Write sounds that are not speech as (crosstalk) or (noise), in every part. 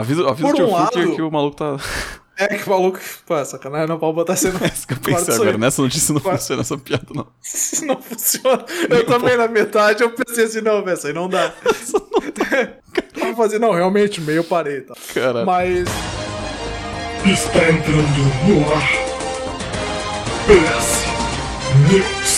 Avisa, avisa Por o tio um Fu que, lado- que o maluco tá. (laughs) É que o maluco. Pô, sacanagem, não pode botar sendo. (laughs) É isso que eu pensei agora. aí. Nessa notícia não Fora- funciona essa piada, não. (laughs) Não funciona. Eu também, na metade, eu pensei assim, não, velho, isso aí não dá. Vamos fazer, não, realmente, meio parei, tá? Cara. Mas. Está entrando no ar. PS News.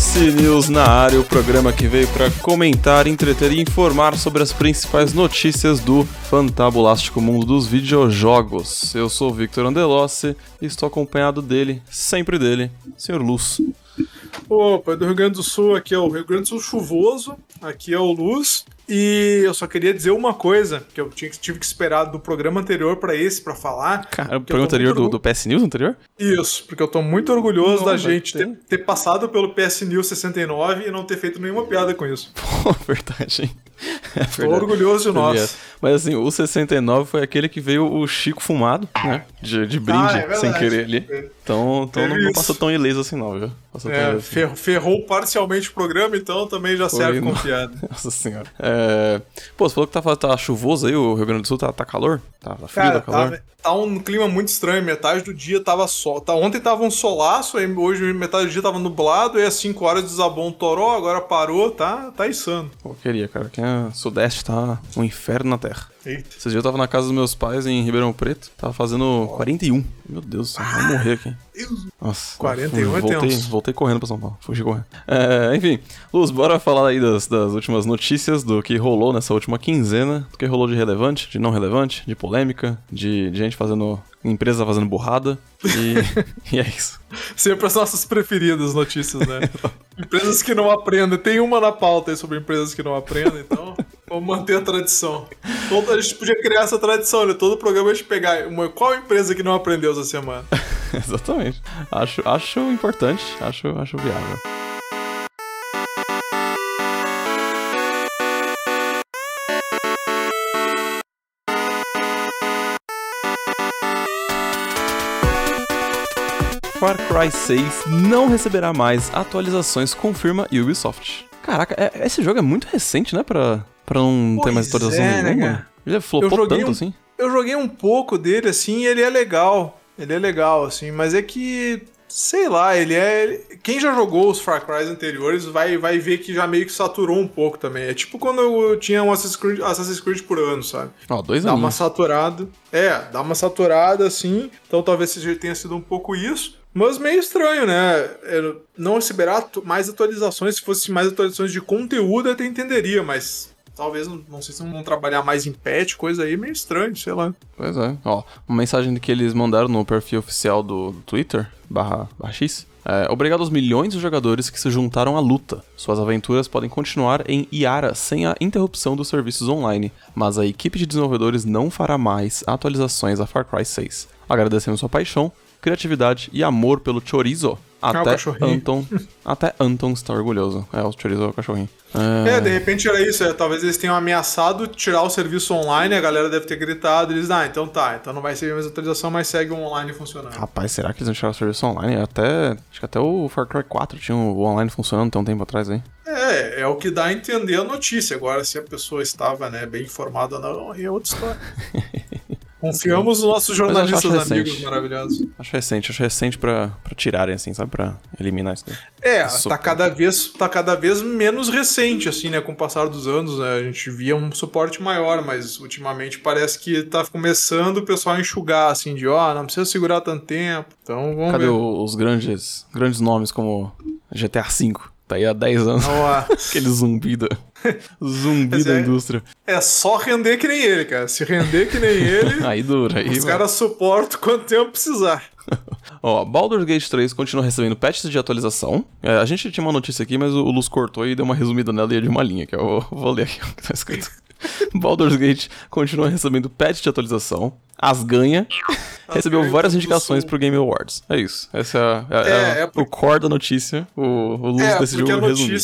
PS News na área, o programa que veio para comentar, entreter e informar sobre as principais notícias do fantabulástico mundo dos videojogos. Eu sou Victor Andelossi e estou acompanhado dele, sempre dele, Sr. Luz. Opa, do Rio Grande do Sul, aqui é o Rio Grande do Sul chuvoso, aqui é o Luz. E eu só queria dizer uma coisa, que eu tinha, tive que esperar do programa anterior pra esse, pra falar. Cara, o programa anterior do, do PS News anterior? Isso, porque eu tô muito orgulhoso Não, da gente ter. ter, passado pelo PS News 69 e não ter feito nenhuma piada com isso. Pô, (laughs) verdade, hein? (laughs) É Tô orgulhoso de nós. Mas assim, o 69 foi aquele que veio o Chico fumado, né? De, de brinde, Ah, é verdade. sem querer ali. Então, então não, não passou tão ileso assim, não, viu? Passou tão É, assim. fer- ferrou parcialmente o programa, então também já serve com piada. (laughs) Nossa senhora. É... Pô, você falou que tá, tá chuvoso aí, o Rio Grande do Sul tá, tá calor? Tá, tá frio, Cara, tá calor? tá, tá um clima muito estranho. Metade do dia tava sol. Tá, ontem tava um solaço, aí hoje metade do dia tava nublado, e às 5 horas desabou um toró, agora parou, tá, tá insano. Pô, queria, cara. Aqui é Sudeste tá um inferno na Terra. Eita. Esses dias eu tava na casa dos meus pais em Ribeirão Preto, tava fazendo 41. Meu Deus céu, vai morrer aqui. Nossa. 41 é voltei, voltei correndo pra São Paulo, fugi correndo. É, enfim, Luz, bora falar aí das, das últimas notícias do que rolou nessa última quinzena, do que rolou de relevante, de não relevante, de polêmica, de, de gente fazendo. Empresa fazendo burrada. E, (laughs) e é isso. Sempre as nossas preferidas notícias, né? (laughs) empresas que não aprendem. Tem uma na pauta aí sobre empresas que não aprendem, então vamos manter a tradição. Todo, a gente podia criar essa tradição, né? Todo programa a gente pegar uma, qual empresa que não aprendeu essa semana. (laughs) Exatamente. Acho, acho importante, acho, acho viável. Far Cry 6 não receberá mais atualizações, confirma Ubisoft. Caraca, é- esse jogo é muito recente, né? Pra, pra não ter mais Pois atualização é, né, nenhuma. cara? Ele flopou joguei tanto um- assim. Eu joguei um pouco dele, assim, e ele é legal. Ele é legal, assim, mas é que. Sei lá, ele é. Quem já jogou os Far Cry anteriores vai, vai ver que já meio que saturou um pouco também. É tipo quando eu tinha um Assassin's Creed, Assassin's Creed por ano, sabe? Ó, dois Dá uma anos. saturada. É, dá uma saturada assim. Então talvez seja, tenha sido um pouco isso. Mas meio estranho, né? É, Não receberá mais atualizações. Se fosse mais atualizações de conteúdo, eu até entenderia, mas. Talvez, não, sei se vão trabalhar mais em patch, coisa aí, meio estranho, sei lá. Pois é. Ó, uma mensagem que eles mandaram no perfil oficial do do Twitter, barra, barra X. É, obrigado aos milhões de jogadores que se juntaram à luta. Suas aventuras podem continuar em Iara sem a interrupção dos serviços online, mas a equipe de desenvolvedores não fará mais atualizações a Far Cry 6. Agradecemos sua paixão, criatividade e amor pelo chorizo. Ah, o Até cachorrinho. Anton, até Anton está orgulhoso. É, o chorizo é o cachorrinho. É, de repente era isso. é, talvez eles tenham ameaçado tirar o serviço online, a galera deve ter gritado. Eles, ah, então tá, então não vai ser mais atualização, mas segue o online funcionando. Rapaz, será que eles vão tirar o serviço online? Até. Acho que até o Far Cry 4 tinha o online funcionando tem um tempo atrás aí. É, é o que dá a entender a notícia. Agora, se a pessoa estava né, bem informada ou não, é outra história. (laughs) Confiamos nos nossos jornalistas recente. amigos maravilhosos. Acho recente, acho recente pra, pra tirarem, assim, sabe? Pra eliminar isso daí. É, Isso. tá cada, vez, tá cada vez menos recente, assim, né? Com o passar dos anos, né? A gente via um suporte maior, mas ultimamente parece que tá começando o pessoal a enxugar, assim, de ó, não precisa segurar tanto tempo. Então vamos Cadê ver. o- os grandes, grandes nomes como GTA V? Tá aí há 10 anos. (laughs) Aquele zumbi da. (laughs) zumbi da é- indústria. É só render que nem ele, cara. Se render que nem ele, (laughs) Aí dura, aí. os caras suportam quanto tempo precisar. (laughs) Ó, Baldur's Gate 3 continua recebendo patches de atualização. É, a gente tinha uma notícia aqui, mas o, Luz cortou e deu uma resumida nela e é de uma linha, que eu vou ler aqui o que tá escrito. Baldur's Gate continua recebendo patch de atualização. As ganha. Recebeu ganha várias indicações pro Game Awards. É isso. Essa é, é- É, é é o core da notícia. O, o Luz É, decidiu porque a resumir.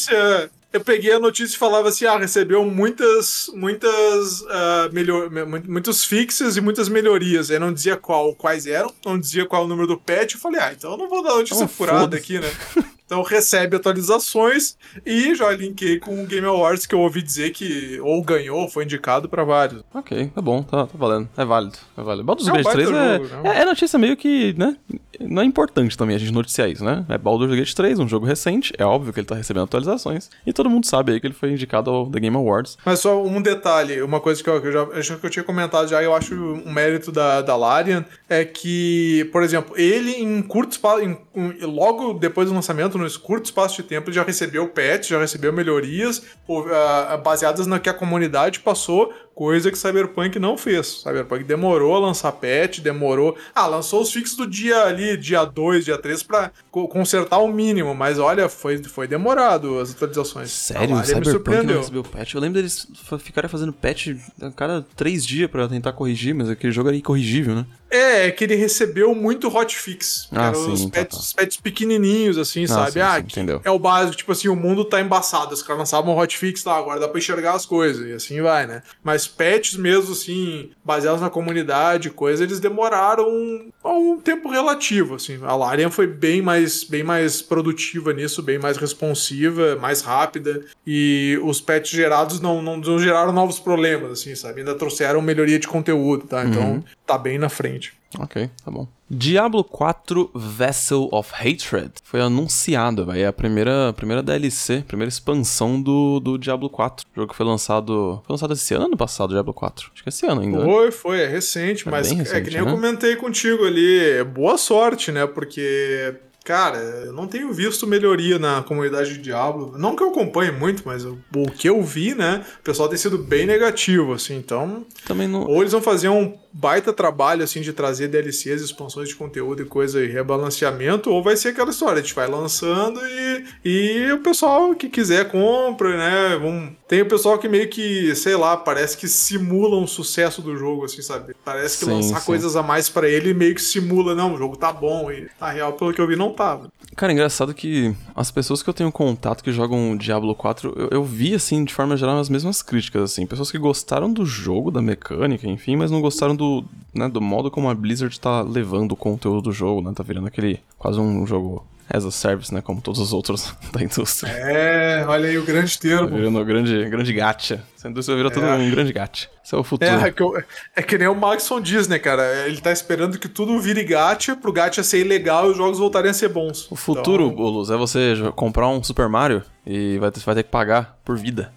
Eu peguei a notícia e falava assim: ah, recebeu muitas, muitas, uh, melhor, muitos fixes e muitas melhorias. Aí não dizia qual, quais eram, não dizia qual o número do patch. Eu falei, ah, então eu não vou dar notícia oh, furada aqui, né? (laughs) Então recebe atualizações e já linkei com o Game Awards que eu ouvi dizer que ou ganhou ou foi indicado pra vários. Ok, tá bom, tá, tá valendo. É válido, é válido. Baldur's Gate 3 é, jogo, é, é, notícia meio que, né? Não é importante também a gente noticiar isso, né? É Baldur's Gate 3, um jogo recente, é óbvio que ele tá recebendo atualizações e todo mundo sabe aí que ele foi indicado ao The Game Awards. Mas só um detalhe, uma coisa que eu, que eu já acho que eu tinha comentado já, eu acho um mérito da, da Larian é que, por exemplo, ele em curto espaço, em, logo depois do lançamento, no curto espaço de tempo, já recebeu patch, já recebeu melhorias uh, baseadas no que a comunidade passou Coisa que Cyberpunk não fez. Cyberpunk demorou a lançar patch, demorou. Ah, lançou os fixos do dia ali, dia 2, dia 3, pra consertar o mínimo, mas olha, foi, foi demorado as atualizações. Sério? Cyberpunk não recebeu patch? Eu lembro deles ficarem fazendo patch a cada 3 dias pra tentar corrigir, mas aquele jogo era incorrigível, né? É, é que ele recebeu muito hotfix. Ah, sim, os, tá, patches, tá. patches pequenininhos, assim, ah, sabe? Sim, ah, sim, entendeu. é o básico, tipo assim, o mundo tá embaçado. Os caras lançavam hotfix lá, agora dá pra enxergar as coisas, e assim vai, né? Mas patches mesmo, assim, baseados na comunidade, coisa, eles demoraram um, um tempo relativo, assim. A Larian foi bem mais, bem mais produtiva nisso, bem mais responsiva, mais rápida, e os patches gerados não, não, não geraram novos problemas, assim, sabe? Ainda trouxeram melhoria de conteúdo, tá? Então, uhum. Tá bem na frente. Ok, tá bom. Diablo 4 Vessel of Hatred foi anunciado, vai é a primeira, primeira DLC, primeira expansão do, do Diablo 4. O jogo que foi lançado. Foi lançado esse ano ano passado, Diablo 4? Acho que esse ano ainda. Né? Foi, foi, é recente, é mas recente, é que nem né? eu comentei contigo ali. Boa sorte, né? Porque Cara, eu não tenho visto melhoria na comunidade de Diablo. Não que eu acompanhe muito, mas o que eu vi, né? O pessoal tem sido bem negativo, assim. Então. Também não. Ou eles vão fazer um baita trabalho, assim, de trazer DLCs, expansões de conteúdo e coisa e rebalanceamento, ou vai ser aquela história, a gente vai lançando e, e o pessoal que quiser compra, né? Vamos... Tem o pessoal que meio que, sei lá, parece que simula um sucesso do jogo, assim, sabe? Parece que sim, lançar sim. coisas a mais para ele meio que simula, não, o jogo tá bom e na real, pelo que eu vi, não tava. Cara, engraçado que as pessoas que eu tenho contato que jogam Diablo 4, eu, eu vi, assim, de forma geral, as mesmas críticas, assim. Pessoas que gostaram do jogo, da mecânica, enfim, mas não gostaram do, né, do modo como a Blizzard tá levando o conteúdo do jogo, né? Tá virando aquele, quase um jogo as a service, né? Como todos os outros (laughs) da indústria. É, olha aí o grande termo. Tá virando grande, grande gacha. Essa indústria virou é. tudo um grande gacha. Esse é o futuro. É, é, que, eu, é que nem o Maxon diz, né, cara? Ele tá esperando que tudo vire gacha pro gacha ser ilegal e os jogos voltarem a ser bons. O futuro, então... É você comprar um Super Mario e vai ter, vai ter que pagar por vida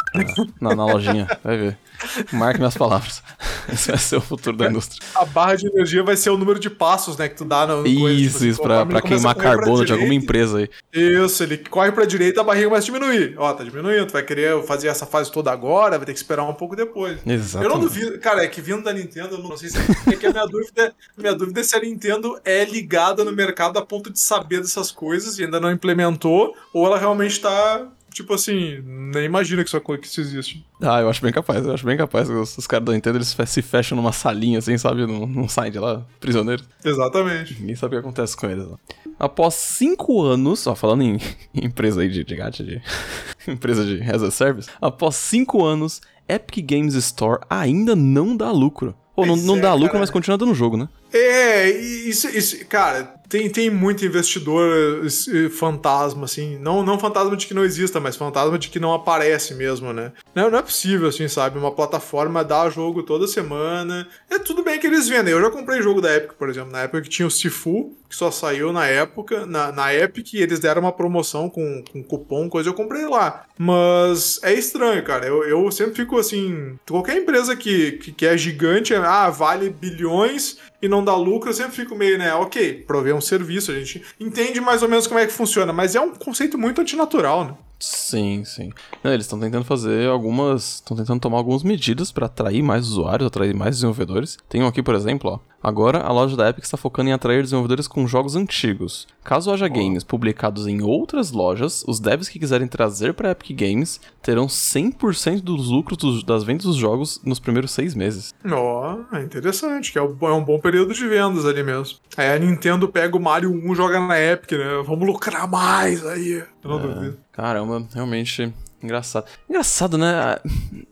na, na lojinha. (laughs) Vai ver. Marque minhas palavras. (laughs) Esse vai ser o futuro da indústria. A barra de energia vai ser o número de passos, né, que tu dá no, Isso, coisa, tipo, isso, pra, pra queimar carbono de alguma empresa aí. Isso, ele corre pra direita, a barriga começa a diminuir. Ó, tá diminuindo, tu vai querer fazer essa fase toda agora, vai ter que esperar um pouco depois. Exato. Eu não duvido, cara, é que vindo da Nintendo, eu não sei se é que a minha (laughs) dúvida, minha dúvida é se a Nintendo é ligada no mercado a ponto de saber dessas coisas e ainda não implementou, ou ela realmente tá tipo assim, nem imagina que isso, que isso existe. Ah, eu acho bem capaz, eu acho bem capaz. Os, os caras da Nintendo eles se fecham numa salinha assim, sabe? Num, num saem de lá, prisioneiros. Exatamente. Ninguém sabe o que acontece com eles. Ó. Após cinco anos, ó, falando em, (laughs) em empresa aí de, de gacha, de (laughs) empresa de as a service, após cinco anos, Epic Games Store ainda não dá lucro. Pô, não, não é, dá lucro, cara. mas continua dando jogo, né? É, isso, isso, cara, tem, tem muito investidor fantasma, assim. Não, não fantasma de que não exista, mas fantasma de que não aparece mesmo, né? Não, não é possível, assim, sabe? Uma plataforma dá jogo toda semana. É tudo bem que eles vendem. Eu já comprei jogo da Epic, por exemplo. Na época que tinha o Sifu, que só saiu na época, na, na Epic, eles deram uma promoção com, com cupom, coisa, eu comprei lá. Mas é estranho, cara. Eu, eu sempre fico assim. Qualquer empresa que, que, que é gigante, ah, vale bilhões e não dá lucro, eu sempre fico meio, né? Ok, prover um serviço, a gente entende mais ou menos como é que funciona, mas é um conceito muito antinatural, né? Sim, sim. Não, eles estão tentando fazer algumas. Estão tentando tomar algumas medidas para atrair mais usuários, atrair mais desenvolvedores. Tem um aqui, por exemplo, ó. Agora, a loja da Epic está focando em atrair desenvolvedores com jogos antigos. Caso haja games publicados em outras lojas, os devs que quiserem trazer para Epic Games terão 100% dos lucros dos, das vendas dos jogos nos primeiros seis meses. Ó, oh, é interessante, que é, é um bom período de vendas ali mesmo. Aí a Nintendo pega o Mario 1 e joga na Epic, né? Vamos lucrar mais aí. Eu não é, duvido. Caramba, realmente Engraçado. Engraçado, né?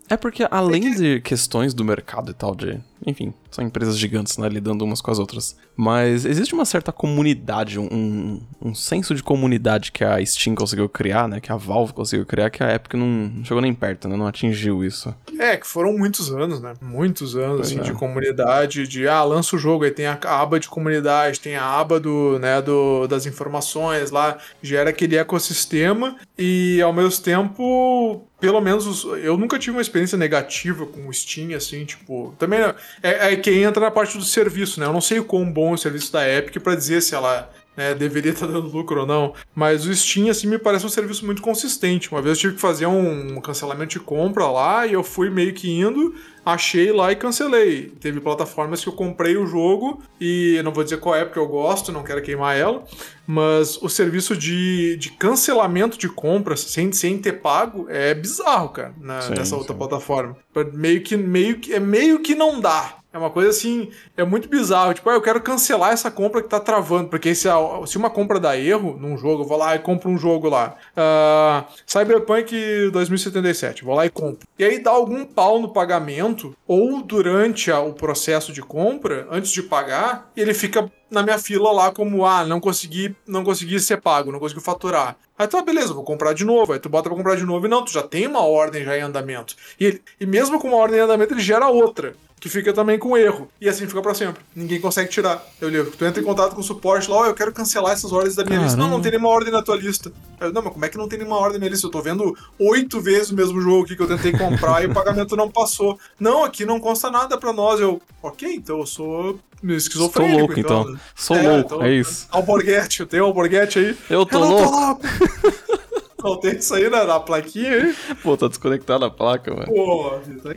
É porque além de questões do mercado e tal, de. Enfim, são empresas gigantes, né? Lidando umas com as outras. Mas existe uma certa comunidade, um, um senso de comunidade que a Steam conseguiu criar, né? Que a Valve conseguiu criar, que a Epic não, chegou nem perto, né? Não atingiu isso. É, que foram muitos anos, né? Muitos anos, assim, é. de comunidade, de, ah, lança o jogo, aí tem a aba de comunidade, tem a aba do, né, do, das informações lá, gera aquele ecossistema e, ao mesmo tempo, pelo menos, os- eu nunca tive uma experiência negativa com o Steam, assim, tipo, também é, é que entra na parte do serviço, né? Eu não sei o quão bom é o serviço da Epic pra dizer se ela né, deveria estar dando lucro ou não. Mas o Steam, assim, me parece um serviço muito consistente. Uma vez eu tive que fazer um, cancelamento de compra lá e eu fui meio que indo, achei lá e cancelei. Teve plataformas que eu comprei o jogo e não vou dizer qual é porque eu gosto, não quero queimar ela, mas o serviço de, de cancelamento de compras sem, sem ter pago é bizarro, cara, na- Sim, nessa outra sim. plataforma. Meio que, meio que, é meio que não dá. É uma coisa assim, é muito bizarro. Tipo, ah, eu quero cancelar essa compra que tá travando. Porque se, a- se uma compra dá erro num jogo, eu vou lá e compro um jogo lá. Ah, Cyberpunk 2077, vou lá e compro. E aí dá algum pau no pagamento, ou durante a- o processo de compra, antes de pagar, ele fica na minha fila lá como, ah, não consegui, não consegui ser pago, não consegui faturar. Aí tá, beleza, vou comprar de novo. Aí tu bota pra comprar de novo e não, tu já tem uma ordem já em andamento. E, ele- e mesmo com uma ordem em andamento, ele gera outra. Que fica também com erro. E assim fica pra sempre. Ninguém consegue tirar. Eu ligo. Tu entra em contato com o suporte lá, ó, eu quero cancelar essas ordens da minha lista. Não, não Caramba. tem nenhuma ordem na tua lista. Eu, não, mas como é que não tem nenhuma ordem na minha lista? Eu tô vendo oito vezes o mesmo jogo aqui que eu tentei comprar (laughs) e o pagamento não passou. Não, aqui não consta nada pra nós. Eu, ok, então eu sou esquizofrênico. Estou louco, então. Sou É, louco, então- é isso. Alborguete, tem um alborguete aí? Eu tô não louco. (laughs) Não tem isso aí na, na plaquinha aí? Pô, tá desconectada a placa, mano. Pô, mentira.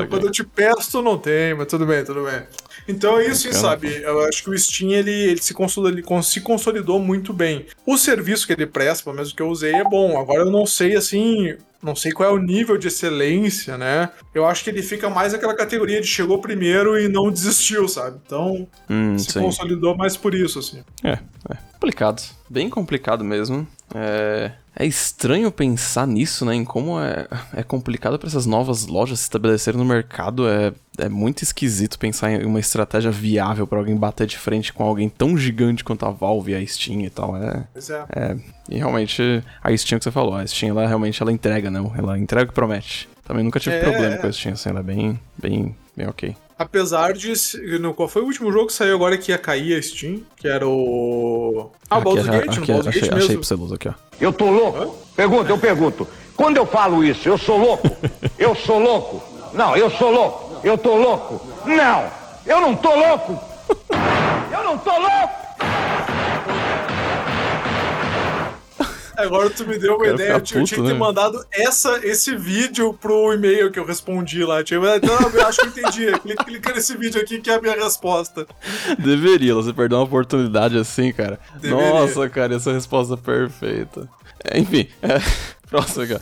aqui. quando eu te peço, tu não tem, mas tudo bem, tudo bem. Então é isso, Bacana, sabe? Eu acho que o Steam ele, ele se, consolidou, ele se consolidou muito bem. O serviço que ele presta, pelo menos o que eu usei, é bom. Agora eu não sei assim. Não sei qual é o nível de excelência, né? Eu acho que ele fica mais naquela categoria de chegou primeiro e não desistiu, sabe? Então, Hum, se sim. consolidou mais por isso, assim. É, é. Complicado. Bem complicado mesmo. É, é estranho pensar nisso, né? Em como é, é complicado para essas novas lojas se estabelecerem no mercado. É, é muito esquisito pensar em uma estratégia viável para alguém bater de frente com alguém tão gigante quanto a Valve e a Steam e tal. É, é. é, e realmente, a Steam que você falou, a Steam ela realmente ela entrega, não? Ela entrega o que promete. Também nunca tive É. problema com a Steam, assim, ela é bem, bem, bem ok. Apesar de. No, qual foi o último jogo que saiu agora que ia cair a Steam? Que era o. Ah, o Baldur's Gate, no aqui, Baldur's achei, Gate achei mesmo. pra você, Luz, aqui, ó. Eu tô louco? Pergunta, eu pergunto. Quando eu falo isso, eu sou louco? Eu sou louco? Não, eu sou louco. Eu tô louco? Não, eu não tô louco. Eu não tô louco. Agora tu me deu uma ideia. Eu, tinha- eu tinha puto, que ter né? mandado essa, esse vídeo pro e-mail que eu respondi lá. Tinha mandado, Então, eu acho que eu entendi. (laughs) Clica, clica nesse vídeo aqui que é a minha resposta. Deveria, você perdeu uma oportunidade assim, cara. Deveria. Nossa, cara, essa resposta perfeita. É, Enfim, é, (laughs) próximo aqui.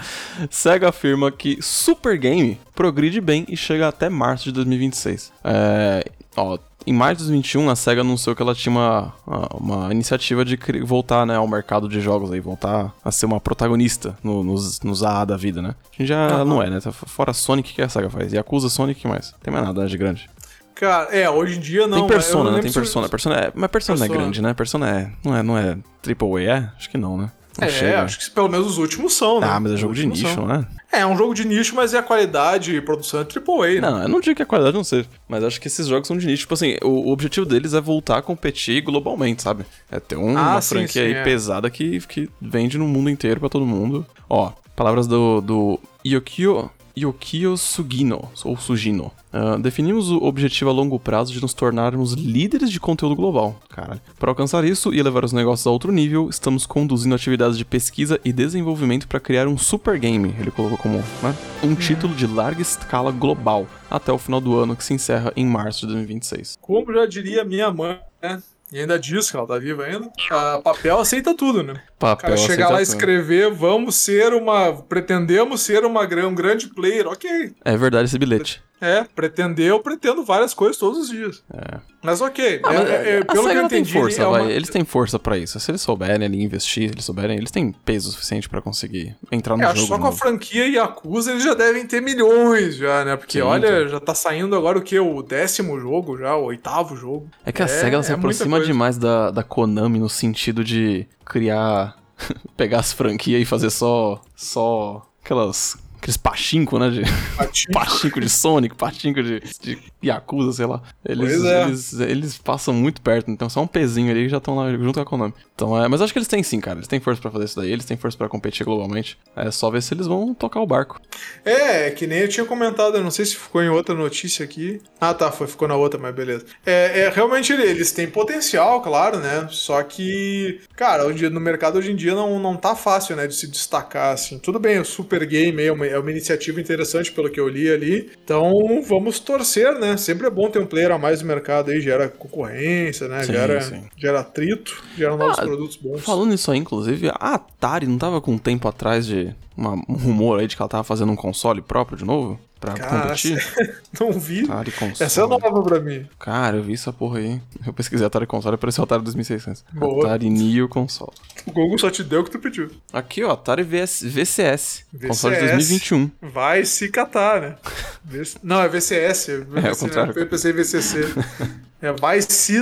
SEGA afirma que Super Game progride bem e chega até março de 2026. É, ó, em março de 2021, a SEGA anunciou que ela tinha uma, uma iniciativa de voltar né, ao mercado de jogos aí, voltar a ser uma protagonista no- nos, nos AA da vida, né? A gente já não é, né? Tá Fora Sonic, o que a SEGA faz? Yakuza, Sonic, o que mais? Tem mais nada né, de grande. Cara, é, hoje em dia não. Tem eu Persona, não né? Tem se- Persona. Persona é, mas Persona, não é Persona. grande, né? Persona é. Não é, não é AAA, é? Acho que não, né? Não É, chega. acho que pelo menos os últimos são, né? Ah, mas é jogo de nicho, são. não é? É, um jogo de nicho, mas é a qualidade e produção é AAA, né? Não, eu não digo que a qualidade não seja, mas acho que esses jogos são de nicho. Tipo assim, o, o objetivo deles é voltar a competir globalmente, sabe? É ter um- Ah, uma sim, franquia sim, aí é. pesada que, que vende no mundo inteiro pra todo mundo. Ó, palavras do, do Yokio, Yokio Sugino, ou Sugino. Ah, definimos o objetivo a longo prazo de nos tornarmos líderes de conteúdo global. Caralho. Para alcançar isso e levar os negócios a outro nível, estamos conduzindo atividades de pesquisa e desenvolvimento para criar um super game, ele colocou como né, um título de larga escala global, até o final do ano, que se encerra em março de 2026. Como já diria minha mãe, né? E ainda diz que ela tá viva ainda. A papel aceita tudo, né? O Papel cara chegar lá e escrever, vamos ser uma. Pretendemos ser uma, um grande player. Ok. É verdade esse bilhete. É, pretender, eu pretendo várias coisas todos os dias. É. Mas ok, Ah, é- mas é- é- a pelo que eu entendi, força, é uma-. Eles têm força pra isso. Se eles souberem ali investir, se eles souberem, eles têm peso suficiente pra conseguir entrar no É, jogo. só com a novo. franquia Yakuza eles já devem ter milhões já, né? Porque Sim, olha, então. já tá saindo agora o que? O décimo jogo já, o oitavo jogo. É que a SEGA ela se é aproxima demais da, da Konami no sentido de criar. (laughs) pegar as franquias e fazer só. só. aquelas. Aqueles pachinko, né? De, Patinho. (laughs) pachinko de Sonic, pachinko de, de Yakuza, sei lá. Eles, Pois é. eles, eles passam muito perto, então só um pezinho ali já estão lá junto com a Konami. Então, é, mas acho que eles têm sim, cara. Eles têm força pra fazer isso daí, eles têm força pra competir globalmente. É só ver se eles vão tocar o barco. É, que nem eu tinha comentado, eu não sei se ficou em outra notícia aqui. Ah, tá, foi, ficou na outra, mas beleza. É, é, realmente eles têm potencial, claro, né? Só que, cara, hoje, no mercado hoje em dia não, não tá fácil, né, de se destacar, assim. Tudo bem, o Super Game é uma, é uma iniciativa interessante pelo que eu li ali. Então, vamos torcer, né? Sempre é bom ter um player a mais no mercado aí, gera concorrência, né? Sim, gera, sim. gera atrito, gera novos Ah, produtos bons. Falando nisso aí, inclusive, a Atari não tava com um tempo atrás de uma- um rumor aí de que ela tava fazendo um console próprio de novo? Pra Cara, competir? (laughs) Não vi. Atari console. Essa é nova pra mim. Cara, eu vi essa porra aí. Eu pesquisei Atari console, apareceu Atari 2600. Boa. Atari Neo console. O Google só te deu o que tu pediu. Aqui, ó, Atari VS, VCS. Console de VCS. 2021. Vai se catar, né? Não, é VCS. É, ao contrário. Eu pensei em VCC. É, vai se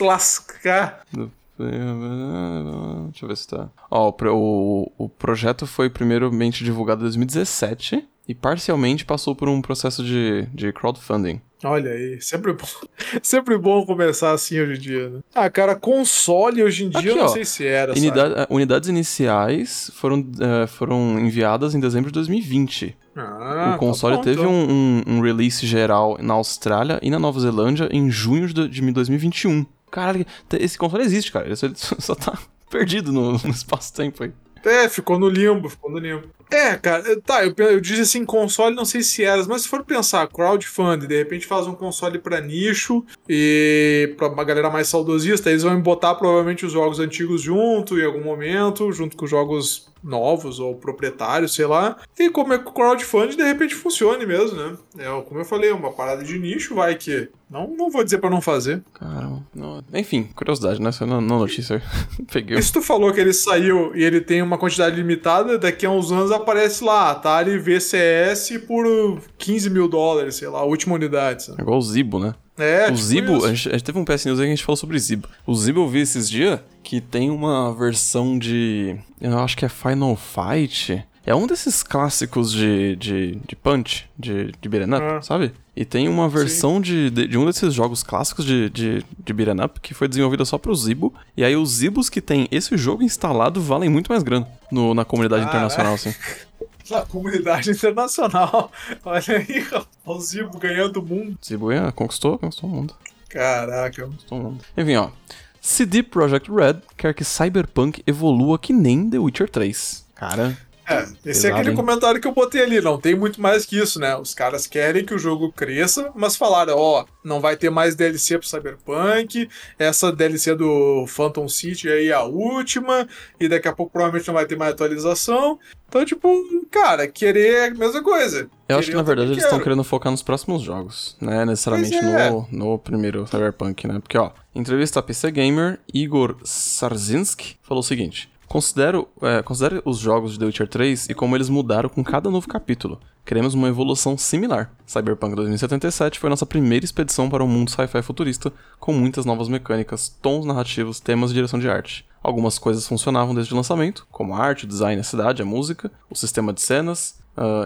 lascar. Deixa eu ver se tá. Ó, o, o, o projeto foi primeiramente divulgado em 2017 e parcialmente passou por um processo de, de crowdfunding. Olha aí, sempre bom, (laughs) sempre bom começar assim hoje em dia, né? Ah, cara, console hoje em dia Aqui, eu não ó, sei se era? Unidade- eh, unidades iniciais foram, eh, foram enviadas em dezembro de 2020. Ah, o console tá bom, teve então. um, um- um release geral na Austrália e na Nova Zelândia em junho de, de 2021. Caralho, esse console existe, cara. Ele só, ele só tá (laughs) perdido no, no espaço-tempo aí. É, ficou no limbo, ficou no limbo. É, cara, tá, eu, eu disse assim, console, não sei se era, mas se for pensar, crowdfunding, de repente faz um console pra nicho e pra uma galera mais saudosista, eles vão botar provavelmente os jogos antigos junto em algum momento, junto com os jogos novos ou proprietários, sei lá. E como é que o crowdfunding de repente funcione mesmo, né? É, como eu falei, uma parada de nicho, vai que. Não, não vou dizer pra não fazer. Caramba. não- Enfim, curiosidade, né? Essa não, não notícia. (laughs) Peguei. E se tu falou que ele saiu e ele tem uma quantidade limitada, daqui a uns anos aparece lá, Atari VCS por 15 mil dólares, sei lá, a última unidade. sabe? É igual o Zibo, né? É, o tipo Zibo, a gente, a gente teve um PS News aí que a gente falou sobre Zibo. O Zibo eu vi esses dias que tem uma versão de. Eu acho que é Final Fight. É um desses clássicos de, de, de Punch, de, de Beat'em Up, Ah. sabe? E tem uma versão de, de, de um desses jogos clássicos de, de, de Beat'em Up que foi desenvolvida só pro Zibo. E aí os Zibos que tem esse jogo instalado valem muito mais grana no, na comunidade Caraca. internacional, assim. (laughs) Na comunidade (laughs) internacional. Olha aí, rapaz, o Zibo ganhando o mundo. Zibo é, conquistou, conquistou o mundo. Caraca. Todo mundo. Enfim, ó. CD Projekt Red quer que Cyberpunk evolua que nem The Witcher 3. Cara, É, esse Pesado, é aquele hein? comentário que eu botei ali, não tem muito mais que isso, né? Os caras querem que o jogo cresça, mas falaram, ó, não vai ter mais DLC pro Cyberpunk, essa DLC do Phantom City aí é a última, e daqui a pouco provavelmente não vai ter mais atualização. Então, tipo, cara, querer é a mesma coisa. eu acho que na eu verdade eles estão querendo focar nos próximos jogos, né? Necessariamente é. no, no primeiro Cyberpunk, né? Porque, ó, entrevista a PC Gamer, Igor Sarzinski falou o seguinte. Considero, é, considere os jogos de The Witcher 3 e como eles mudaram com cada novo capítulo. Queremos uma evolução similar. Cyberpunk 2077 foi nossa primeira expedição para um mundo sci-fi futurista, com muitas novas mecânicas, tons narrativos, temas e direção de arte. Algumas coisas funcionavam desde o lançamento, como a arte, o design, a cidade, a música, o sistema de cenas,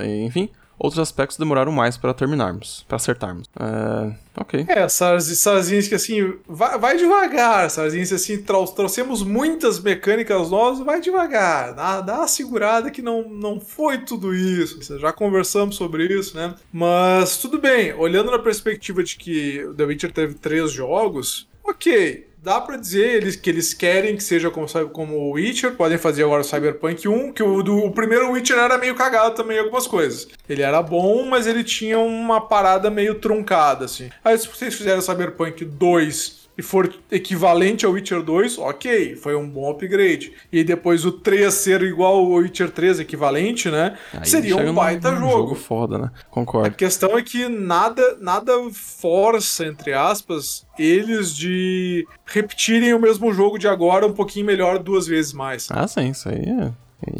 e, enfim. Outros aspectos demoraram mais para terminarmos, para acertarmos. É, ok. É, Sarz- Sarzinski, assim, vai, vai devagar, Sarzinski, assim, trouxemos muitas mecânicas novas, vai devagar, dá, dá uma segurada que não, não foi tudo isso, já conversamos sobre isso, né? Mas tudo bem, olhando na perspectiva de que o The Witcher teve três jogos, ok, dá pra dizer eles, que eles querem que seja como, como o Witcher, podem fazer agora o Cyberpunk 1, que o, do, o primeiro Witcher era meio cagado também em algumas coisas. Ele era bom, mas ele tinha uma parada meio truncada, assim. Aí se vocês fizeram o Cyberpunk 2 e for equivalente ao Witcher 2, ok, foi um bom upgrade. E depois o 3 ser igual ao Witcher 3, equivalente, né? Aí seria um baita num jogo. jogo foda, né? A Concordo. questão é que nada, nada força, entre aspas, eles de repetirem o mesmo jogo de agora um pouquinho melhor duas vezes mais. Ah, sim, isso aí é.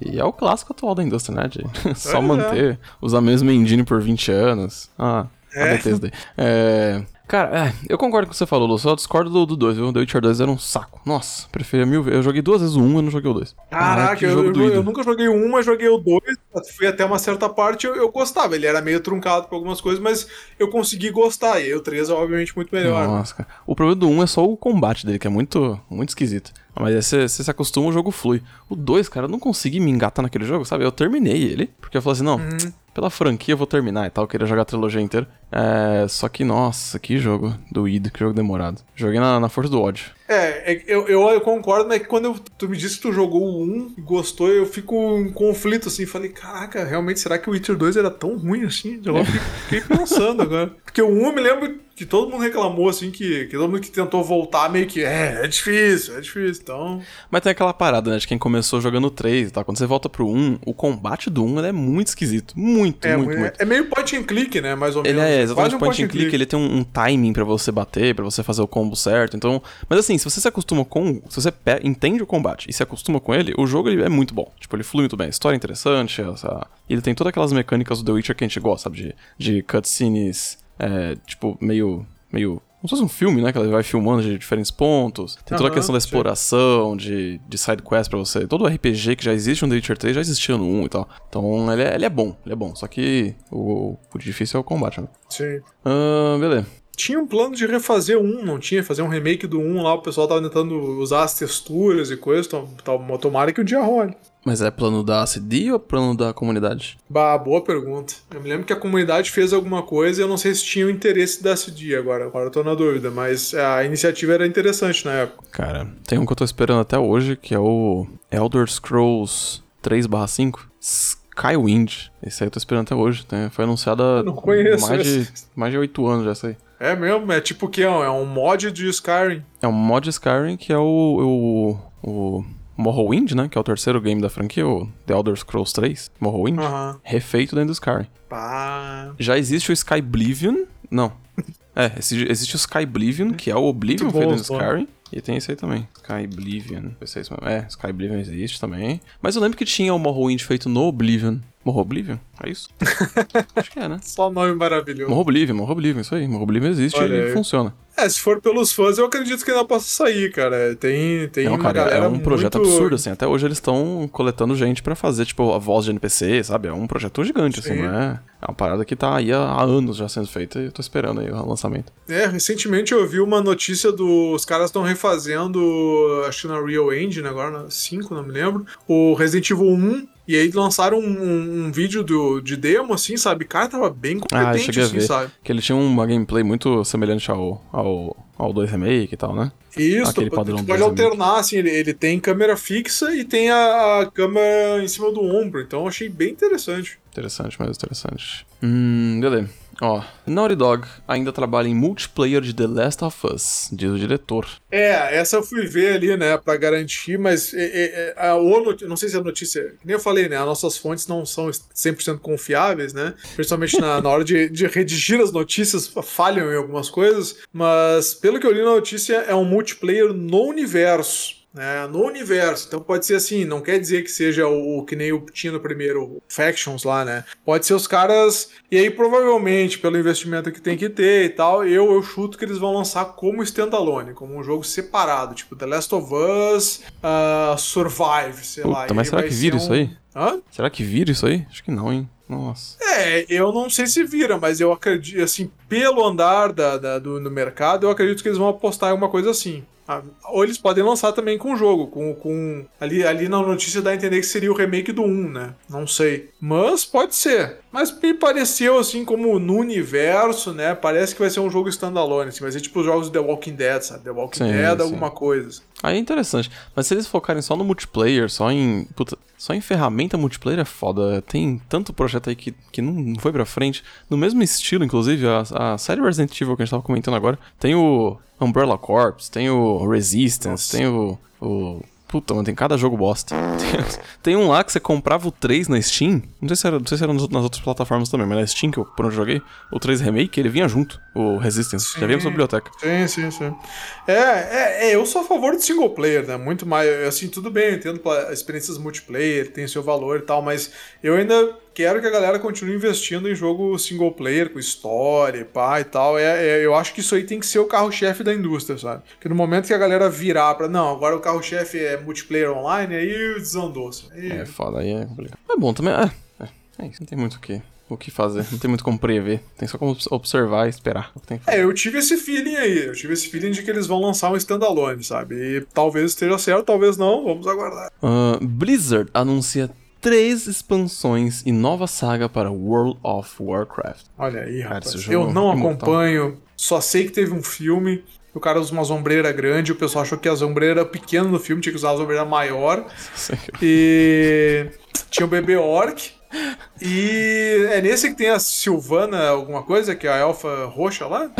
E é o clássico atual da indústria, né? De (laughs) só é. manter, usar a mesma engine por 20 anos. Ah, a É. Bethesda. É. Cara, é, eu concordo com o que você falou, Lu. Só discordo do, do 2, viu? The Witcher 2 era um saco. Nossa, preferia mil vezes. Eu joguei duas vezes o 1 e não joguei o 2. Caraca, eu, eu- eu nunca joguei o um, mas joguei o dois. Fui até uma certa parte, eu, eu gostava. Ele era meio truncado por algumas coisas, mas eu consegui gostar. E aí o 3 é obviamente muito melhor. Nossa, cara. O problema do 1 é só o combate dele, que é muito, muito esquisito. Mas aí você, você se acostuma, o jogo flui. O 2, cara, eu não consegui me engatar naquele jogo, sabe? Eu terminei ele, porque eu falei assim, não, Uhum. Pela franquia eu vou terminar e tal, eu queria jogar a trilogia inteira. É, só que, nossa, que jogo doído, que jogo demorado. Joguei na, na força do ódio. É, é, eu, eu, eu concordo, mas que quando eu- tu me disse que tu jogou o 1 e gostou, eu fico em conflito assim. Falei, caraca, realmente, será que o Witcher 2 era tão ruim assim? Eu fiquei, fiquei pensando agora. Porque o 1 eu me lembro que todo mundo reclamou, assim, que, que todo mundo que tentou voltar meio que, é, é difícil, é difícil. Então. Mas tem aquela parada, né, de quem começou jogando o 3 e tal. Quando você volta pro 1, o combate do 1 ele é muito esquisito. Muito, É, muito, é, muito. é meio point and click, né? Mais ou Ele menos. é exatamente Quase um point and click, ele tem um, um timing pra você bater, pra você fazer o combo certo. Então, mas assim, se você se acostuma com, se você entende o combate e se acostuma com ele, o jogo ele é muito bom. Tipo, ele flui muito bem, a história é interessante, essa, ele tem todas aquelas mecânicas do The Witcher que a gente gosta, sabe, de, de cutscenes, é, tipo, meio meio como se fosse um filme, né? Que ela vai filmando de diferentes pontos. Tem toda a Aham, questão da exploração, de, de side quest pra você. Todo o RPG que já existe no The Witcher 3 já existia no 1 e tal. Então ele é, ele é bom, ele é bom. Só que o, o difícil é o combate, né? Sim. Ah, beleza. Tinha um plano de refazer um, não tinha? Fazer um remake do 1 lá, o pessoal tava tentando usar as texturas e coisas, então, então, tomara que o dia role. Mas é plano da CD ou plano da comunidade? Bah, boa pergunta. Eu me lembro que a comunidade fez alguma coisa e eu não sei se tinha o interesse da CD agora. Agora eu tô na dúvida, mas a iniciativa era interessante na época. Cara, tem um que eu tô esperando até hoje, que é o Elder Scrolls 3/5 Skywind. Esse aí eu tô esperando até hoje. né? Foi anunciado há mais de, mais de 8 anos já, isso aí. É mesmo? É tipo o que? É um- mod de Skyrim. É um mod Skyrim que é o, o, o Morrowind, né? Que é o terceiro game da franquia, o The Elder Scrolls 3, Morrowind. Aham. Refeito dentro do Skyrim. Pá. Já existe o Skyblivion. Não. É, existe o Skyblivion, que é o Oblivion feito dentro do. Skyrim. E tem esse aí também. Skyblivion. É. É, Skyblivion existe também. Mas eu lembro que tinha o Morrowind feito no Oblivion. Morroblivion? É isso? (laughs) Acho que é, né? Só nome maravilhoso. Morroblivion, Morroblivion, isso aí. Morroblivion existe Olha e funciona. É, se for pelos fãs, eu acredito que ainda possa sair, cara. Tem, tem Não, cara, é um projeto muito... absurdo, assim. Até hoje eles estão coletando gente pra fazer, tipo, a voz de NPC, sabe? É um projeto gigante, assim, Sim. não é? É uma parada que tá aí há, anos já sendo feita e eu tô esperando aí o lançamento. É, recentemente eu vi uma notícia dos caras estão refazendo, acho que na Real Engine agora, na 5, não me lembro, o Resident Evil 1. E aí lançaram um, um- um vídeo do, de demo, assim, sabe? Cara, tava bem Ah, competente, cheguei a assim, ver. sabe? Que ele tinha uma gameplay muito semelhante ao, ao, ao 2 Remake e tal, né? Isso, Aquele padrão pode alternar, assim, ele, ele tem câmera fixa e tem a, a câmera em cima do ombro, então eu achei bem interessante. Interessante, mais interessante. Hum, beleza. Ó, Naughty Dog ainda trabalha em multiplayer de The Last of Us, diz o diretor. É, essa eu fui ver ali, né, pra garantir, mas é, é, é, a, não sei se a notícia, que nem eu falei, né, as nossas fontes não são 100% confiáveis, né, principalmente na, na hora de, de redigir as notícias, falham em algumas coisas, mas pelo que eu li na notícia, é um multiplayer no universo. Né, no universo, então pode ser assim, não quer dizer que seja o, o que nem o tinha no primeiro Factions lá, né? Pode ser os caras, e aí provavelmente pelo investimento que tem que ter e tal, eu, eu chuto que eles vão lançar como standalone, como um jogo separado, tipo The Last of Us, ah, Survive, sei lá. Puta, e mas será que vira ser isso um- aí? Hã? Será que vira isso aí? Acho que não, hein? Nossa. É, eu não sei se vira, mas eu acredito, assim, pelo andar da, da- do, no mercado, eu acredito que eles vão apostar em alguma coisa assim. Ah, Ou eles podem lançar também com o jogo, com, com ali, ali na notícia dá a entender que seria o remake do 1, né? Não sei. Mas pode ser. Mas me pareceu assim, como no universo, né? Parece que vai ser um jogo standalone, assim, vai ser tipo os jogos The Walking Dead, sabe? The Walking Sim, Dead, sim. alguma coisa. assim. Aí é interessante. Mas se eles focarem só no multiplayer, só em. Puta, só em ferramenta multiplayer é foda. Tem tanto projeto aí que, que não, foi pra frente. No mesmo estilo, inclusive, a, a série Resident Evil que a gente tava comentando agora. Tem o Umbrella Corps, tem o Resistance, Nossa. tem o. o Puta, mano, tem cada jogo bosta. (laughs) Tem, um lá que você comprava o 3 na Steam. Não sei se era, não sei se era nas outras plataformas também, mas na Steam, que eu, por onde eu joguei, o 3 Remake, ele vinha junto, o Resistance. Já vinha pra sua biblioteca. Sim, sim, sim. É, é, é, eu sou a favor de single player, né? Muito mais. Assim, tudo bem, eu entendo experiências multiplayer, tem seu valor e tal, mas eu ainda quero que a galera continue investindo em jogo single player, com história, pá e tal. É, é, eu acho que isso aí tem que ser o carro-chefe da indústria, sabe? Porque no momento que a galera virar pra. Não, agora o carro-chefe é multiplayer online, aí desandou. Aí- É foda, aí é complicado. É bom também. É, é, é isso, não tem muito o que, o que fazer. Não tem muito como prever. Tem só como obs- observar e esperar. É, eu tive esse feeling aí. Eu tive esse feeling de que eles vão lançar um standalone, sabe? E talvez esteja certo, talvez não. Vamos aguardar. Ah, Blizzard anuncia três expansões e nova saga para World of Warcraft. Olha aí, Cara, rapaz. Eu não imortal. acompanho, só sei que teve um filme. O cara usa uma sombreira grande, o pessoal achou que a sombreira era pequena no filme, tinha que usar uma sombreira maior. E tinha o bebê orc. E é nesse que tem a Silvana, alguma coisa, que é a elfa roxa lá? (laughs)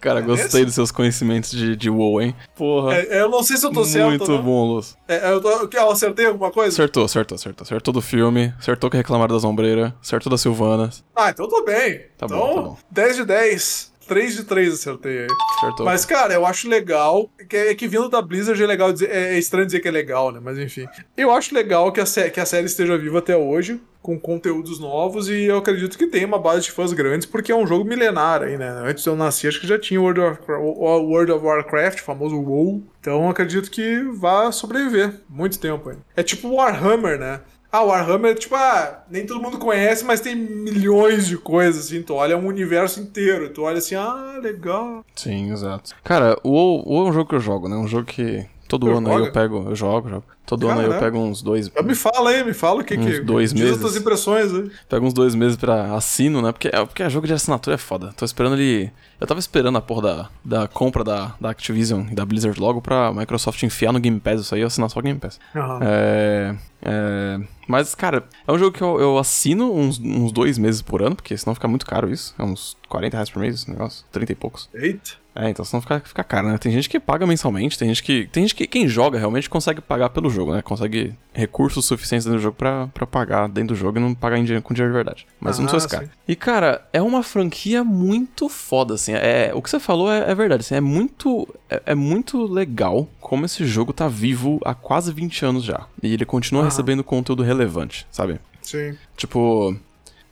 Cara, É gostei dos seus conhecimentos de, de WoW, hein? Porra. É, eu não sei se eu tô certo. muito não. bom, Luz. É, eu, tô, eu acertei alguma coisa? Acertou, acertou, acertou. Acertou do filme, acertou que reclamaram das ombreiras, acertou das Silvanas. Ah, então tô bem. Tá bom, então, tá bom. 10 de 10. 3 de 3 acertei aí. Acertou. Mas, cara, eu acho legal. Que, é que vindo da Blizzard é legal dizer. É, é estranho dizer que é legal, né? Mas enfim. Eu acho legal que a, sé- que a série esteja viva até hoje, com conteúdos novos, e eu acredito que tem uma base de fãs grandes, porque é um jogo milenar aí, né? Antes eu nascer, acho que já tinha World of, World of Warcraft, o famoso WoW. Então eu acredito que vai sobreviver muito tempo aí. É tipo Warhammer, né? Ah, Warhammer, tipo, ah, nem todo mundo conhece, mas tem milhões de coisas, assim. Tu olha um universo inteiro. Tu olha assim, ah, legal. Sim, exato. Cara, o WoW, é um jogo que eu jogo, né? Um jogo que todo Eu ano aí jogo? eu pego, eu jogo, jogo. Todo ano aí eu pego uns dois, me fala aí, me fala o que que. dois diz meses. as tuas impressões aí. pego uns dois meses pra assino, né? Porque, é- porque jogo de assinatura é foda. Tô esperando ele. Eu tava esperando a porra da, da compra da, da Activision e da Blizzard logo pra Microsoft enfiar no Game Pass isso aí e assinar só o Game Pass. Aham. É, é, mas, cara, é um jogo que eu, eu assino uns, uns dois meses por ano, porque senão fica muito caro isso. É uns 40 reais por mês esse negócio, 30 e poucos. Eita. É, então senão fica, fica caro, né? Tem gente que paga mensalmente, tem gente que. Tem gente que quem joga realmente consegue pagar pelo jogo, né? Consegue recursos suficientes dentro do jogo pra, pra pagar dentro do jogo e não pagar em dinheiro, com dinheiro de verdade. Mas eu não sou Ah, esse cara. sim. E, cara, é uma franquia muito foda, assim. É, o que você falou é, é verdade, assim, é muito. É, é muito legal como esse jogo tá vivo há quase 20 anos já. E ele continua Aham. recebendo conteúdo relevante, sabe? Sim. Tipo,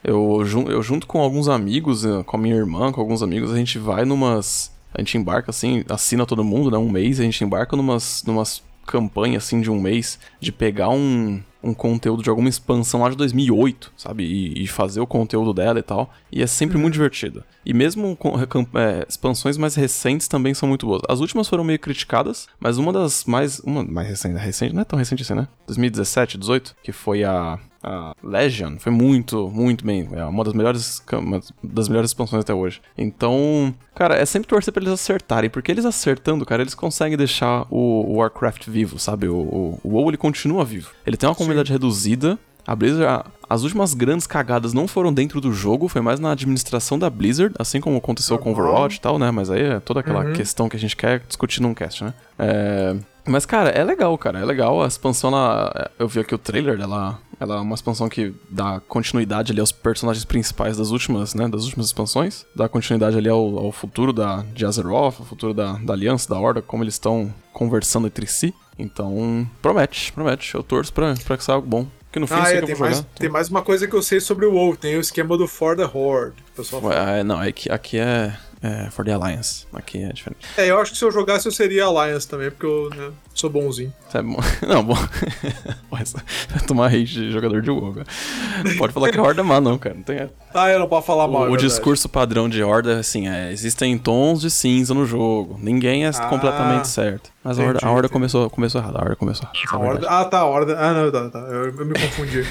eu, eu junto com alguns amigos, eh, com a minha irmã, com alguns amigos, a gente vai numas. A gente embarca assim, assina todo mundo, né? Um mês, a gente embarca numas, numas campanhas assim de um mês de pegar um, um conteúdo de alguma expansão lá de 2008, sabe? E, e fazer o conteúdo dela e tal. E é sempre muito divertido. E mesmo com é, expansões mais recentes também são muito boas. As últimas foram meio criticadas, mas uma das mais. Uma mais recente, recente não é tão recente assim, né? 2017, 18, que foi a. A Legion foi muito, muito bem. É uma das melhores, uma das melhores expansões até hoje. Então, cara, é sempre torcer pra eles acertarem, porque eles acertando, cara, eles conseguem deixar o, Warcraft vivo, sabe? O, o, o WoW ele continua vivo. Ele tem uma comunidade reduzida. A Blizzard, a- as últimas grandes cagadas não foram dentro do jogo, foi mais na administração da Blizzard, assim como aconteceu com Normal. Overwatch e tal, né? Mas aí é toda aquela questão que a gente quer discutir num cast, né? É... Mas, cara, é legal, cara. É legal. A expansão, ela... eu vi aqui o trailer dela. Ela é uma expansão que dá continuidade ali aos personagens principais das últimas, né? Das últimas expansões. Dá continuidade ali ao, ao futuro da, de Azeroth, ao futuro da, da Aliança, da Horda, como eles estão conversando entre si. Então, promete, promete. Eu torço pra, pra que saia algo bom. Que no fim, Ah, é, tem mais, jogar. tem mais uma coisa que eu sei sobre o WoW. Tem o esquema do For the Horde. o pessoal. Ué, é, não, é que aqui é, é For the Alliance. Aqui é diferente. É, eu acho que se eu jogasse eu seria Alliance também, porque eu, né, Sou bonzinho. É bom. (laughs) Não, bom. (laughs) Vai tomar hate de jogador de WoW, cara. Não pode falar que é horda má, não, cara. Não tem. Ah, eu não posso falar mal. O, é o verdade. discurso padrão de horda, assim, é, existem tons de cinza no jogo. Ninguém é Ah, completamente certo. Mas a horda, entendi, a horda entendi. começou, começou errado. A horda começou errado. é ah, tá, a horda. Ah, não, tá, tá. Eu, eu me confundi.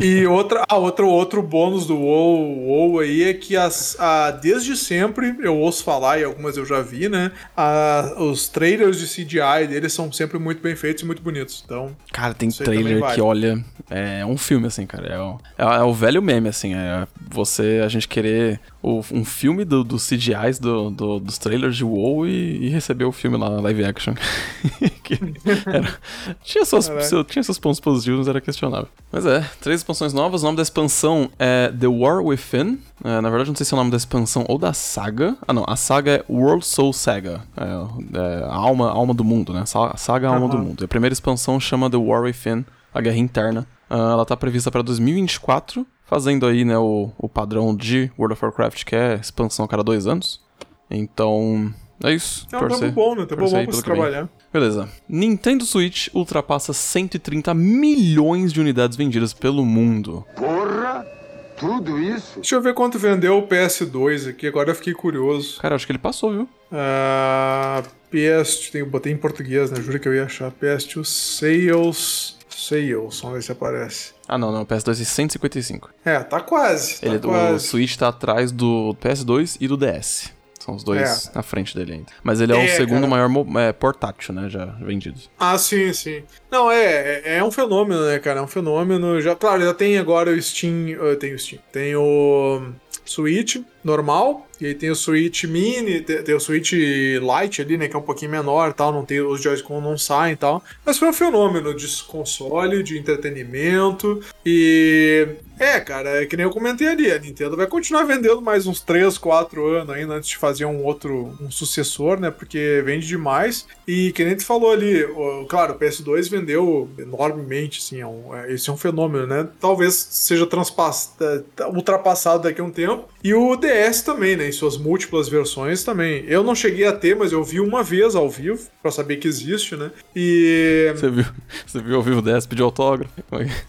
e outra, ah, outro, outro bônus do WoW, WoW aí é que as, a, desde sempre, eu ouço falar, e algumas eu já vi, né? A, os trailers de CGI deles são sempre muito bem feitos e muito bonitos. Então, Cara, tem trailer que, olha, é um filme, assim, cara. É o, é, é o velho meme, assim. É você, a gente querer o- um filme do- dos CGIs do, do- dos trailers de WoW e, e receber o filme lá, live action. (laughs) Que era- tinha, Caraca. seu- tinha seus pontos positivos, mas era questionável. Mas é, três expansões novas. O nome da expansão é The War Within. É, na verdade, não sei se é o nome da expansão ou da saga. Ah, não. A saga é World Soul Saga. É, é a alma, a alma do mundo, né? Sa- Saga Alma do Aham. Mundo. A primeira expansão chama The War Within, a Guerra Interna. Ah, ela tá prevista para 2024, fazendo aí, né, o, o padrão de World of Warcraft, que é expansão a cada dois anos. Então, é isso. é um tempo bom, né? Tempo bom pra se vem. Beleza. Nintendo Switch ultrapassa 130 milhões de unidades vendidas pelo mundo. Porra! Tudo isso? Deixa eu ver quanto vendeu o PS2 aqui, agora eu fiquei curioso. Cara, acho que ele passou, viu? Ah, PS, tem, botei em português, né? Juro que eu ia achar. PS2 Sales. Sales, vamos ver se aparece. Ah, não, não. O PS2 é 155. É, tá quase. Tá Ele, o quase. Switch tá atrás do PS2 e do DS. São os dois na frente dele ainda. Mas ele é, o É, segundo cara. maior é, portátil, né? Já vendido. Ah, sim, sim. Não, é, é, é um fenômeno, né, cara? É um fenômeno. Já, claro, já tem agora o Steam. Eu tenho o Steam. Tem o Switch normal. E aí tem o Switch Mini, tem, o Switch Lite ali, né? Que é um pouquinho menor e tal. Não tem, os Joy-Con não saem e tal. Mas foi um fenômeno de console, de entretenimento. E. É, cara, é que nem eu comentei ali. A Nintendo vai continuar vendendo mais uns 3, 4 anos ainda antes de fazer um outro um sucessor, né? Porque vende demais. E que nem tu falou ali, claro, o PS2 vendeu enormemente, assim, é um- é- esse é um fenômeno, né? Talvez seja tá- ultrapassado daqui a um tempo. E o DS também, né? Em suas múltiplas versões também. Eu não cheguei a ter, mas eu vi uma vez ao vivo, pra saber que existe, né? E. Você viu? (laughs) Você viu ao vivo o DS pedir autógrafo?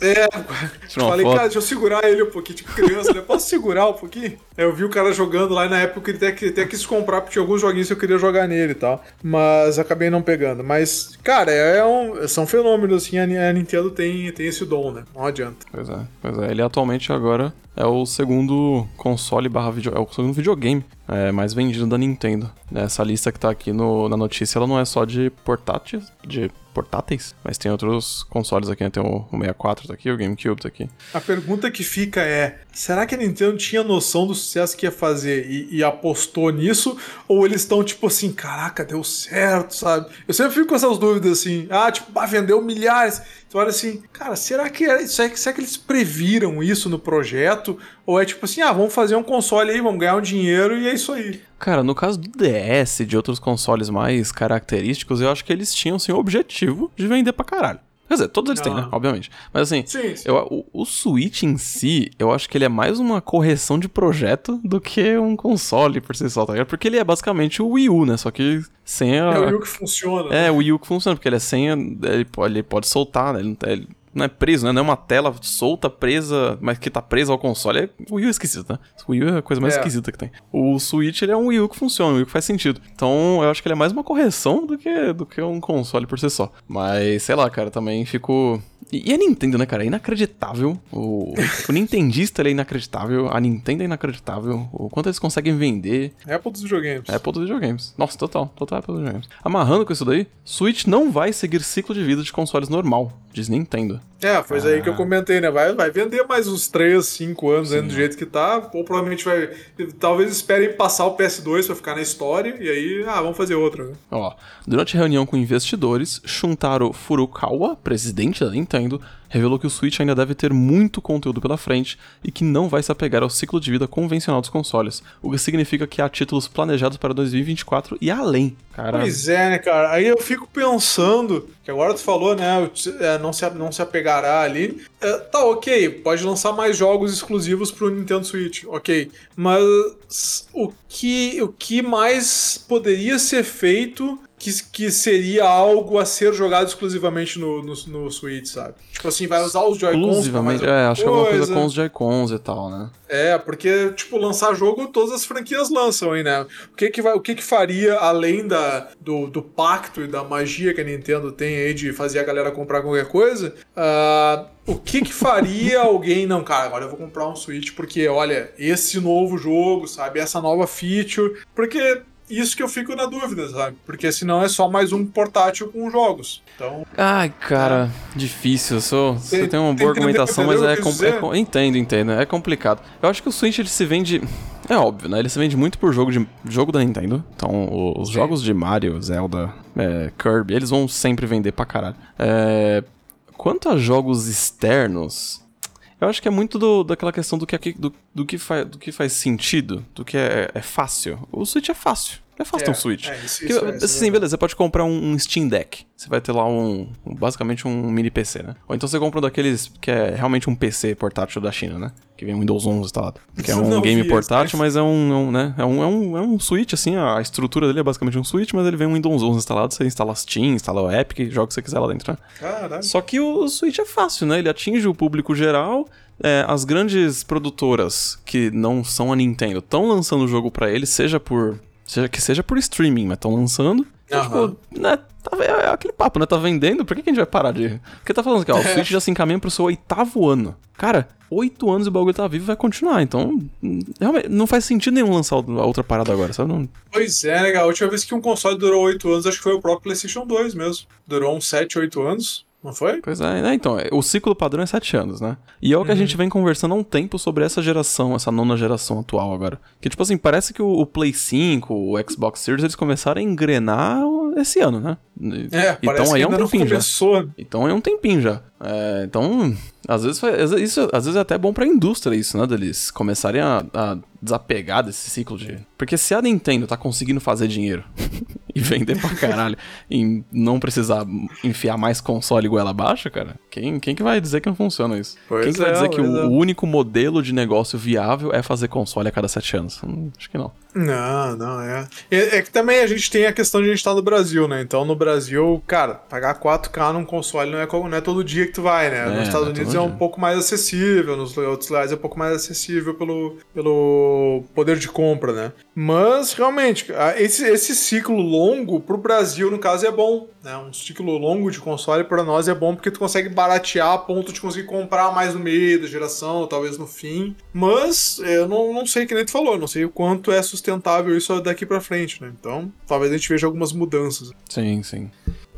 É (laughs) falei, foto. cara, deixa eu segurar ele um pouquinho, tipo criança, né? Posso segurar um pouquinho? Eu vi o cara jogando lá e na época ele até, até quis comprar, porque tinha alguns joguinhos que eu queria jogar nele e tal. Mas acabei não pegando. Mas, cara, é um, são fenômenos, assim, a, Ni- a Nintendo tem, tem esse dom, né? Não adianta. Pois é, pois é. Ele atualmente agora é o segundo console barra video, é o segundo videogame é, mais vendido da Nintendo. Essa lista que tá aqui no- na notícia, ela não é só de portáteis, de portáteis, mas tem outros consoles aqui, né? Tem o, o 64 tá aqui, o GameCube tá aqui. A pergunta que fica é: será que a Nintendo tinha noção do sucesso que ia fazer e, e apostou nisso? Ou eles estão tipo assim, caraca, deu certo, sabe? Eu sempre fico com essas dúvidas assim: ah, tipo, ah, vendeu milhares. Tu olha assim, cara, será que, era, será, que- que eles previram isso no projeto? Ou é tipo assim, ah, vamos fazer um console aí, vamos ganhar um dinheiro e é isso aí. Cara, no caso do DS e de outros consoles mais característicos, eu acho que eles tinham, sim, o objetivo de vender pra caralho. Quer dizer, todos eles têm, né? Ah. Obviamente. Mas assim, Sim, sim. eu- o, o Switch em si, eu acho que ele é mais uma correção de projeto do que um console por si só, tá ligado? Porque ele é basicamente o Wii U, né? Só que sem a. É o Wii U que funciona. É, o Wii U que funciona, porque ele é sem. a- Ele pode, ele pode soltar, né? Ele não, ele não é preso, né? Não é uma tela solta, presa, mas que tá presa ao console. É, o Wii U é esquisito, né? O Wii U é a coisa mais É. esquisita que tem. O Switch, ele é um Wii U que funciona, um Wii U que faz sentido. Então, eu acho que ele é mais uma correção do que, do que um console por si só. Mas, sei lá, cara, também fico. E e a Nintendo, né, cara? É inacreditável. O, o Nintendista ele é inacreditável. A Nintendo é inacreditável. O quanto eles conseguem vender. Apple dos videogames. É Apple dos videogames. Nossa, total. Total Apple dos videogames. Amarrando com isso daí, Switch não vai seguir ciclo de vida de consoles normal, diz Nintendo. É, foi isso aí que Ah. eu comentei, né? Vai, vai vender mais uns 3, 5 anos ainda do jeito que tá. Ou provavelmente vai. Talvez esperem passar o PS2 pra ficar na história. E aí, ah, vamos fazer outra. né? Ó, durante a reunião com investidores, Shuntaro Furukawa, presidente da Nintendo, revelou que o Switch ainda deve ter muito conteúdo pela frente e que não vai se apegar ao ciclo de vida convencional dos consoles, o que significa que há títulos planejados para 2024 e além. Cara, Pois é, né, cara? Aí eu fico pensando, que agora tu falou, né? é, não, se, não se apegará ali. É, tá, ok, pode lançar mais jogos exclusivos pro Nintendo Switch, ok. Mas o que, o que mais poderia ser feito que, que seria algo a ser jogado exclusivamente no, no, no Switch, sabe? Tipo assim, vai usar os Joy-Cons Exclusivamente. É, acho que é alguma coisa coisa. com os Joy-Cons e tal, né? É, porque, tipo, lançar jogo, todas as franquias lançam aí, né? O que que, vai, o que, que faria, além da, do, do pacto e da magia que a Nintendo tem aí de fazer a galera comprar qualquer coisa, ah, o que que faria (laughs) alguém, não, cara, agora eu vou comprar um Switch porque, olha, esse novo jogo, sabe? Essa nova feature. Porque isso que eu fico na dúvida, sabe? Porque senão é só mais um portátil com jogos. Então, Ai, cara, difícil. Eu sou, você Tem- tem uma boa entendeu- argumentação, mas é, é Entendo, entendo. É complicado. Eu acho que o Switch ele se vende. É óbvio, né? Ele se vende muito por jogo, de, jogo da Nintendo. Então, os jogos de Mario, Zelda, é, Kirby, eles vão sempre vender pra caralho. É, quanto a jogos externos, eu acho que é muito do- daquela questão do que, do, do que, faz, do que faz sentido, do que é, é fácil. O Switch é fácil. É fácil ter um Switch. é, isso- Porque, isso é- é assim, beleza, você pode comprar um, um Steam Deck. Você vai ter lá um, um- basicamente um mini PC, né? Ou então você compra um daqueles que é realmente um PC portátil da China, né? Que vem um Windows 11 instalado. Que é (laughs) um Não game portátil, mas é um, é um, né? É um, é, um, é um Switch, assim, a estrutura dele é basicamente um Switch, mas ele vem um Windows 11 instalado, você instala Steam, instala o Epic, joga o que você quiser lá dentro, né? caralho. Só que o Switch é fácil, né? Ele atinge o público geral. é, as grandes produtoras que não são a Nintendo estão lançando o jogo pra ele, seja por. Seja, que seja por streaming, mas estão lançando. Aham. tipo, né, tá, é, é aquele papo, né? Tá vendendo, por que, que a gente vai parar de. Porque tá falando aqui, ó, o (laughs) Switch já se encaminha pro seu oitavo ano. Cara, oito anos e o bagulho tá vivo e vai continuar. Então, hum, realmente, não faz sentido nenhum lançar a outra parada agora, sabe? Não, Pois é, legal. A última vez que um console durou 8 anos, acho que foi o próprio PlayStation 2 mesmo. Durou uns 7, 8 anos, não foi? Pois é, né? Então, é, o ciclo padrão é 7 anos, né? E é o que a gente vem conversando há um tempo sobre essa geração, essa nona geração atual agora. Que, tipo assim, parece que o, o Play 5, o Xbox Series, eles começaram a engrenar esse ano, né? É, então que aí é um tempinho já. Então é um tempinho já. É, então, às vezes, faz- às vezes- isso, às vezes é até bom pra indústria isso, né? Deles começarem a, a desapegar desse ciclo de. Porque se a Nintendo tá conseguindo fazer dinheiro (laughs) e vender pra caralho e não precisar enfiar mais console goela abaixo, cara, quem, quem que vai dizer que não funciona isso? Pois quem que vai é, dizer que o, é. o único modelo de negócio viável é fazer console a cada sete anos? Hum, acho que não. Não, não, é. é. é que também a gente tem a questão de a gente estar no Brasil, né? Então no Brasil, cara, pagar 4K num console não é, não é todo dia que tu vai, né? É, nos não Estados é Unidos é um dia. pouco mais acessível, nos outros lugares é um pouco mais acessível pelo, pelo poder de compra, né? Mas realmente, esse, esse ciclo longo pro Brasil, no caso, é bom. Né? Um ciclo longo de console pra nós é bom porque tu consegue baratear a ponto de conseguir comprar mais no meio da geração, talvez no fim. Mas é, eu não, não sei que nem tu falou, não sei o quanto é sustentável isso daqui pra frente, né? Então, talvez a gente veja algumas mudanças. Sim, sim.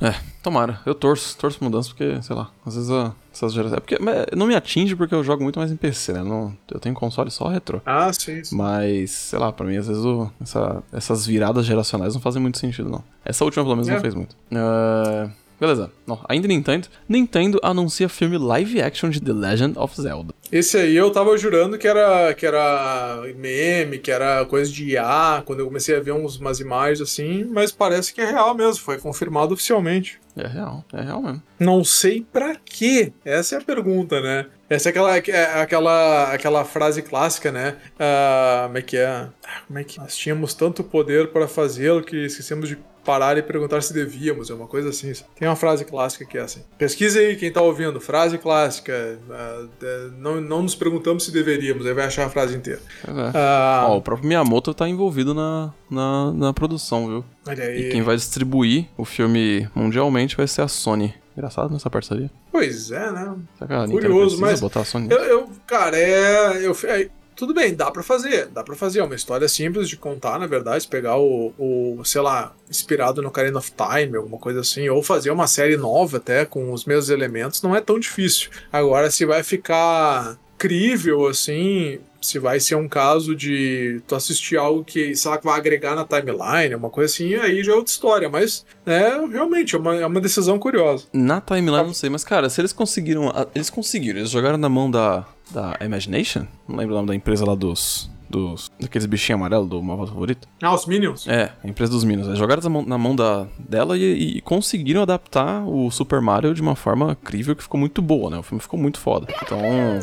É, tomara. Eu torço, torço mudança porque, sei lá, às vezes a, essas gerações. É porque não me atinge porque eu jogo muito mais em PC, né? Não, eu tenho console só retrô. Ah, sim. sim. Mas, sei lá, pra mim, às vezes o- essa- essas viradas geracionais não fazem muito sentido, não. Essa última, pelo menos, É. não fez muito. É, Beleza. Não, ainda Nintendo. Nintendo anuncia filme live action de The Legend of Zelda. Esse aí eu tava jurando que era, que era meme, que era coisa de IA, quando eu comecei a ver uns, umas imagens assim, mas parece que é real mesmo, foi confirmado oficialmente. É real, é real mesmo. Não sei pra quê. Essa é a pergunta, né? Essa é aquela, é aquela, aquela frase clássica, né? Ah, como é que é? Ah, Como é que nós tínhamos tanto poder para fazê-lo que esquecemos de parar e perguntar se devíamos. É uma coisa assim. Tem uma frase clássica que é assim. Pesquisa aí quem tá ouvindo. Frase clássica. é, não, não nos perguntamos se deveríamos. Aí vai achar a frase inteira. É. Ah, Ó, o próprio Miyamoto tá envolvido na, na, na produção, viu? olha E quem vai distribuir o filme mundialmente vai ser a Sony. Engraçado nessa parceria. Pois é, né? Será que a Nintendo Curioso, precisa mas botar a Sony? Eu, eu- cara, é, eu, é, tudo bem, dá pra fazer, dá pra fazer. É uma história simples de contar, na verdade, pegar o, o, sei lá, inspirado no Karen of Time, alguma coisa assim, ou fazer uma série nova até com os mesmos elementos, não é tão difícil. Agora, se vai ficar crível assim, se vai ser um caso de tu assistir algo que, sei lá, que vai agregar na timeline, uma coisa assim, aí já é outra história. Mas, é, realmente, é uma, é uma decisão curiosa. Na timeline eu não sei, mas cara, se eles conseguiram. Eles conseguiram, eles jogaram na mão da. Da Imagination? Não lembro o nome da empresa lá dos. dos daqueles bichinhos amarelos do Malvado Favorito. Ah, os Minions? É, a empresa dos Minions. Eles jogaram na mão, da, dela e, e conseguiram adaptar o Super Mario de uma forma incrível que ficou muito boa, né? O filme ficou muito foda. Então.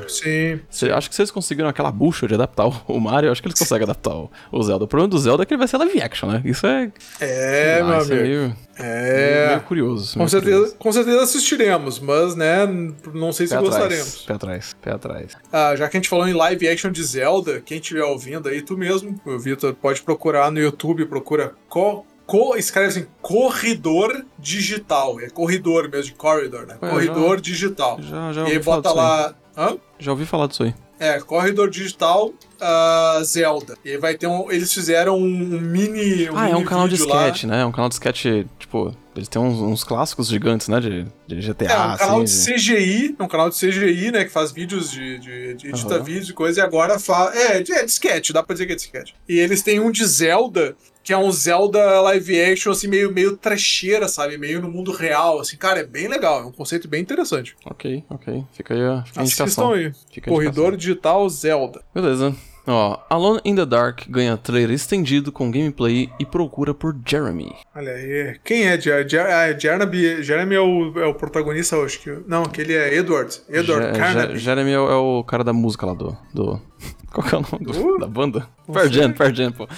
Sim. Cê, acho que eles conseguiram aquela bucha de adaptar o, o Mario, acho que eles conseguem adaptar o, o Zelda. O problema do Zelda é que ele vai ser live action, né? Isso é. É, lá, meu é amigo. meio- É. Meio curioso. Com meio certeza, curioso. com certeza assistiremos, mas, né, não sei se Pé gostaremos. atrás, pé atrás, pé atrás. Ah, já que a gente falou em live action de Zelda, quem estiver ouvindo aí, tu mesmo, o Vitor, pode procurar no YouTube, procura co, co- escreve assim, corredor digital. É corredor mesmo, de corridor, né? Ué, corredor já- digital. Já, já e ouvi aí falar bota disso aí. lá. Hã? Já ouvi falar disso aí. É, corredor digital ah, Zelda. E vai ter um. Eles fizeram um mini. ah, é um mini canal de vídeo lá. sketch, né? É um canal de sketch, tipo, eles têm uns, uns clássicos gigantes, né? De, de GTA, É, um canal de assim, CGI, é um canal de CGI, né, que faz vídeos de, de, de edita Aham. vídeos e coisa, e agora fala. É, é de sketch, dá pra dizer que é de sketch. E eles têm um de Zelda, que é um Zelda live action, assim, meio, meio trecheira, sabe? Meio no mundo real, assim, cara, é bem legal, é um conceito bem interessante. Ok, ok. Fica aí a, fica a Assistam indicação. aí. Fica Corredor digital Zelda. Beleza. Ó, Alone in the Dark ganha trailer estendido com gameplay e procura por Jeremy. Olha aí. Quem é Jer Jer ah, Jeremy? Jeremy é o, é o protagonista, acho que. Não, aquele é Edward. Edward Je- Carnaby. Je- Jeremy é o, é o cara da música lá do. do... (laughs) Qual que é o nome do- Do? da banda? Pearl. Jam, Pearl Jam, pô.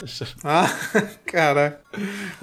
Ah, (laughs) caraca. (laughs)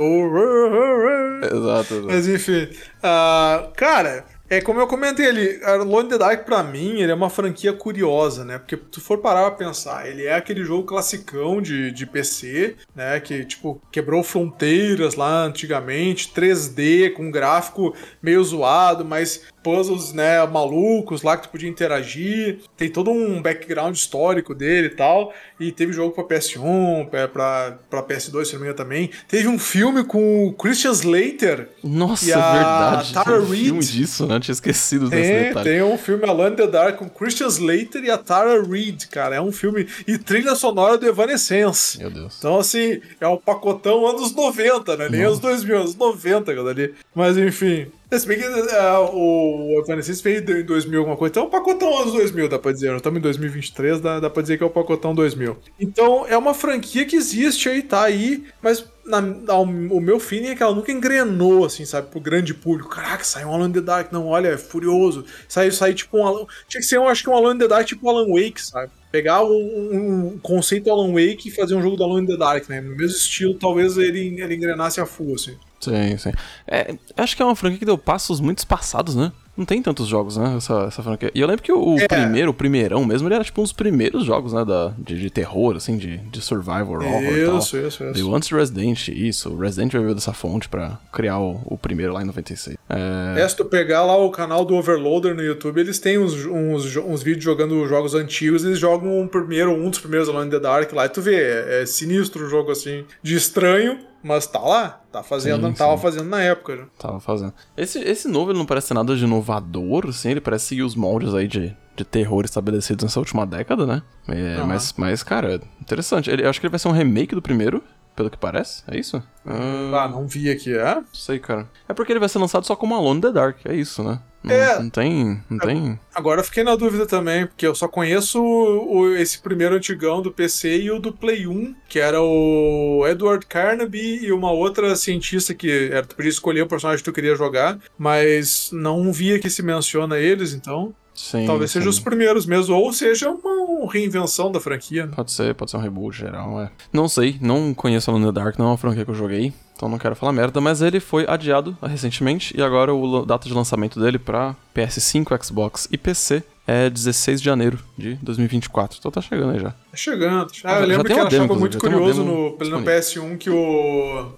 Exato, exato. Mas enfim, ah, cara, é como eu comentei ali, Alone in the Dark pra mim, ele é uma franquia curiosa, né? Porque tu for parar pra pensar, ele é aquele jogo classicão de, de PC, né? Que, tipo, quebrou fronteiras lá antigamente, 3D, com gráfico meio zoado, mas puzzles, né, malucos lá que tu podia interagir. Tem todo um background histórico dele e tal. E teve jogo pra PS1, pra, pra, pra PS2, se não me engano também. Teve um filme com o Christian Slater, Nossa, E a verdade. Tara Tem um Reid? filme disso, né? Eu tinha esquecido desse Tem, detalhe. tem um filme in the Dark com Christian Slater e a Tara Reid, cara. É um filme. E trilha sonora do Evanescence. Meu Deus. Então, assim, é um pacotão anos 90, né? Nem anos 2000, anos 90, cara, ali. Mas, enfim. Se bem que é, o Evanescence veio em 2000 alguma coisa. Então, é um pacotão anos 2000, dá pra dizer. Nós estamos em 2023, dá, dá pra dizer que é o pacotão 2000. Então, é uma franquia que existe aí, tá aí. Mas, na, na- o meu feeling é que ela nunca engrenou, assim, sabe? Pro grande público. Caraca, saiu um Alan in the Dark. Não, olha, é furioso. Saiu, saiu tipo um Alan... Tinha que ser, eu acho que um Alan in the Dark tipo Alan Wake, sabe? Pegar um, um- um conceito Alan Wake e fazer um jogo do Alan in the Dark, né? No mesmo estilo, talvez ele, ele engrenasse a full, assim. Sim, sim. É, acho que é uma franquia que deu passos muito espaçados, né? Não tem tantos jogos, né? Essa, essa franquia. E eu lembro que o, o É. primeiro, o primeirão mesmo, ele era tipo um dos primeiros jogos, né? Da, de, de terror, assim, de, de survival horror e tal. Isso, isso, isso. Veio antes Resident, isso. O Resident veio dessa fonte pra criar o, o primeiro lá em 96. É, É, se tu pegar lá o canal do Overloader no YouTube, eles têm uns, uns, uns vídeos jogando jogos antigos, eles jogam um primeiro, um dos primeiros Alone in the Dark lá, e tu vê, é, é sinistro o jogo assim, de estranho, mas tá lá, tá fazendo, Sim, tava sim. fazendo na época já. Tava fazendo. Esse, esse novo, ele não parece ser nada de inovador, assim. Ele parece seguir os moldes aí de, de terror estabelecidos nessa última década, né? É, Aham. mas, mas, cara, interessante. Ele, eu acho que ele vai ser um remake do primeiro, pelo que parece. É isso? Ah, Ah, não vi aqui, é? não sei, cara. É porque ele vai ser lançado só como Alone in the Dark. É isso, né? Não, É. não tem. Não tem. Agora eu fiquei na dúvida também, porque eu só conheço o- o- esse primeiro antigão do PC e o do Play 1, que era o Edward Carnaby e uma outra cientista que era, tu podia escolher o personagem que tu queria jogar, mas não via que se menciona eles, então Sim. talvez sim. sejam os primeiros mesmo, ou seja uma reinvenção da franquia. né? Pode ser, pode ser um reboot geral, é. Não sei, não conheço Alone in the Dark, não é uma franquia que eu joguei, então não quero falar merda, mas ele foi adiado recentemente e agora o data de lançamento dele pra PS5, Xbox e PC é 16 de janeiro de 2024. Então tá chegando aí já. Tá chegando. Ah, já eu lembro tem que uma demo, achava muito já curioso no, no disponível. PS1 que o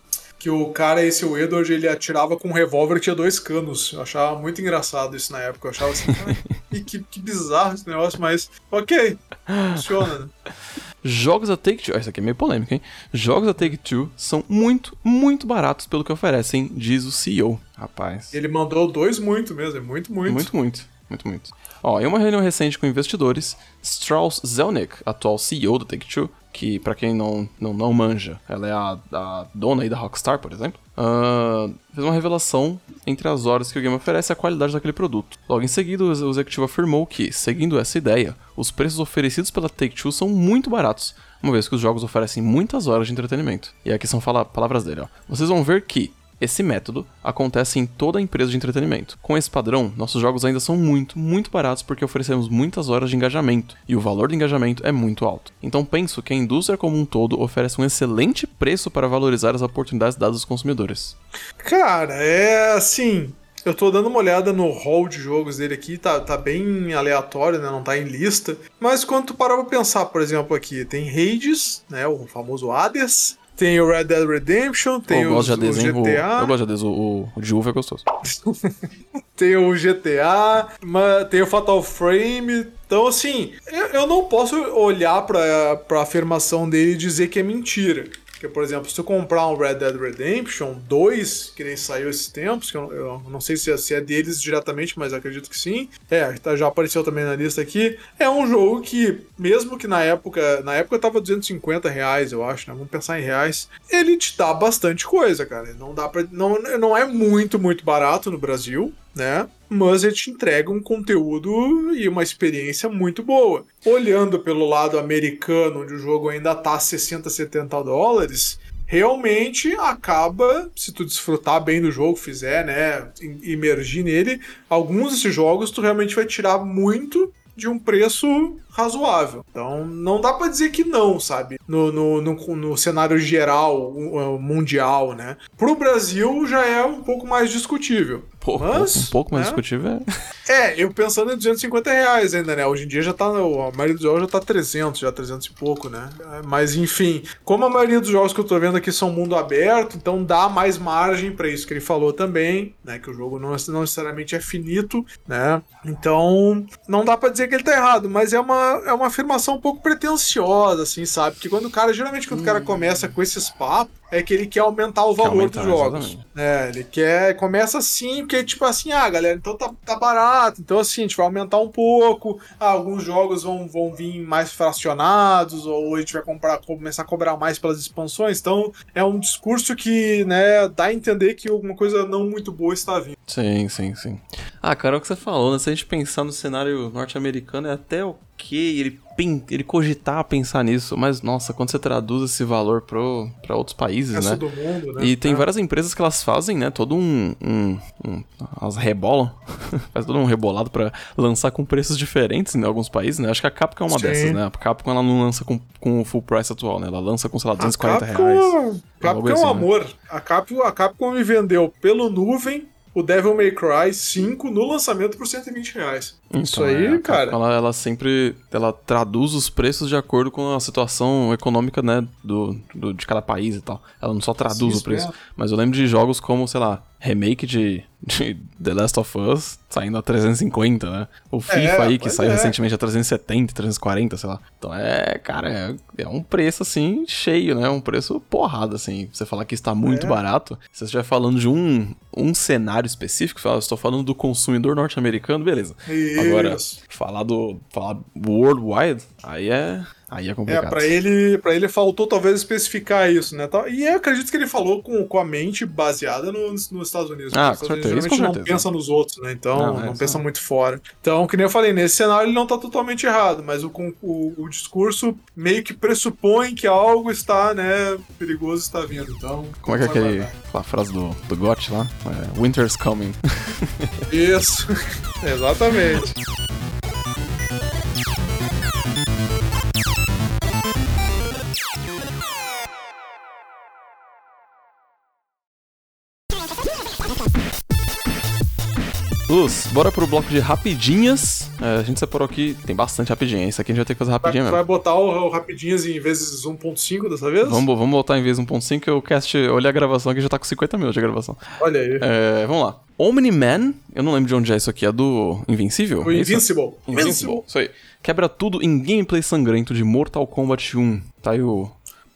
que o cara, esse o Edward, ele atirava com um revólver que tinha dois canos. Eu achava muito engraçado isso na época. Eu achava assim, que, que bizarro esse negócio, mas ok, funciona, né? Jogos da Take-Two... Ah, isso aqui é meio polêmico, hein? Jogos da Take-Two são muito, muito baratos pelo que oferecem, diz o CEO. Rapaz. Ele mandou dois muito mesmo, é muito, muito. Muito, muito, muito, muito. Ó, em uma reunião recente com investidores, Strauss Zelnick, atual CEO da Take-Two, que pra quem não, não, não manja, ela é a, a dona aí da Rockstar, por exemplo, ah, fez uma revelação entre as horas que o game oferece e a qualidade daquele produto. Logo em seguida, o ex- o executivo afirmou que, seguindo essa ideia, os preços oferecidos pela Take-Two são muito baratos, uma vez que os jogos oferecem muitas horas de entretenimento. E aqui são palavras dele, ó. Vocês vão ver que Esse método acontece em toda empresa de entretenimento. Com esse padrão, nossos jogos ainda são muito, muito baratos porque oferecemos muitas horas de engajamento, e o valor do engajamento é muito alto. Então penso que a indústria como um todo oferece um excelente preço para valorizar as oportunidades dadas aos consumidores. Cara, é assim. Eu tô dando uma olhada no hall de jogos dele aqui, tá, tá bem aleatório, né? Não tá em lista. Mas quando tu parar pra pensar, por exemplo, aqui, tem Hades, né? O famoso Hades. Tem o Red Dead Redemption, tem? O- GTA. Eu gosto de Hades, o, o, de uva é gostoso. (laughs) tem o GTA, tem o Fatal Frame. Então, assim, eu, eu não posso olhar pra, pra afirmação dele e dizer que é mentira. Porque, por exemplo, se tu comprar um Red Dead Redemption 2, que nem saiu esses tempos, que eu, eu não sei se é, se é deles diretamente, mas acredito que sim. É, tá- já apareceu também na lista aqui. É um jogo que, mesmo que na época, na época tava 250 reais, eu acho, né? Vamos pensar em reais. Ele te dá bastante coisa, cara. Não dá pra, não, não é muito, muito barato no Brasil, né? Mas ele te entrega um conteúdo e uma experiência muito boa. Olhando pelo lado americano, onde o jogo ainda tá 60, 70 dólares, realmente acaba, se tu desfrutar bem do jogo, fizer, né, im- imergir nele, alguns desses jogos tu realmente vai tirar muito de um preço razoável. Então, não dá pra dizer que não, sabe? No, no, no, no cenário geral, mundial, né? Pro Brasil já é um pouco mais discutível. Mas, um pouco mais né? discutível é. É, eu pensando em 250 reais ainda, né? Hoje em dia já tá. A maioria dos jogos já tá 300, já 300 e pouco, né? É, Mas enfim, como a maioria dos jogos que eu tô vendo aqui são mundo aberto, então dá mais margem pra isso que ele falou também, né? Que o jogo não, não necessariamente é finito, né? Então, não dá pra dizer que ele tá errado, mas é uma, é uma afirmação um pouco pretensiosa, assim, sabe? Porque quando o cara, geralmente quando o cara começa com esses papos, é que ele quer aumentar o valor aumentar, dos jogos. exatamente. É, ele quer. Começa assim, porque, tipo assim, ah, galera, então tá, tá barato. Então, assim, a gente vai aumentar um pouco. Ah, alguns jogos vão, vão vir mais fracionados, ou a gente vai comprar, começar a cobrar mais pelas expansões. Então, é um discurso que, né, dá a entender que alguma coisa não muito boa está vindo. Sim, sim, sim. Ah, cara, é o que você falou, né? Se a gente pensar no cenário norte-americano, é até ok ele, ele cogitar pensar nisso, mas nossa, quando você traduz esse valor pro, pra outros países, né? do mundo, né? E tem É. várias empresas que elas fazem, né? Todo um. um, um elas rebolam. (laughs) faz todo um rebolado pra lançar com preços diferentes em alguns países, né? Acho que a Capcom é uma Sim. dessas, né? A Capcom ela não lança com, com o full price atual, né? Ela lança com, sei lá, A 240 Capcom, reais. a Capcom é assim, um né? amor. A Capcom, a Capcom me vendeu pelo nuvem o Devil May Cry 5 no lançamento por 120 reais. Isso Então, aí, é, cara. Ela, ela sempre ela traduz os preços de acordo com a situação econômica, né, do, do- de cada país e tal. Ela não só traduz Sim, o preço. isso Mas eu lembro de jogos como, sei lá, remake de, de The Last of Us saindo a 350, né? O FIFA aí, que saiu é. recentemente a 370, 340, sei lá. Então é, cara, é, é um preço assim cheio, né? Um preço porrada, assim. Você falar que está muito É. barato, se você estiver falando de um, um cenário específico, fala, eu estou falando do consumidor norte-americano, beleza. Agora, Isso. falar do. falar worldwide, aí é. Aí é É, complicado. pra ele, pra ele faltou talvez especificar isso, né? E eu acredito que ele falou com, com a mente baseada no- nos Estados Unidos. Ah, porque os com certeza, Unidos não certeza. pensa nos outros, né? Então Não, não, é, pensa não. muito fora. Então, que nem eu falei, nesse cenário ele não tá totalmente errado, mas o, o, o discurso meio que pressupõe que algo está, né, perigoso está vindo. Então. Como é que é aquele, aquela frase do, do GOT lá? É, Winter's coming. Isso. (laughs) Exatamente. Luz, bora pro bloco de rapidinhas. É, a gente separou aqui, tem bastante rapidinha. Isso aqui a gente vai ter que fazer Vai, rapidinho vai mesmo. botar o, o rapidinhas em vezes 1.5 dessa vez? Vamos, vamos voltar em vez 1.5, que o cast, eu olhei a gravação aqui já tá com 50 minutos de gravação. Olha aí. É, vamos lá. Omni-Man, eu não lembro de onde é isso aqui, é do Invencível? o É? Invincible. Invincible. Isso aí. Quebra tudo em gameplay sangrento de Mortal Kombat 1. Tá aí o,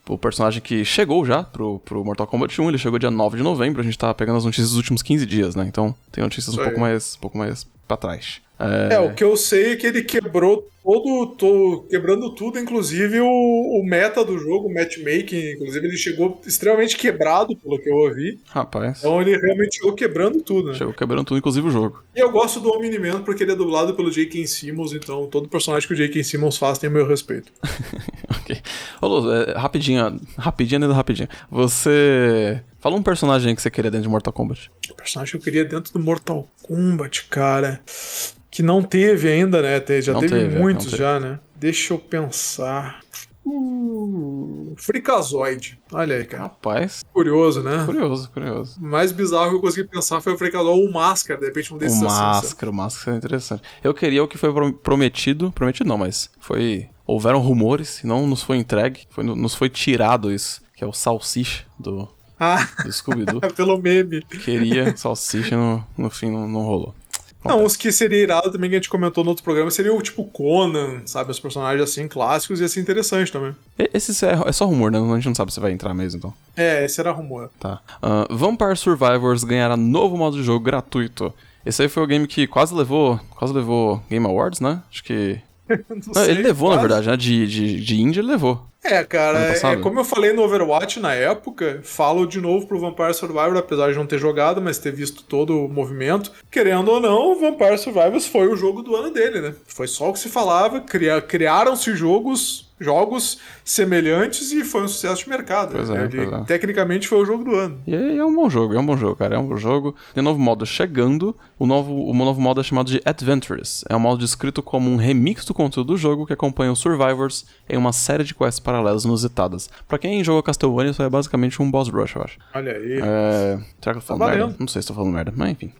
o personagem que chegou já pro, pro Mortal Kombat 1. Ele chegou dia 9 de novembro. A gente tá pegando as notícias dos últimos 15 dias, né? Então tem notícias Isso um aí. pouco mais, um pouco mais pra trás. É, o que eu sei é que ele quebrou todo, to- quebrando tudo, inclusive o, o meta do jogo, o matchmaking, inclusive ele chegou extremamente quebrado, pelo que eu ouvi. Rapaz, Então ele realmente chegou quebrando tudo, né? chegou quebrando tudo, inclusive o jogo. E eu gosto do Omni-Man porque ele é dublado pelo J.K. Simmons, então todo personagem que o J.K. Simmons faz tem o meu respeito. (laughs) ok. Ô, Luz, é, rapidinho, rapidinho ainda rapidinho. Você Fala um personagem que você queria dentro de Mortal Kombat. O personagem que eu queria dentro do Mortal Kombat, cara. Que não teve ainda, né? Já Não teve, teve, é, muitos teve. já, né? Deixa eu pensar. Uh. Olha aí, cara. Rapaz, Curioso, né? curioso, curioso. O mais bizarro que eu consegui pensar foi o Freakazoid ou o Máscara, de repente um desses O sabe? Máscara, o Máscara é interessante. Eu queria o que foi prom- prometido. Prometido não, mas foi. Houveram rumores, não nos foi entregue. Foi, nos foi tirado isso. Que é o Salsicha do, Ah, do Scooby-Doo. (laughs) pelo meme. Queria Salsicha, no, no fim não, não rolou. Não, os que seria irado também que a gente comentou no outro programa seria o tipo Conan, sabe? Os personagens assim clássicos ia ser interessante também. Esse é, é só rumor, né? A gente não sabe se vai entrar mesmo, então. É, esse era rumor. Tá. Ah, Vampire Survivors ganhará novo modo de jogo gratuito. Esse aí foi o game que quase levou. Quase levou Game Awards, né? Acho que. (laughs) Não sei, ele levou, na quase. verdade, né? De, de, de indie ele levou. É, cara, é, é como eu falei no Overwatch na época, falo de novo pro Vampire Survivor, apesar de não ter jogado, mas ter visto todo o movimento. Querendo ou não, o Vampire Survivors foi o jogo do ano dele, né? Foi só o que se falava, cria- criaram-se jogos, jogos semelhantes e foi um sucesso de mercado. Pois é, Ele, pois é. Tecnicamente foi o jogo do ano. E é, é um bom jogo, é um bom jogo, cara. É um bom jogo. Tem novo modo chegando. O novo, o novo modo é chamado de Adventures. É um modo descrito como um remix do conteúdo do jogo que acompanha os Survivors em uma série de quests paralelas inusitadas. Pra quem jogou Castlevania, isso é basicamente um boss rush, eu acho. Olha aí. É. Será que eu tô falando Tá merda? Não sei se tô falando merda, mas enfim.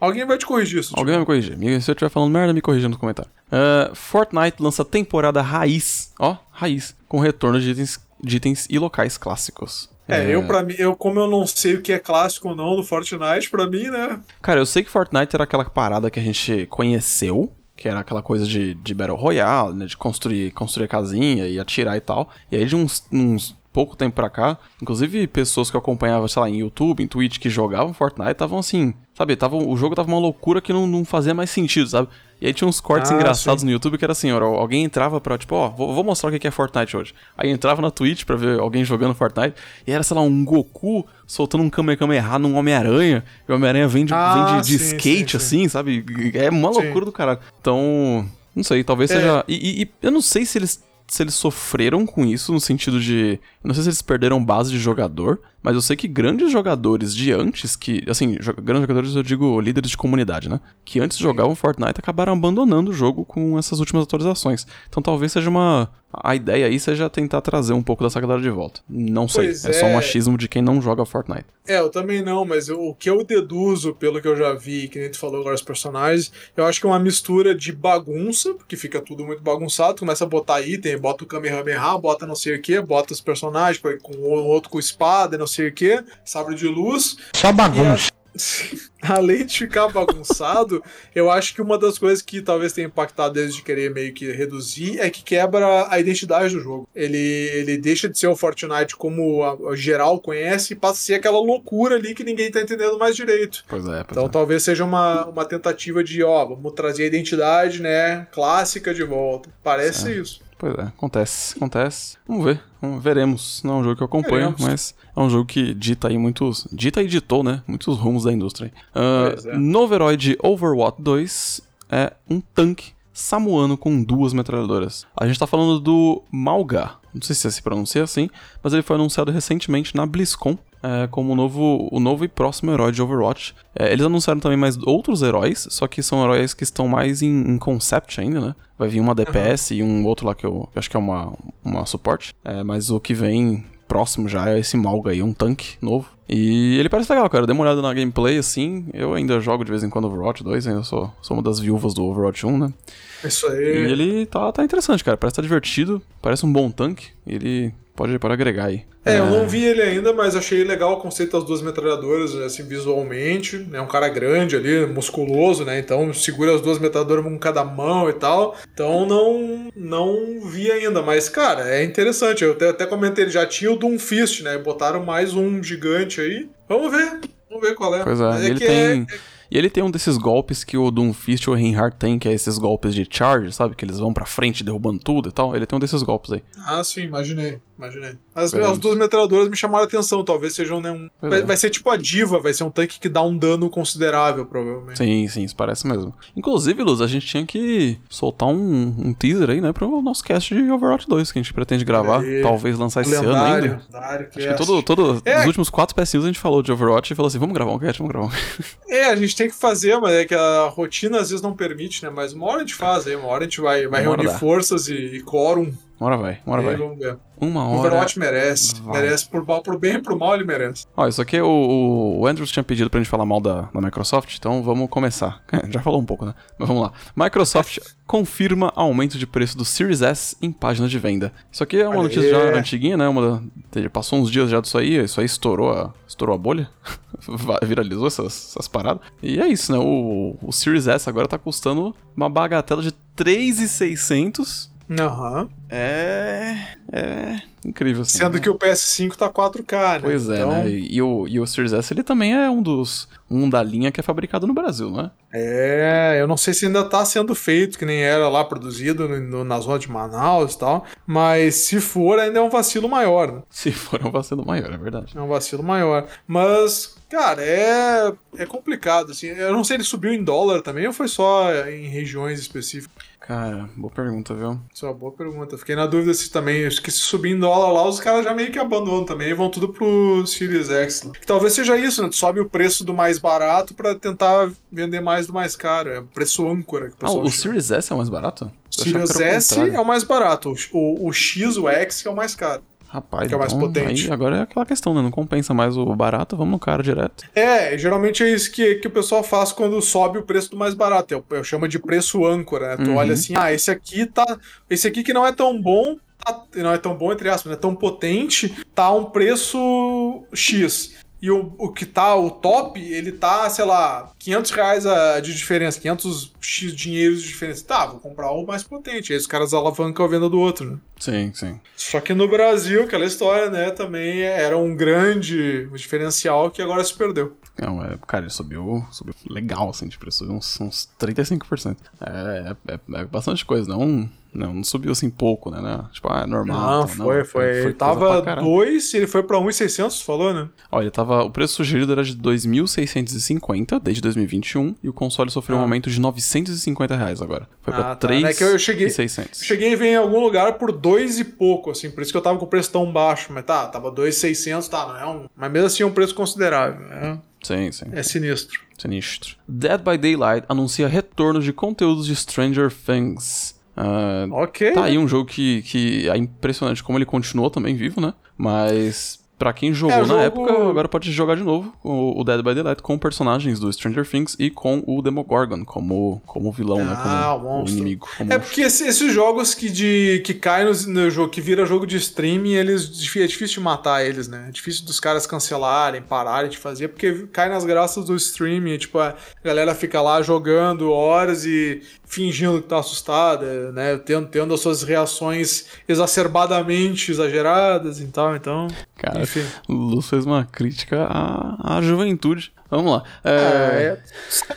Alguém vai te corrigir isso. Alguém vai me corrigir. Se eu estiver falando merda, me corrija no comentário. É, Fortnite lança temporada raiz. Ó, raiz. Com retorno de itens, de itens e locais clássicos. É, eu para mim, eu como eu não sei o que é clássico ou não do Fortnite, pra mim, né? Cara, eu sei que Fortnite era aquela parada que a gente conheceu, que era aquela coisa de, de Battle Royale, né? De construir, construir casinha e atirar e tal. E aí de uns, uns pouco tempo pra cá, inclusive pessoas que eu acompanhava, sei lá, em YouTube, em Twitch, que jogavam Fortnite, estavam assim, sabe, tava, o jogo tava uma loucura que não, não fazia mais sentido, sabe? E aí tinha uns cortes Ah, engraçados sim. no YouTube que era assim, ó, alguém entrava pra, tipo, ó, vou, vou mostrar o que é Fortnite hoje. Aí entrava na Twitch pra ver alguém jogando Fortnite, e era, sei lá, um Goku soltando um Kamehameha num Homem-Aranha, e o Homem-Aranha vem de, Ah, vem de, de sim, skate, sim, sim. assim, sabe? É uma loucura do caralho. Então, não sei, talvez É. seja... E, e- e eu não sei se eles... Se eles sofreram com isso, no sentido de. Eu não sei se eles perderam base de jogador, mas eu sei que grandes jogadores de antes, que. Assim, jo- grandes jogadores eu digo líderes de comunidade, né? Que antes jogavam Fortnite acabaram abandonando o jogo com essas últimas atualizações. Então talvez seja uma. A ideia aí seja tentar trazer um pouco dessa galera de volta. Não sei. Pois é só um é. achismo de quem não joga Fortnite. É, eu também não, mas eu- o que eu deduzo pelo que eu já vi, que nem tu falou agora os personagens, eu acho que é uma mistura de bagunça, porque fica tudo muito bagunçado, começa a botar item, bota o Kamehameha, bota não sei o que, bota os personagens com, com o outro com espada, não sei o que, sabre de luz. Só bagunça. (laughs) Além de ficar bagunçado, (laughs) eu acho que uma das coisas que talvez tenha impactado eles de querer meio que reduzir é que quebra a identidade do jogo. Ele, ele deixa de ser o Fortnite como a, a geral conhece e passa a ser aquela loucura ali que ninguém tá entendendo mais direito. Pois é, pois Então é. talvez seja uma, uma tentativa de, ó, vamos trazer a identidade, né, clássica de volta. Parece ser isso. Pois é, acontece, acontece. Vamos ver, vamos, veremos. Não é um jogo que eu acompanho, Veremos. mas é um jogo que dita aí muitos. Dita e ditou, né? Muitos rumos da indústria. Pois é. De Overwatch 2 é um tanque samuano com duas metralhadoras. A gente tá falando do Malga. Não sei se se pronuncia assim, mas ele foi anunciado recentemente na BlizzCon. É, como o novo, o novo e próximo herói de Overwatch. É, eles anunciaram também mais outros heróis, só que são heróis que estão mais em, em concept ainda, né? Vai vir uma DPS e um outro lá que eu, que eu acho que é uma, uma suporte. É, mas o que vem próximo já é esse Malga aí, um tanque novo. E ele parece legal, cara. Dê uma olhada na gameplay, assim. Eu ainda jogo de vez em quando Overwatch 2, ainda sou, sou uma das viúvas do Overwatch 1, né? Isso E aí. ele tá, tá interessante, cara. Parece tá divertido, parece um bom tanque. E ele pode, pode agregar aí. É, eu não vi ele ainda, mas achei legal o conceito das duas metralhadoras, assim, visualmente. É um cara grande ali, musculoso, né? Então segura as duas metralhadoras com cada mão e tal. Então não, não vi ainda, mas, cara, é interessante. Eu até, até comentei, ele já tinha o Doomfist, né? Botaram mais um gigante aí. Vamos ver. Vamos ver qual é. Pois é, Mas e ele que tem. E ele tem um desses golpes que o Doomfist e o Reinhardt tem, que é esses golpes de charge, sabe? Que eles vão pra frente derrubando tudo e tal. Ele tem um desses golpes aí. Ah, sim, imaginei. Imaginei. As, as duas metralhadoras me chamaram a atenção, talvez sejam né, um. Vai, é. vai ser tipo a diva, vai ser um tanque que dá um dano considerável, provavelmente. Sim, sim, isso parece mesmo. Inclusive, Luz, a gente tinha que soltar um, um teaser aí, né, pro nosso cast de Overwatch 2, que a gente pretende gravar, Aí. talvez lançar esse ano Lendário, ainda. lendário, Acho que todo, todo, É. nos últimos quatro PS1 a gente falou de Overwatch e falou assim, vamos gravar um cast, vamos gravar um cast. (laughs) É, a gente tem que fazer, mas é que a rotina às vezes não permite, né? Mas uma hora a gente faz aí, uma hora a gente vai, vai reunir dá. forças e, e quórum. Uma hora vai, uma hora vai. vamos ver. Uma O hora. Overwatch merece. vai. Merece por, mal, por bem e por mal, ele merece. Ó, isso aqui é o, o Andrews tinha pedido pra gente falar mal da, da Microsoft, então vamos começar. (laughs) Já falou um pouco, né? Mas vamos lá. Microsoft confirma aumento de preço do Series S em páginas de venda. Isso aqui é uma Olha notícia já antiguinha, né? Uma passou uns dias já disso aí, isso aí estourou a, estourou a bolha, (laughs) viralizou essas, essas paradas. E é isso, né? O, o Series S agora tá custando uma bagatela de 3,600. Aham. É. É. Incrível, assim. Sendo né? que o PS5 tá 4K, né? Pois é, então, né? E, o, e o Series S ele também é um dos. um da linha que é fabricado no Brasil, né? É, eu não sei se ainda tá sendo feito, que nem era lá produzido no- no- na zona de Manaus e tal. Mas se for, ainda é um vacilo maior, né? Se for um vacilo maior, é verdade. É um vacilo maior. Mas, cara, é, é complicado, assim. Eu não sei, ele subiu em dólar também ou foi só em regiões específicas? Cara, boa pergunta, viu? Isso é uma boa pergunta. Fiquei na dúvida se também. Acho que se subir em dólar lá, os caras já meio que abandonam também e vão tudo pro Series X. lá. Que talvez seja isso, né? Tu sobe o preço do mais barato pra tentar vender mais do mais caro. É o preço âncora que o Ah, pessoal o chama. Series S é o mais barato? Eu achava Series o S é o mais barato. O, o, o X, o X é o mais caro. Rapaz, que é o mais então, potente. Aí agora é aquela questão, né? Não compensa mais o barato, vamos no caro direto. É, geralmente é isso que, que o pessoal faz quando sobe o preço do mais barato. Eu, eu chamo de preço âncora, né? Tu Uhum. olha assim, ah, esse aqui tá. Esse aqui que não é tão bom, tá- não é tão bom, entre aspas, não é tão potente, tá a um preço X. E o, o que tá, o top, ele tá, sei lá, 500 reais a- de diferença, 500 X dinheiros de diferença. Tá, vou comprar o mais potente. Aí os caras alavancam a venda do outro, né? Sim, sim. Só que no Brasil, aquela história, né, também era um grande diferencial que agora se perdeu. Não, é, cara, ele subiu, subiu legal, assim, de preço, uns, uns 35%. É, é, é bastante coisa, não, não, não subiu assim pouco, né? né? Tipo, ah, é normal. Não, tá, foi, foi. Ele coisa tava pra caralho. 2 e ele foi pra 1,600, falou, né? Ele tava. O preço sugerido era de 2.650 desde 2021 e o console sofreu um Ah. aumento de 950 reais agora. Foi pra Ah, tá. É que eu cheguei- 3.600. Cheguei a ver em algum lugar por 2 e pouco, assim, por isso que eu tava com o preço tão baixo. Mas tá, tava 2,600, tá, não é um... Mas mesmo assim é um preço considerável, né? Sim, sim. É sinistro. Sinistro. Dead by Daylight anuncia retorno de conteúdos de Stranger Things. Ah, Ok. Tá aí um jogo que, que é impressionante como ele continuou também vivo, né? Mas pra quem jogou É, na jogo- época, agora pode jogar de novo o, o Dead by Daylight com personagens do Stranger Things e com o Demogorgon como, como vilão, né? Ah, Como o monstro. inimigo. Como É porque esse- esses jogos que, de, que caem no, no jogo, que vira jogo de streaming, eles, é difícil de matar eles, né? É difícil dos caras cancelarem, pararem de fazer, porque cai nas graças do streaming. Tipo, a galera fica lá jogando horas e fingindo que tá assustada, né? Tendo, tendo as suas reações exacerbadamente exageradas e tal. Então, Cara, enfim. o Luz fez uma crítica à, à juventude. Vamos lá. É, É,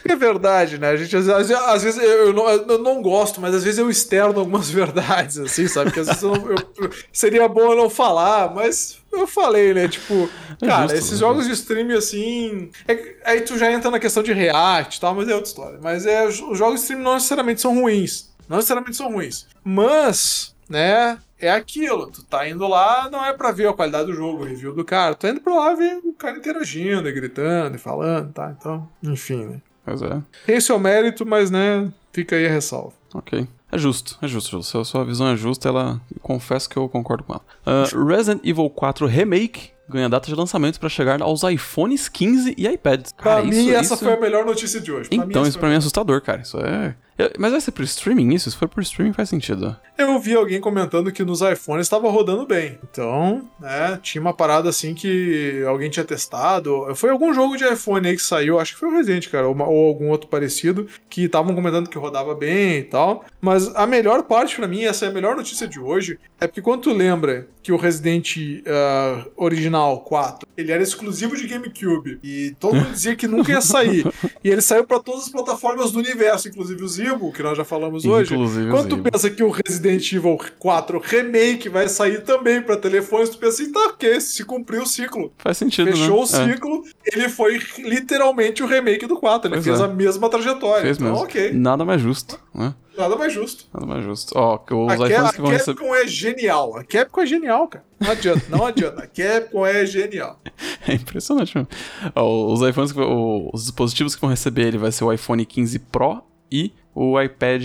é, é verdade, né? A gente, às, vezes- às vezes eu, não, eu não gosto, mas às vezes eu externo algumas (laughs) verdades, assim, sabe? Que às vezes eu eu- seria bom eu não falar, mas eu falei, né? Tipo, É cara, justo, esses é jogos de streaming assim. é aí tu já entra na questão de react e tal, mas é outra história. Mas é, os jogos de streaming não necessariamente são ruins. Não necessariamente são ruins. Mas, né? É aquilo, tu tá indo lá, não é pra ver a qualidade do jogo, o review do cara, tu tá indo pra lá ver o cara interagindo, e gritando, e falando, tá? Então, enfim, né? Pois é. Tem seu mérito, mas, né, fica aí a ressalva. Ok. É justo, é justo, justo. Sua, sua visão é justa, ela. eu confesso que eu concordo com ela. Ah, Resident Evil 4 Remake ganha data de lançamento pra chegar aos iPhones 15 e iPads. Pra Cara, mim, isso- essa isso- foi a melhor notícia de hoje. Pra Então, essa isso pra mim é assustador, cara. Isso é. Mas vai ser por streaming isso? Se for por streaming, faz sentido. Eu vi alguém comentando que nos iPhones estava rodando bem. Então, né, tinha uma parada assim que alguém tinha testado. Foi algum jogo de iPhone aí que saiu, acho que foi o Resident, cara, ou, ou algum outro parecido, que estavam comentando que rodava bem e tal. Mas a melhor parte pra mim, essa é a melhor notícia de hoje, é porque quando tu lembra que o Resident ah, original 4, ele era exclusivo de GameCube e todo mundo dizia que nunca ia sair. (laughs) e ele saiu pra todas as plataformas do universo, inclusive os Evil, que nós já falamos hoje. Inclusive Quando tu pensa que o Resident Evil 4 Remake vai sair também pra telefones, tu pensa assim, tá, ok, se cumpriu o ciclo. Faz sentido, Fechou né? o ciclo, ele foi literalmente o remake do 4. Ele Pois fez é. a mesma trajetória. Fez então, mesmo. ok. Nada mais justo, né? Nada mais justo. Nada mais justo. Ó, os A, Cap- iPhones a que vão receber. Capcom é genial. A Capcom é genial, cara. Não adianta, não adianta. A Capcom é genial. (laughs) É impressionante mesmo. Os iPhones, que os dispositivos que vão receber ele vai ser o iPhone 15 Pro e o iPad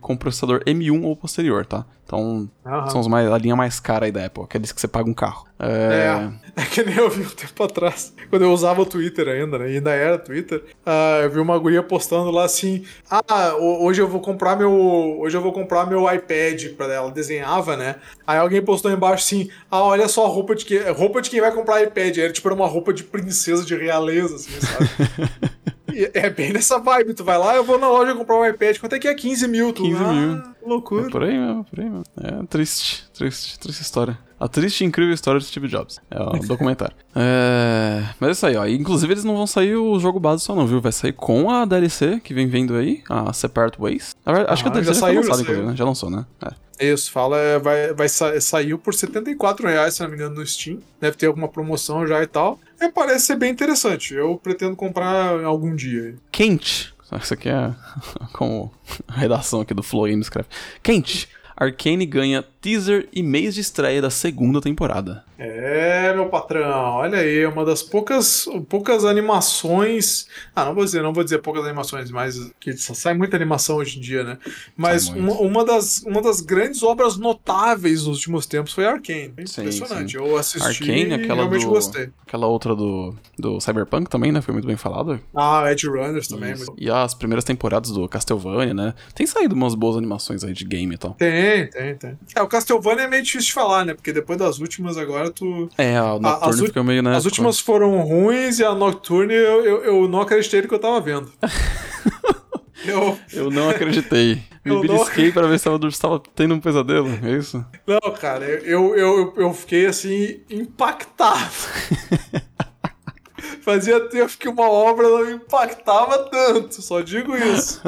com processador M1 ou posterior, tá? Então, Aham. são os mais, a linha mais cara aí da Apple, aqueles que você paga um carro. É, É, é que nem eu vi um tempo atrás, quando eu usava o Twitter ainda, né? E ainda era Twitter. ah, eu vi uma guria postando lá assim: Ah, ho- hoje eu vou comprar meu. Hoje eu vou comprar meu iPad pra ela. Desenhava, né? Aí alguém postou embaixo assim: Ah, olha só a roupa de quem. Roupa de quem vai comprar iPad. Era tipo era uma roupa de princesa de realeza, assim, sabe? (laughs) É bem nessa vibe, tu vai lá, eu vou na loja comprar um iPad, quanto é que é? 15 mil, tu 15 ah, mil. loucura. É por aí mesmo, por aí mesmo. É triste, triste, triste história. A triste e incrível história do Steve Jobs. É um (laughs) documentário. É... Mas é isso aí, ó. Inclusive, eles não vão sair o jogo base só não, viu? Vai sair com a DLC que vem vendo aí, a Separate Ways. Verdade, acho que a Ah, DLC já já, saiu, foi já lançada, inclusive, né? Já lançou, né? É. Isso, fala, é, vai, vai sa- saiu por 74 reais, se não me engano, no Steam. Deve ter alguma promoção já e tal. É, parece ser bem interessante. Eu pretendo comprar algum dia. Quente. Isso aqui é (laughs) como a redação aqui do Flow Games escreve. Quente. Arcane ganha teaser e mês de estreia da segunda temporada. É, meu patrão, olha aí, uma das poucas, poucas animações. Ah, não vou dizer, não vou dizer poucas animações, mas que sai muita animação hoje em dia, né? Mas uma, uma, das, uma das grandes obras notáveis nos últimos tempos foi Arcane. Sim, Impressionante. sim. Eu assisti Arcane, e aquela realmente do, gostei. aquela outra do, do Cyberpunk também, né? Foi muito bem falado. Ah, Edge Runners também. Muito- E as primeiras temporadas do Castlevania, né? Tem saído umas boas animações aí de game e tal. Tem, tem, tem. É, o Castlevania é meio difícil de falar, né? Porque depois das últimas agora tu. É, a Nocturne fica meio, né? As últimas foram ruins e a Nocturne eu, eu, eu não acreditei no que eu tava vendo. (laughs) eu. Eu não acreditei. (laughs) Me Eu não- belisquei pra ver se ela estava tendo um pesadelo, é isso? Não, cara, eu, eu, eu, eu fiquei assim, impactado. (laughs) Fazia tempo que uma obra não me impactava tanto, só digo isso.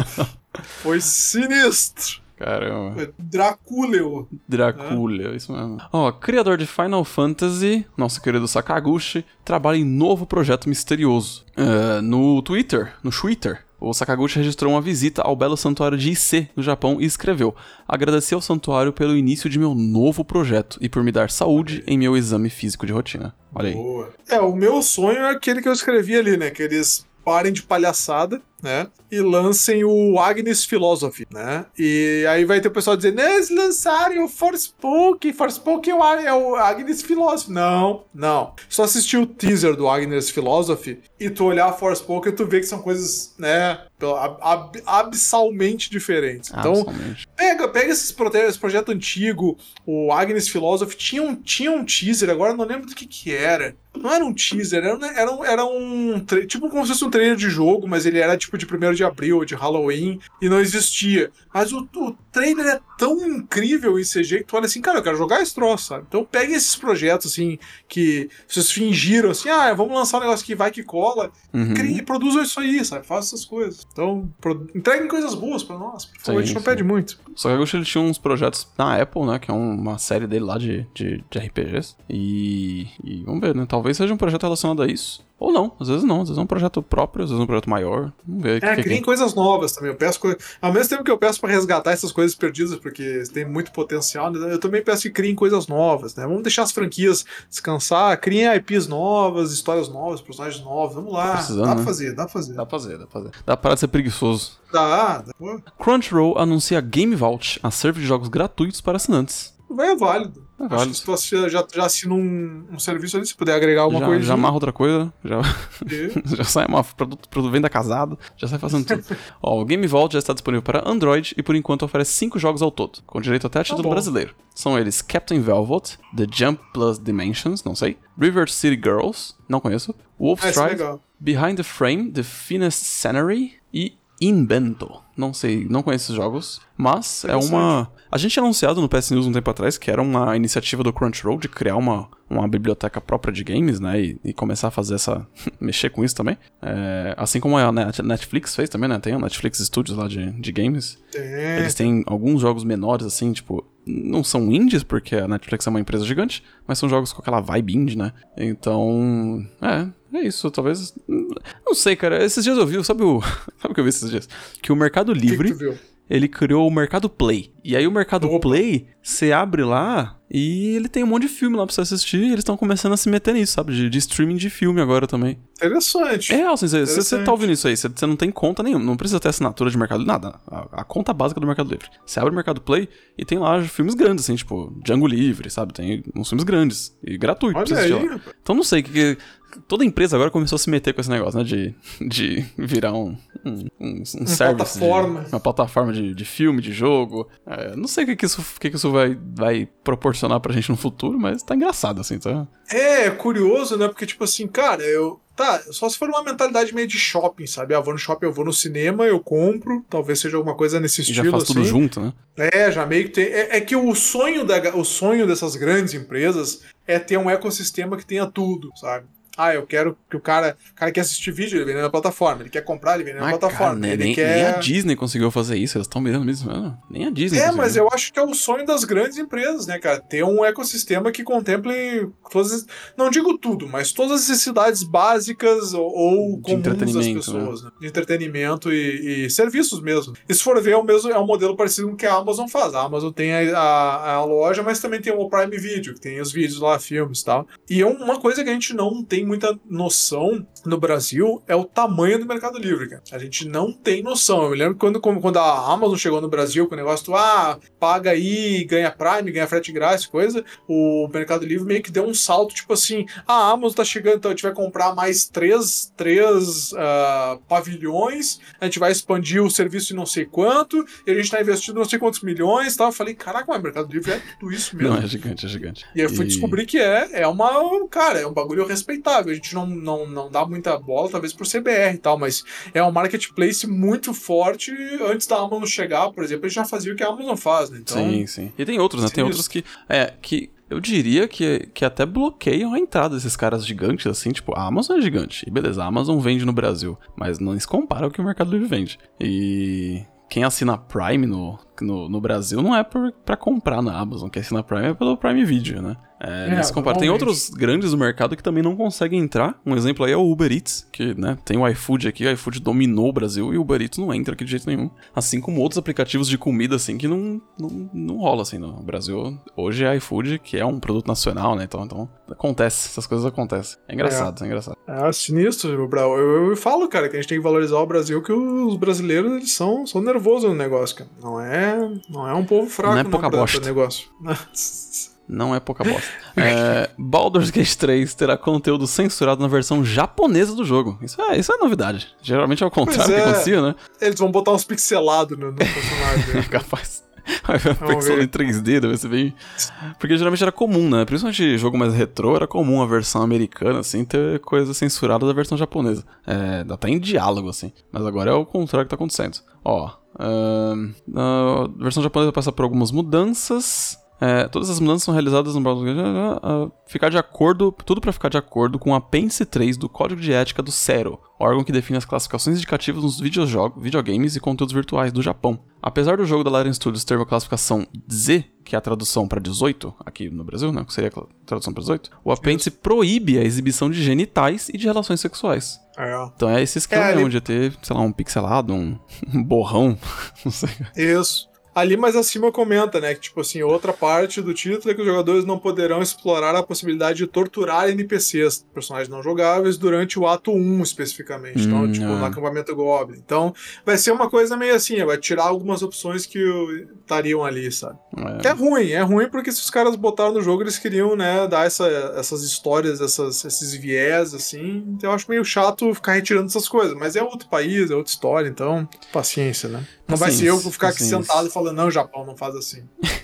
Foi sinistro. Caramba. Foi Dracúleo. Dracula, é isso mesmo. Ó, criador de Final Fantasy, nosso querido Sakaguchi, trabalha em novo projeto misterioso. É, no Twitter, no Twitter, o Sakaguchi registrou uma visita ao belo santuário de Ise, no Japão, e escreveu: Agradeci ao santuário pelo início de meu novo projeto e por me dar saúde em meu exame físico de rotina. Olha aí. Boa. É, o meu sonho é aquele que eu escrevi ali, né? Que eles parem de palhaçada, né? E lancem o Agnes Philosophy, né? E aí vai ter o pessoal dizendo, eles lançaram o Forspoken, Forspoken é o, é o Agnes Philosophy. Não, não. Só assistir o teaser do Agnes Philosophy e tu olhar a Forspoken, tu vê que são coisas, né, ab- ab- abissalmente diferentes. Então. Pega, pega esses esse projeto antigo, o Agnes Philosophy, tinha um, tinha um teaser, agora não lembro do que que era. Não era um teaser, era, um- era um, era um tipo como se fosse um trailer de jogo, mas ele era tipo de 1 de abril, de Halloween, e não existia. Mas o, o trailer é tão incrível em CG que tu olha assim, cara, eu quero jogar esse troço, sabe? Então pega esses projetos, assim, que vocês fingiram, assim, ah, vamos lançar um negócio que vai que cola, Uhum. e produzam isso aí, sabe? Façam essas coisas. Então, pro- entreguem coisas boas pra nós, por favor, a gente não sim. pede muito. O Sakaguchi ele tinha uns projetos na Apple, né? Que é um- uma série dele lá de, de, de RPGs. E, e vamos ver, né? Talvez seja um projeto relacionado a isso. Ou não, às vezes não. Às vezes é um projeto próprio, às vezes é um projeto maior. Vamos ver. É, que criem que... coisas novas também. Eu peço coi- Ao mesmo tempo que eu peço pra resgatar essas coisas perdidas, porque tem muito potencial, né, eu também peço que criem coisas novas, né? Vamos deixar as franquias descansar, criem IPs novas, histórias novas, personagens novos. Vamos lá. dá pra né? fazer, dá pra fazer. Dá pra fazer, dá pra fazer. Dá pra parar de ser preguiçoso. Dá, dá. Crunchyroll anuncia Game Vault, a serve de jogos gratuitos para assinantes. Vai é válido. É Acho que se tu já, já assina um, um serviço ali, se puder agregar alguma já, coisa. já amarra outra coisa, já, (laughs) já sai uma produto, produto venda casado, já sai fazendo tudo. (laughs) Ó, o Game Vault já está disponível para Android e por enquanto oferece 5 jogos ao todo, com direito até a título bom. brasileiro. São eles Captain Velvet, The Jump Plus Dimensions, não sei, River City Girls, não conheço, Wolf Ah, esse é. Behind the Frame, The Finest Scenery e Invento. Não sei, não conheço esses jogos. Mas é uma. A gente tinha anunciado no PS News um tempo atrás que era uma iniciativa do Crunchyroll de criar uma, uma biblioteca própria de games, né? E, e começar a fazer essa. (laughs) mexer com isso também. É, assim como a Net- Netflix fez também, né? Tem a Netflix Studios lá de, de games. É, Eles têm alguns jogos menores, assim, tipo. Não são indies, porque a Netflix é uma empresa gigante, mas são jogos com aquela vibe indie, né? Então. É, é isso. Talvez. Não sei, cara. Esses dias eu vi, sabe o. (laughs) Sabe o que eu vi esses dias? Que o Mercado o que que Livre ele criou o Mercado Play. E aí o Mercado Opa. Play, você abre lá e ele tem um monte de filme lá pra você assistir. E eles estão começando a se meter nisso, sabe? De, de streaming de filme agora também. Interessante. É assim, você, tá ouvindo isso aí, você, não tem conta nenhuma, não precisa ter assinatura de Mercado nada. A, a conta básica do Mercado Livre. Você abre o Mercado Play e tem lá filmes grandes, assim, tipo Django Livre, sabe? Tem uns filmes grandes e gratuitos pra Olha você aí, assistir lá. rapaz. Então não sei, que, que toda empresa agora começou a se meter com esse negócio, né? De, de virar um, um, um, um service. de- plataforma. uma plataforma de, de filme, de jogo. É, não sei o que, que isso, que, que isso vai, vai proporcionar pra gente no futuro, mas tá engraçado, assim, tá? É, curioso, né? Porque, tipo assim, cara, eu. Tá, só se for uma mentalidade meio de shopping, sabe? Ah, vou no shopping, eu vou no cinema, eu compro. Talvez seja alguma coisa nesse E estilo. já faz assim. tudo junto, né? É, já meio que tem. É, é que o sonho, da, o sonho dessas grandes empresas é ter um ecossistema que tenha tudo, sabe? Ah, eu quero que o cara. O cara quer assistir vídeo, ele vem na plataforma. Ele quer comprar, ele vem na plataforma. cara, né, ele nem, quer... nem a Disney conseguiu fazer isso, eles estão mirando mesmo. Nem a Disney É, mas eu acho que é o sonho das grandes empresas, né, cara? Ter um ecossistema que contemple todas as, não digo tudo, mas todas as necessidades básicas ou, ou comuns das entretenimento, pessoas, né? De entretenimento e, e serviços mesmo. E se for ver, é o mesmo é um modelo parecido com o que a Amazon faz. A Amazon tem a, a, a loja, mas também tem o Prime Video, que tem os vídeos lá, filmes e tal. E é uma coisa que a gente não tem muita noção no Brasil é o tamanho do Mercado Livre, cara. A gente não tem noção. Eu me lembro quando, quando a Amazon chegou no Brasil com o negócio do ah, paga aí, ganha Prime, ganha frete grátis, coisa, o Mercado Livre meio que deu um salto, tipo assim, ah, a Amazon tá chegando, então a gente vai comprar mais três, três ah, pavilhões, a gente vai expandir o serviço em não sei quanto, e a gente tá investindo não sei quantos milhões e tal. Eu falei, caraca, mas o Mercado Livre é tudo isso mesmo. Não, é gigante, é gigante. E aí eu fui descobrir que é, é uma. Cara, é um bagulho A gente não, não, não dá muita bola, talvez por CBR e tal, mas é um marketplace muito forte. Antes da Amazon chegar, por exemplo, ele já fazia o que a Amazon faz, né? Então, sim, sim. E tem outros, né? Tem outros que. É, que. Eu diria que, que até bloqueiam a entrada desses caras gigantes, assim, tipo, a Amazon é gigante. E beleza, a Amazon vende no Brasil, mas não se compara ao que o Mercado Livre vende. E quem assina Prime no, no, no Brasil não é por, pra comprar na Amazon, quem assina Prime é pelo Prime Video, né? É, É. Tem outros grandes do mercado que também não conseguem entrar. Um exemplo aí é o Uber Eats, que né, tem o iFood aqui, o iFood dominou o Brasil e o Uber Eats não entra aqui de jeito nenhum. Assim como outros aplicativos de comida, assim, que não, não, não rola, assim, no Brasil. Hoje é iFood, que é um produto nacional, né? Então, então acontece, essas coisas acontecem. É engraçado, é, engraçado. É sinistro, Brau. Eu, eu, eu falo, cara, que a gente tem que valorizar o Brasil, que os brasileiros eles são, são nervosos no negócio, cara. Não é, não é um povo fraco Não é pouca pra- bosta. pra negócio. (laughs) Não é pouca bosta. é, Baldur's Gate 3 terá conteúdo censurado na versão japonesa do jogo. Isso é, isso é novidade. Geralmente é o contrário Pois que é. acontecia, né? Eles vão botar uns pixelados no, no (laughs) personagem. É capaz. Vai ver pixel em 3D, deve ser bem. Porque geralmente era comum, né? Principalmente jogo mais retrô, era comum a versão americana, assim, ter coisa censurada da versão japonesa. É, até em diálogo, assim. Mas agora é o contrário que tá acontecendo. Ó. ahn, a versão japonesa passa por algumas mudanças. É, todas as mudanças são realizadas no Gate. ah, ah, ficar de acordo, tudo para ficar de acordo com o apêndice 3 do Código de Ética do CERO, órgão que define as classificações indicativas nos videogames e conteúdos virtuais do Japão. Apesar do jogo da Larian Studios ter uma classificação Z, que é a tradução para 18, aqui no Brasil, né, que seria a tradução para 18, o apêndice proíbe a exibição de genitais e de relações sexuais. É. Então é esse esquema É, ele- de ter, sei lá, um pixelado, um, (laughs) um borrão, (laughs) não sei. Isso. Ali mais acima comenta, né, que tipo assim, outra parte do título é que os jogadores não poderão explorar a possibilidade de torturar NPCs, personagens não jogáveis, durante o ato 1 especificamente. Então, Hum, tipo, é. no acampamento Goblin. Então, vai ser uma coisa meio assim, vai tirar algumas opções que estariam ali, sabe? Que é ruim, é ruim porque se os caras botaram no jogo, eles queriam, né, dar essa, essas histórias, essas, esses viés, assim. Então eu acho meio chato ficar retirando essas coisas. Mas é outro país, é outra história, então, paciência, né? Não vai ser eu que vou ficar aqui Paciência. sentado e falando, não, Japão, não faz assim. (laughs)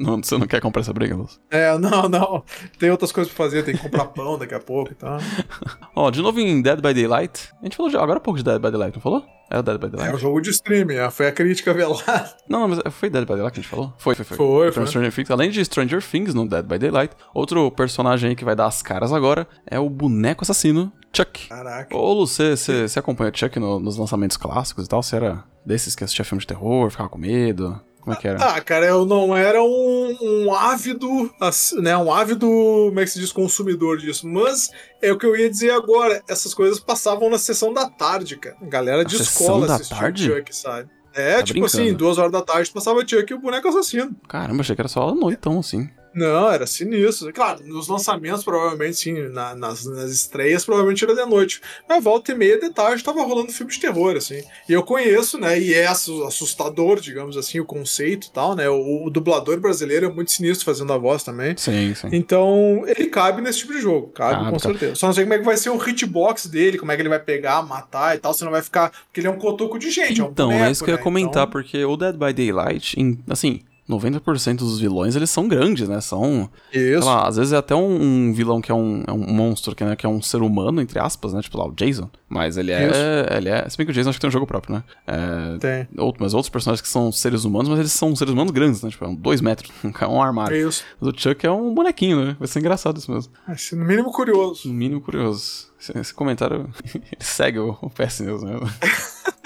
Não, você não quer comprar essa briga, Luz? É, não, não. Tem outras coisas pra fazer, tem que comprar (laughs) pão daqui a pouco e tal. (laughs) Ó, de novo em Dead by Daylight. A gente falou de, agora há pouco de Dead by Daylight, não falou? É o Dead by É Daylight? um jogo de streaming, é, foi a crítica velada. Não, não, mas foi Dead by Daylight que a gente falou? Foi, foi, foi. Foi, foi. Stranger Things, além de Stranger Things no Dead by Daylight, outro personagem aí que vai dar as caras agora é o boneco assassino Chuck. Caraca. Ô, Lu, você, acompanha o Chuck no- nos lançamentos clássicos e tal? Você era desses que assistia filme de terror, ficava com medo? Como é que era? Ah, cara, eu não era um, um ávido, ass- né, um ávido, como é que se diz, consumidor disso, mas é o que eu ia dizer agora, essas coisas passavam na sessão da tarde, cara. Galera de Na escola sessão da assistia tarde? Chuck, sabe? É, Tá tipo brincando. assim, duas horas da tarde passava Chuck e o boneco assassino. Caramba, achei que era só noitão, assim. Não, era sinistro. Claro, nos lançamentos, provavelmente, sim, na- nas, nas estreias, provavelmente era de noite. Mas volta e meia de tarde tava rolando filme de terror, assim. E eu conheço, né? E é assu- assustador, digamos assim, o conceito e tal, né? O, o dublador brasileiro é muito sinistro fazendo a voz também. Sim, sim. Então, ele cabe nesse tipo de jogo, cabe, Cabe, com cabe. certeza. Só não sei como é que vai ser o hitbox dele, como é que ele vai pegar, matar e tal, se não vai ficar. Porque ele é um cotoco de gente, é um Então, boneco, é isso que eu ia né? comentar, Então, porque o Dead by Daylight, assim, 90% dos vilões, eles são grandes, né? São, Isso. lá, às vezes é até um, um vilão que é um, é um monstro, que, né, que é um ser humano, entre aspas, né? Tipo lá, o Jason. Mas ele é, Isso. ele é... Se bem que o Jason acho que tem um jogo próprio, né? É, Tem. outro, mas outros personagens que são seres humanos, mas eles são seres humanos grandes, né? Tipo, é um dois metros, (laughs) é um armário. Isso. Mas o Chuck é um bonequinho, né? Vai ser engraçado isso mesmo. Assim, no mínimo curioso. No mínimo curioso. Esse, esse comentário, (laughs) ele segue o, o PS News mesmo. (laughs)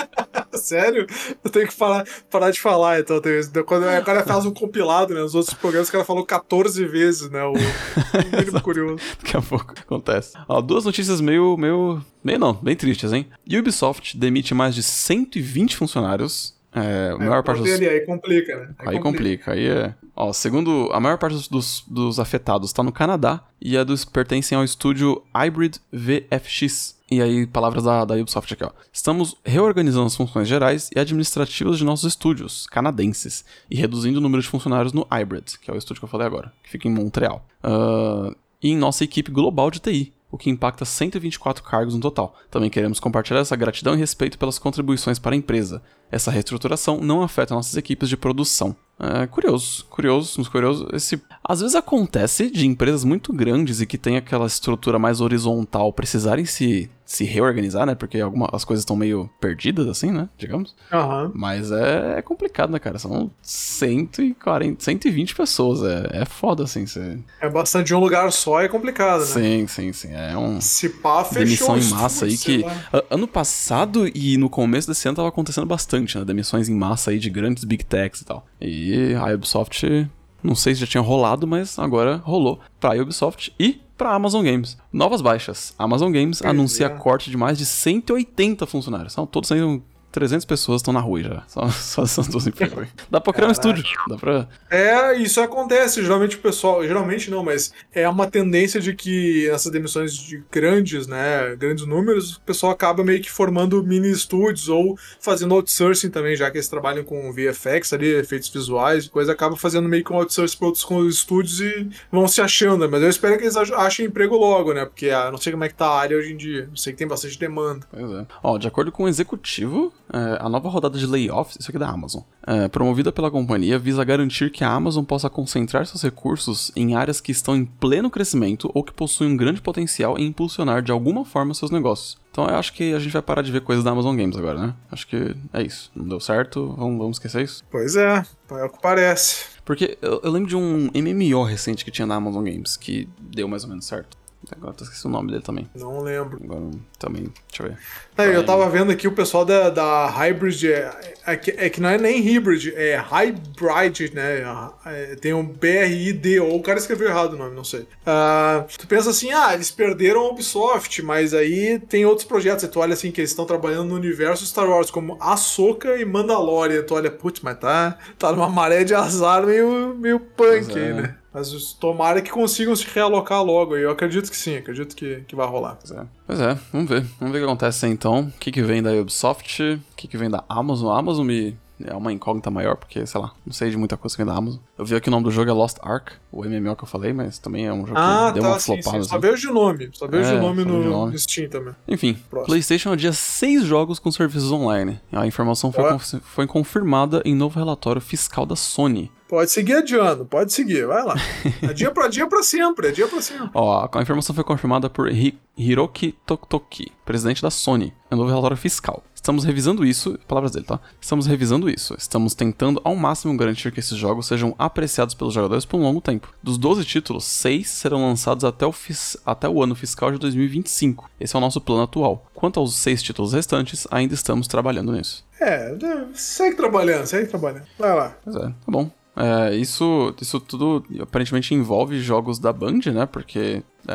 (laughs) Sério? Eu tenho que parar, parar de falar, então. tem. Quando o cara (laughs) faz um compilado, né? Nos outros programas, o cara falou 14 vezes, né? O, o (laughs) mínimo curioso. Daqui a pouco acontece. Ó, duas notícias meio, meio, meio não, bem tristes, hein? Ubisoft demite mais de 120 funcionários. É, a maior parte dos... ali, aí complica, né? Aí complica, aí é... Ó, segundo, a maior parte dos, dos, dos afetados está no Canadá e a dos pertencem ao estúdio Hybrid VFX. E aí, palavras da, da Ubisoft aqui, ó. Estamos reorganizando as funções gerais e administrativas de nossos estúdios canadenses e reduzindo o número de funcionários no Hybrid, que é o estúdio que eu falei agora, que fica em Montreal. Ah, e em nossa equipe global de TI, o que impacta 124 cargos no total. Também queremos compartilhar essa gratidão e respeito pelas contribuições para a empresa. Essa reestruturação não afeta nossas equipes de produção. É, curioso, curioso, curioso. Esse, às vezes acontece de empresas muito grandes e que tem aquela estrutura mais horizontal precisarem se, se reorganizar, né? Porque algumas coisas estão meio perdidas, assim, né? Digamos. Aham. Mas é, é complicado, né, cara? São 140, 120 pessoas. É, é foda, assim. Você... É bastante de um lugar só, é complicado, né? Sim, sim, sim. É um Se pá, fechou demissão em massa aí que lá. ano passado e no começo desse ano tava acontecendo bastante, né? Demissões em massa aí de grandes big techs e tal. E a Ubisoft, não sei se já tinha rolado, mas agora rolou pra Ubisoft e pra Amazon Games. Novas baixas. A Amazon Games Pois anuncia é. corte de mais de 180 funcionários. São todos saindo 300 pessoas estão na rua já. Só, (laughs) só essas duas empresas. Dá pra criar um estúdio. Dá pra. É, isso acontece. Geralmente o pessoal. Geralmente não, mas é uma tendência de que essas demissões de grandes, né? Grandes números, o pessoal acaba meio que formando mini estúdios ou fazendo outsourcing também, já que eles trabalham com VFX ali, efeitos visuais e coisa, acaba fazendo meio que um outsourcing para outros estúdios e vão se achando. Mas eu espero que eles ach- achem emprego logo, né? Porque ah, não sei como é que tá a área hoje em dia. Eu sei que tem bastante demanda. Pois é. Ó, de acordo com o executivo, é, a nova rodada de layoffs, isso aqui é da Amazon, é, promovida pela companhia, visa garantir que a Amazon possa concentrar seus recursos em áreas que estão em pleno crescimento ou que possuem um grande potencial em impulsionar de alguma forma seus negócios. Então eu acho que a gente vai parar de ver coisas da Amazon Games agora, né? Acho que é isso. Não deu certo, vamos, vamos esquecer isso. Pois é, é o que parece. Porque eu, eu lembro de um MMO recente que tinha na Amazon Games, que deu mais ou menos certo. Agora eu esqueci o nome dele também. Não lembro. Agora também, deixa eu ver. Não, eu tava vendo aqui o pessoal da, da Hybrid, é, é, que, é que não é nem Hybrid, é Hybrid, né? É, tem um BRID, ou o cara escreveu errado o nome, não sei. Ah, tu pensa assim, ah, eles perderam a Ubisoft, mas aí tem outros projetos, tu olha assim, que eles estão trabalhando no universo Star Wars, como Ahsoka e Mandalorian, tu olha, putz, mas tá, tá numa maré de azar meio, meio punk é. aí, né? Mas tomara que consigam se realocar logo, eu acredito que sim, acredito que, que vai rolar. Pois é. Pois é, vamos ver. Vamos ver o que acontece então. O que, que vem da Ubisoft, o que, que vem da Amazon. A Amazon me é uma incógnita maior, porque, sei lá, não sei de muita coisa que vem da Amazon. Eu vi aqui o nome do jogo é Lost Ark, o MMO que eu falei, mas também é um jogo Ah, que deu tá, uma sim, sim. flopada. Só vejo o nome. Só vejo É, o nome no, nome. no Steam também. Enfim, Próximo. PlayStation adia seis jogos com serviços online. A informação foi, foi confirmada em novo relatório fiscal da Sony. Pode seguir adiando, pode seguir, vai lá. É dia pra dia pra sempre, é dia pra sempre. Ó, a informação foi confirmada por Hi- Hiroki Totoki, presidente da Sony, em novo relatório fiscal. Estamos revisando isso, palavras dele, tá? Estamos revisando isso. Estamos tentando ao máximo garantir que esses jogos sejam apreciados pelos jogadores por um longo tempo. Dos 12 títulos, 6 serão lançados até o, fis- até o ano fiscal de 2025. Esse é o nosso plano atual. Quanto aos 6 títulos restantes, ainda estamos trabalhando nisso. É, é, segue trabalhando, segue trabalhando. Vai lá. Pois é, tá bom. É, isso, isso tudo aparentemente envolve jogos da Band, né? Porque é,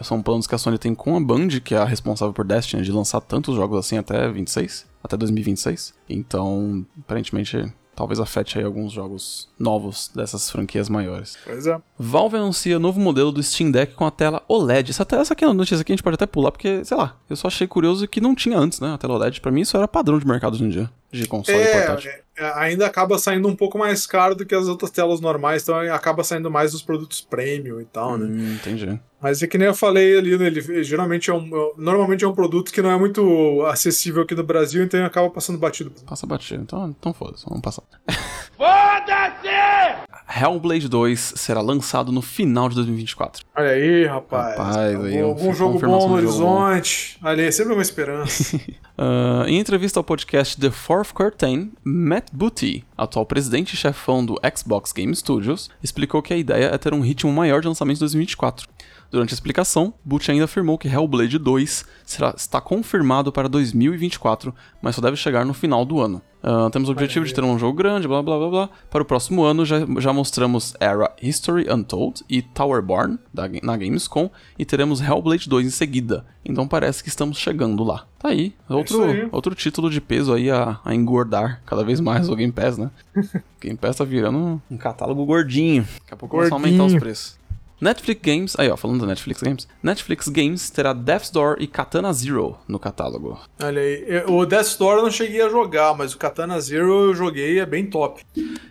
é são planos que a Sony tem com a Band, que é a responsável por Destiny, de lançar tantos jogos assim até 26, até 2026. Então, aparentemente, talvez afete aí alguns jogos novos dessas franquias maiores. Pois é. Valve anuncia novo modelo do Steam Deck com a tela OLED. Essa, te- essa aqui é uma notícia que a gente pode até pular, porque, sei lá, eu só achei curioso que não tinha antes, né? A tela OLED. Pra mim, isso era padrão de mercado hoje em dia, de console e portátil. É, é, ainda acaba saindo um pouco mais caro do que as outras telas normais, então acaba saindo mais dos produtos premium e tal, né? Hum, entendi. Mas é que nem eu falei ali, né, ele geralmente é um. Normalmente é um produto que não é muito acessível aqui no Brasil, então acaba passando batido. Passa batido. Então, então foda-se, vamos passar. (laughs) Foda-se! Hellblade 2 será lançado no final de 2024. Olha aí, rapaz. Rapaz, algum, aí, algum um- jogo bom no jogo bom. horizonte. Olha aí, sempre uma esperança. (laughs) Ah, em entrevista ao podcast The Fourth Curtain, Matt Booty, atual presidente e chefão do Xbox Game Studios, explicou que a ideia é ter um ritmo maior de lançamento em 2024. Durante a explicação, Booty ainda afirmou que Hellblade 2 será, está confirmado para 2024, mas só deve chegar no final do ano. Ah, temos o objetivo de ter um jogo grande, blá blá blá blá. Para o próximo ano, já, já mostramos Era History Untold e Towerborn da, na Gamescom, e teremos Hellblade 2 em seguida. Então parece que estamos chegando lá. Tá aí, outro, isso aí. outro título de peso aí a, a engordar cada vez mais o Game Pass, né? (laughs) Game Pass tá virando um, catálogo gordinho. Daqui a pouco começa a aumentar os preços. Netflix Games, aí ó, falando da Netflix Games, Netflix Games terá Death's Door e Katana Zero no catálogo. Olha aí. Eu- O Death Store eu não cheguei a jogar, mas o Katana Zero eu joguei é bem top.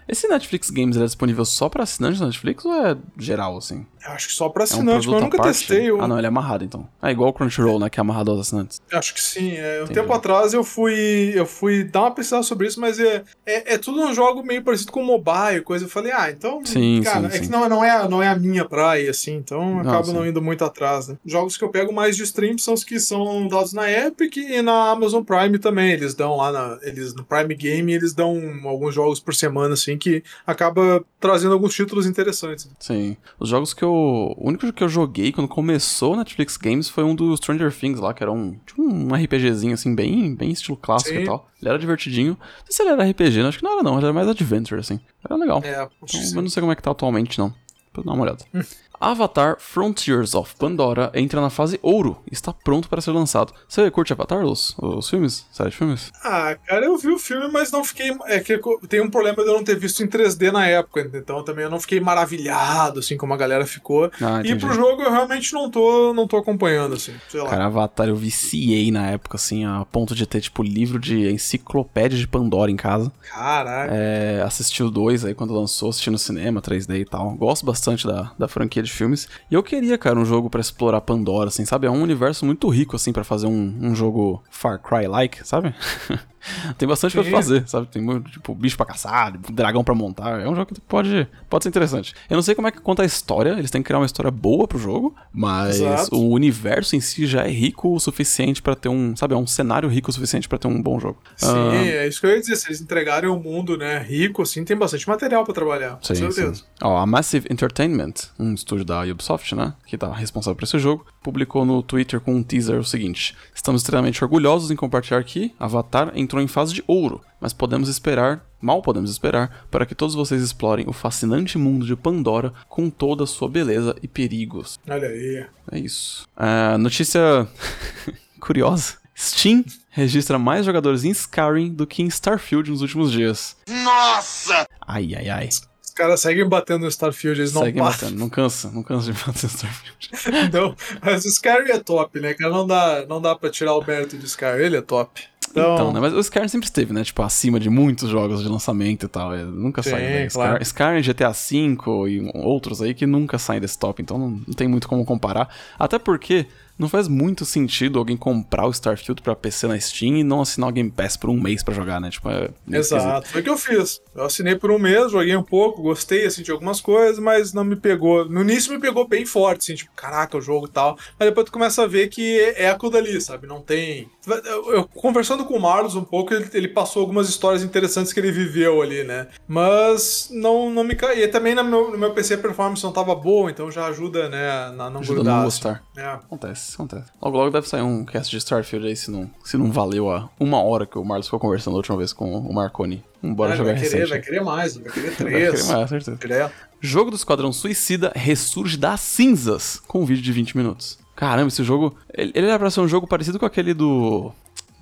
Esse Netflix Games é disponível só pra assinantes da Netflix ou é geral, assim? Eu acho que só pra É um assinante, mas eu nunca parte? testei. Eu... Ah, não, ele é amarrado então. É igual o Crunchyroll, né, que é amarrado aos assinantes. Acho que sim. É, um tempo atrás eu fui eu fui dar uma pesquisada sobre isso, mas é, é, é tudo um jogo meio parecido com mobile, coisa. Eu falei, ah, então. Sim, cara, sim, é sim. que não, não, é, não é a minha praia, assim, então eu Não, acabo sim. não indo muito atrás, né? Jogos que eu pego mais de stream são os que são dados na Epic e na Amazon Prime também. Eles dão lá na. Eles, no Prime Game, eles dão alguns jogos por semana, assim, que acaba trazendo alguns títulos interessantes. Sim. Os jogos que eu. O único que eu joguei quando começou o Netflix Games foi um do Stranger Things lá, que era um. Tipo um RPGzinho, assim, bem, bem estilo clássico Sim. e tal. Ele era divertidinho. Não sei se ele era RPG, né? acho que não era não, ele era mais adventure, assim. Era legal. É, Então, eu não sei como é que tá atualmente, não. Vou dar uma olhada. (laughs) Avatar Frontiers of Pandora entra na fase ouro e está pronto para ser lançado. Você curte Avatar, os, os filmes? Série de filmes? Ah, cara, eu vi o filme, mas não fiquei. É que tem um problema de eu não ter visto em 3D na época, então também eu não fiquei maravilhado, assim, como a galera ficou. Ah, e pro jogo eu realmente não tô, não tô acompanhando, assim, sei lá. Cara, Avatar eu viciei na época, assim, a ponto de ter, tipo, livro de enciclopédia de Pandora em casa. Caraca. É, assisti o 2 aí quando lançou, assisti no cinema, 3D e tal. Gosto bastante da, da franquia de filmes. E eu queria, cara, um jogo pra explorar Pandora, assim, sabe? É um universo muito rico, assim, pra fazer um, um jogo Far Cry-like, sabe? (laughs) (laughs) Tem bastante coisa pra fazer, sabe? Tem, muito, tipo, bicho pra caçar, dragão pra montar. É um jogo que pode, pode ser interessante. Eu não sei como é que conta a história, eles têm que criar uma história boa pro jogo, mas Exato. o universo em si já é rico o suficiente pra ter um, sabe? É um cenário rico o suficiente pra ter um bom jogo. Sim, Ah, é isso que eu ia dizer. Se eles entregarem um mundo, né, rico, assim, tem bastante material pra trabalhar. Com Sim, certeza. sim. Ó, a Massive Entertainment, um estúdio da Ubisoft, né, que tá responsável por esse jogo, publicou no Twitter com um teaser o seguinte: Estamos extremamente orgulhosos em compartilhar que Avatar entrou em fase de ouro, mas podemos esperar, mal podemos esperar, para que todos vocês explorem o fascinante mundo de Pandora com toda a sua beleza e perigos. Olha aí. É isso. Ah, notícia (laughs) curiosa. Steam registra mais jogadores em Skyrim do que em Starfield nos últimos dias. Nossa! Ai, ai, ai. Os caras seguem batendo no Starfield, eles não Seguem param. batendo, não cansa, não cansa de bater no Starfield. (laughs) Não, mas o Skyrim é top, né, cara? Não dá, não dá pra tirar o mérito de Skyrim, ele é top. Então, Então, né? Mas o Skyrim sempre esteve, né? Tipo, acima de muitos jogos de lançamento e tal. é, nunca saiu, né? claro. Skyrim, Skyrim, GTA V e outros aí que nunca saem desse top. Então não, não tem muito como comparar. Até porque não faz muito sentido alguém comprar o Starfield pra PC na Steam e não assinar o Game Pass por um mês pra jogar, né? Tipo, é. Exato, foi o que eu fiz. Eu assinei por um mês, joguei um pouco, gostei de algumas coisas, mas não me pegou. No início me pegou bem forte, assim, tipo, caraca, o jogo e tal. Mas depois tu começa a ver que é aquilo dali, sabe? Não tem. Eu, eu- conversando com o Marlos um pouco, ele, ele passou algumas histórias interessantes que ele viveu ali, né? Mas não, não me. E também no meu, no meu PC a performance não tava boa, então já ajuda, né? Na não Ajuda grudar. não assim. gostar. É. Acontece, acontece. Logo, logo deve sair um cast de Starfield aí se não, se não valeu a uma hora que o Marlos ficou conversando a última vez com o Marconi. Bora Ah, jogar vai querer, recente. vai querer mais, vai querer (laughs) Vai três. querer mais, certeza. Direto. Jogo do Esquadrão Suicida ressurge das cinzas com um vídeo de 20 minutos. Caramba, esse jogo. Ele, ele era pra ser um jogo parecido com aquele do.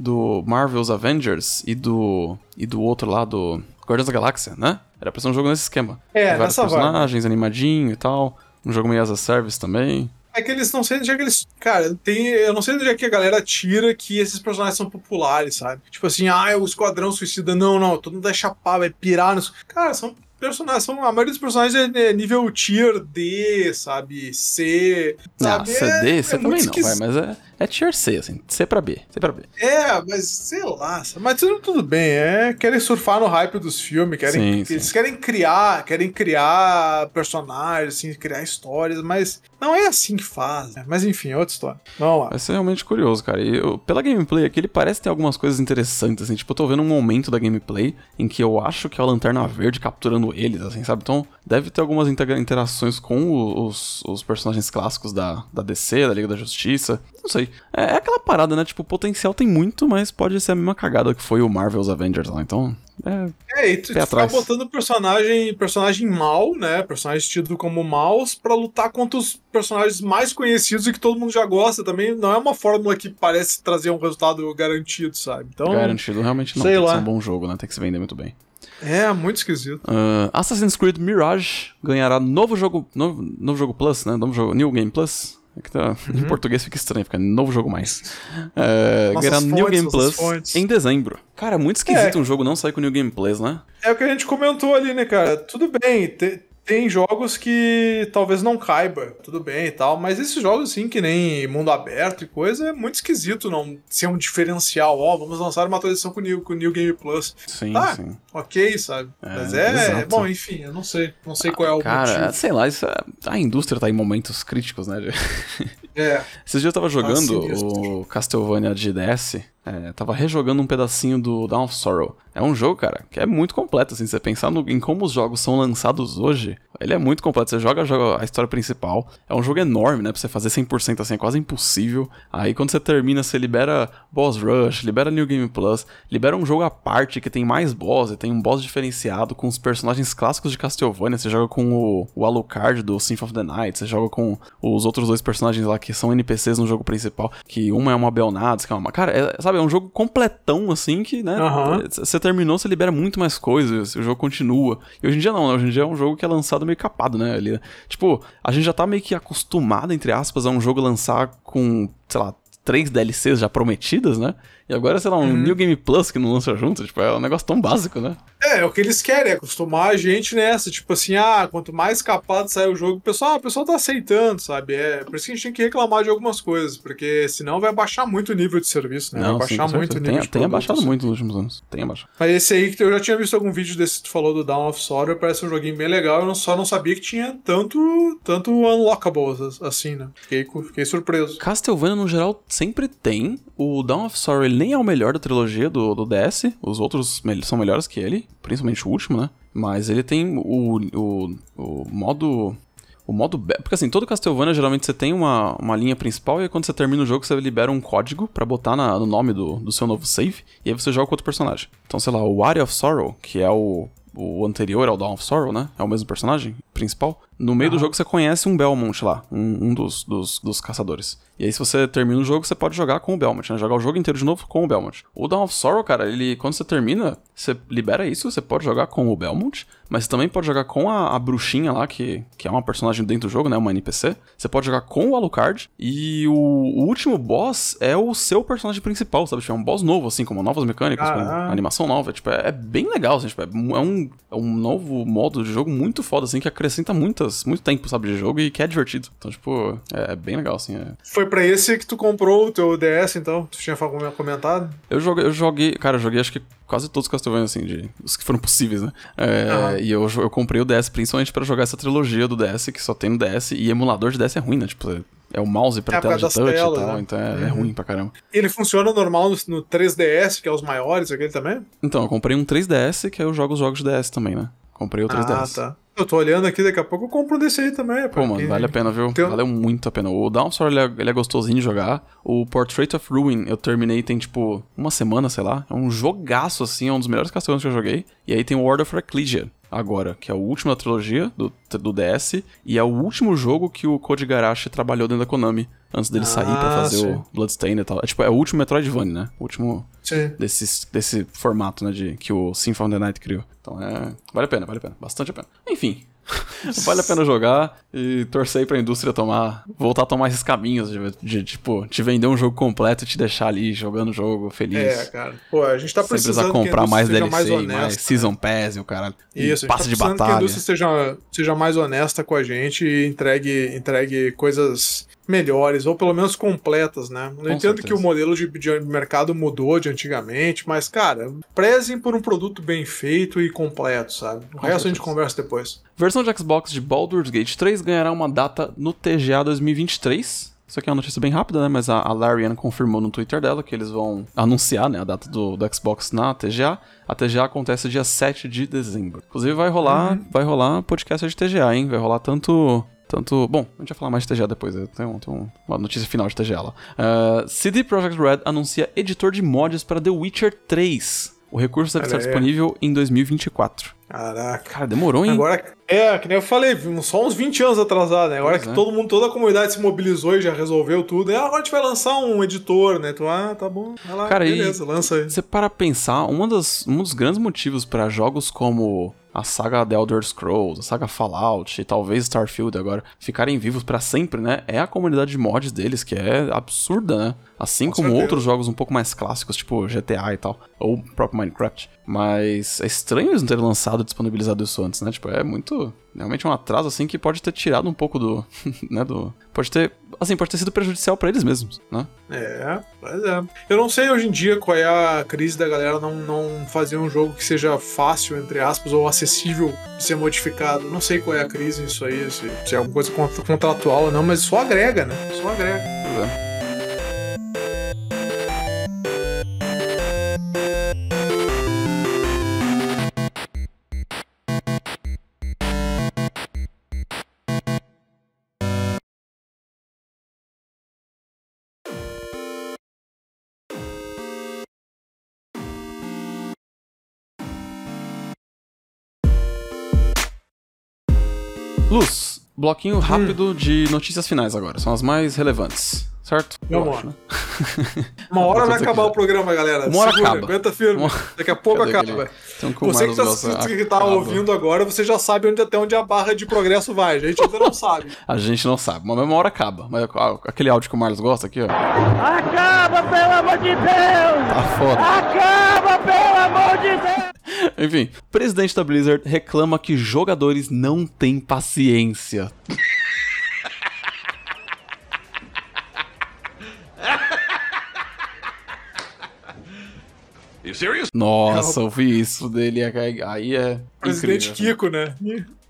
Do Marvel's Avengers e do. E do outro lá, do. Guardiões da Galáxia, né? Era pra ser um jogo nesse esquema. É, Vários vibe. personagens, animadinho e tal. Um jogo meio as a service também. É que eles não sei onde é que eles. Cara, tem. Eu não sei onde é que a galera tira que esses personagens são populares, sabe? Tipo assim, ah, é o Esquadrão Suicida. Não, não, todo mundo vai chapar, vai pirar nos. Cara, são personagens. São, a maioria dos personagens é é nível tier D, sabe? C. Não, Sabe? CD, é, C é também não, vai, mas é, é tier C, assim. C pra B. C pra B. É, mas sei lá. Mas tudo, tudo bem. É, querem surfar no hype dos filmes, querem, Sim, eles sim. querem criar, querem criar personagens, assim, criar histórias, mas não é assim que faz. né? Mas enfim, é outra história. Vamos lá. Vai ser realmente curioso, cara. E eu- pela gameplay aqui, ele parece ter algumas coisas interessantes, assim. Tipo, eu tô vendo um momento da gameplay em que eu acho que é a Lanterna Verde capturando eles, assim, sabe? Então, deve ter algumas interações com os, os personagens clássicos da, da DC, da Liga da Justiça. Não sei. É, é aquela parada, né? Tipo, o potencial tem muito, mas pode ser a mesma cagada que foi o Marvel's Avengers lá. Então, é, É, e tu, tu atrás. botando personagem, personagem mal, né? Personagens tido como maus, pra lutar contra os personagens mais conhecidos e que todo mundo já gosta também. Não é uma fórmula que parece trazer um resultado garantido, sabe? Então, garantido. Realmente não. sei Tem que lá. ser um bom jogo, né? Tem que se vender muito bem. É muito esquisito. Ah, Assassin's Creed Mirage ganhará novo jogo, novo, novo jogo Plus, né? Novo jogo, New Game Plus. É que tá- Em português fica estranho, fica novo jogo mais. Nossas ganhará New fontes, Game nossas Plus fontes. em dezembro. Cara, é muito esquisito É. um jogo não sair com New Game Plus, né? É o que a gente comentou ali, né, cara? Tudo bem, te- tem jogos que talvez não caiba, tudo bem e tal, mas esses jogos, assim, que nem mundo aberto e coisa, é muito esquisito não ser um diferencial. Ó, vamos lançar uma atualização com o New, com o New Game Plus. Sim, Tá, sim. ok, sabe? É, mas é. exato. Bom, enfim, eu não sei. Não sei qual é o Cara, motivo. sei lá, isso é- a indústria tá em momentos críticos, né? (laughs) É. Esses dias eu tava jogando sinistro. o Castlevania de DS, é, tava rejogando um pedacinho do Dawn of Sorrow. É um jogo, cara, que é muito completo, assim, se você pensar no- em como os jogos são lançados hoje, ele é muito completo. Você joga, joga a história principal, é um jogo enorme, né, pra você fazer 100% assim, é quase impossível. Aí quando você termina, você libera Boss Rush, libera New Game Plus, libera um jogo à parte que tem mais boss, e tem um boss diferenciado com os personagens clássicos de Castlevania, você joga com o, o Alucard do Symphony of the Night, você joga com os outros dois personagens lá que são NPCs no jogo principal, que uma é uma Belnads, que é uma... Cara, é, sabe, é um jogo completão, assim, que, né, Aham. você terminou, você libera muito mais coisas, o jogo continua. E hoje em dia não, né? Hoje em dia é um jogo que é lançado meio capado, né? Ele, tipo, a gente já tá meio que acostumado, entre aspas, a um jogo lançar com, sei lá, três DLCs já prometidas, né? E agora, sei lá, um New Game Plus que não lança junto, tipo, é um negócio tão básico, né? É, é o que eles querem, é acostumar a gente nessa. Tipo assim, ah, quanto mais capado sai o jogo, o pessoal, ah, o pessoal tá aceitando, sabe? É por isso que a gente tem que reclamar de algumas coisas, porque senão vai baixar muito o nível de serviço, né? vai sim, baixar com muito o nível tem, de tem abaixado muito nos últimos anos. Tem abaixado. Mas esse aí que eu já tinha visto algum vídeo desse que tu falou do Dawn of Sorrow, parece um joguinho bem legal, eu não- só não sabia que tinha tanto, tanto unlockables assim, né? Fiquei, fiquei surpreso. Castlevania, no geral, sempre tem. O Dawn of Sorrow, ele nem é o melhor da trilogia do, do DS. Os outros são melhores que ele, principalmente o último, né? Mas ele tem o, o, o modo... O modo... Porque assim, todo Castlevania, geralmente você tem uma, uma linha principal e aí quando você termina o jogo, você libera um código pra botar na- no nome do, do seu novo save e aí você joga com outro personagem. Então, sei lá, o Area of Sorrow, que é o, o anterior ao Dawn of Sorrow, né? É o mesmo personagem principal. No meio do jogo você conhece um Belmont lá, um, um dos, dos, dos caçadores. E aí, se você termina o jogo, você pode jogar com o Belmont, né? Jogar o jogo inteiro de novo com o Belmont. O Dawn of Sorrow, cara, ele, quando você termina, você libera isso, você pode jogar com o Belmont, mas você também pode jogar com a, a bruxinha lá, que, que é uma personagem dentro do jogo, né? Uma NPC. Você pode jogar com o Alucard. E o, o último boss é o seu personagem principal, sabe? Tipo, é um boss novo, assim, com novas mecânicas, com animação nova. Tipo, é, é bem legal, assim, tipo, é, é um, é um novo modo de jogo muito foda, assim, que acrescenta muitas, muito tempo, sabe, de jogo e que é divertido. Então, tipo, é, é bem legal, assim. é. Foi pra esse que tu comprou o teu DS, então? Tu tinha comentado? Eu joguei, eu joguei, cara, eu joguei acho que quase todos os Castlevania, assim, de, os que foram possíveis, né? É, Aham. E eu, eu comprei o DS principalmente pra jogar essa trilogia do DS, que só tem no DS, e emulador de DS é ruim, né? Tipo, é- é o mouse pra É, tela de touch das e telas, tal, né? então é, é ruim pra caramba. Ele funciona normal no, no 3DS, que é os maiores, aquele também? Então, eu comprei um 3DS, que aí eu jogo os jogos de DS também, né? Comprei o 3DS. Ah, tá. Eu tô olhando aqui, daqui a pouco eu compro um desse aí também. Pô, mano, vale a pena, viu? Valeu muito a pena. O Downstar, ele é, ele é gostosinho de jogar. O Portrait of Ruin, eu terminei tem, tipo, uma semana, sei lá. É um jogaço, assim, é um dos melhores Castlevania que eu joguei. E aí tem o World of Ecclesia, agora, que é o último da trilogia do, do DS. E é o último jogo que o Koji Garashi trabalhou dentro da Konami. Antes dele sair pra Ah, fazer sim. o Bloodstained e tal. É, tipo, é o último Metroidvania, né? O último Sim. desse, desse formato, né, de, que o Symphony of the Night criou. Então é. Vale a pena, vale a pena. Bastante a pena. Enfim. (laughs) vale a pena jogar e torcer pra indústria tomar. Voltar a tomar esses caminhos de, de, tipo, te vender um jogo completo e te deixar ali jogando o jogo feliz. É, cara. Pô, a gente tá Sem precisando precisar comprar mais DLC, mais, mais honesta. Season Pass e o caralho. E Isso, a gente passe tá de precisando que a batalha. indústria seja, seja mais honesta com a gente e entregue, entregue coisas melhores, ou pelo menos completas, né? Eu entendo certeza. que o modelo de, de mercado mudou de antigamente, mas, cara, prezem por um produto bem feito e completo, sabe? O resto a gente certeza. conversa depois. Versão de Xbox de Baldur's Gate 3 ganhará uma data no TGA 2023. Isso aqui é uma notícia bem rápida, né? Mas a, a Larian confirmou no Twitter dela que eles vão anunciar né, a data do, do Xbox na TGA. A TGA acontece dia 7 de dezembro. Inclusive vai rolar, vai rolar podcast de TGA, hein? Vai rolar tanto. Tanto. Bom, a gente vai falar mais de TGA depois. eu tenho tenho uma notícia final de TGA lá. Uh, CD Projekt Red anuncia editor de mods para The Witcher 3. O recurso deve Olha estar disponível em 2024. Caraca. Cara, demorou, hein? Agora, é, que nem eu falei, só uns 20 anos atrasado, né? Agora Pois que é. todo mundo, toda a comunidade se mobilizou e já resolveu tudo, é, agora a gente vai lançar um editor, né? Tu, ah, tá bom, vai lá, Cara, beleza, lança aí. Você para pensar, uma das, um dos grandes motivos para jogos como a saga The Elder Scrolls, a saga Fallout e talvez Starfield agora ficarem vivos pra sempre, né? É a comunidade de mods deles, que é absurda, né? Assim Com como certeza. outros jogos um pouco mais clássicos, tipo GTA e tal, ou próprio Minecraft. Mas é estranho eles não terem lançado e disponibilizado isso antes, né? Tipo, é muito. Realmente um atraso, assim, que pode ter tirado um pouco do. (laughs) né? Do. Pode ter. Assim, pode ter sido prejudicial pra eles mesmos, né? É, pois é. Eu não sei hoje em dia qual é a crise da galera não, não fazer um jogo que seja fácil, entre aspas, ou acessível de ser modificado. Não sei qual é a crise nisso aí, se, se é alguma coisa contra- contratual ou não, mas só agrega, né? Só agrega. Pois é. Luz, bloquinho rápido de notícias finais agora. São as mais relevantes, certo? Acho, lá. né? (laughs) Uma hora vai acabar o programa, galera. Uma hora Segura, acaba. Aguenta firme. Uma- Daqui a pouco Cadê acaba. aquele- Tem um que o Você que Marlos tá, tá ouvindo agora, você já sabe onde, até onde a barra de progresso vai. A gente ainda não sabe. (laughs) A gente não sabe, mas uma hora acaba. Mas aquele áudio que o Marlos gosta aqui, ó. Acaba, pelo amor de Deus! Tá foda. Acaba, pelo amor de Deus! Enfim, o presidente da Blizzard reclama que jogadores não têm paciência. Serious? Nossa, eu vi isso dele. Aí aí é. Presidente incrível. Kiko, né?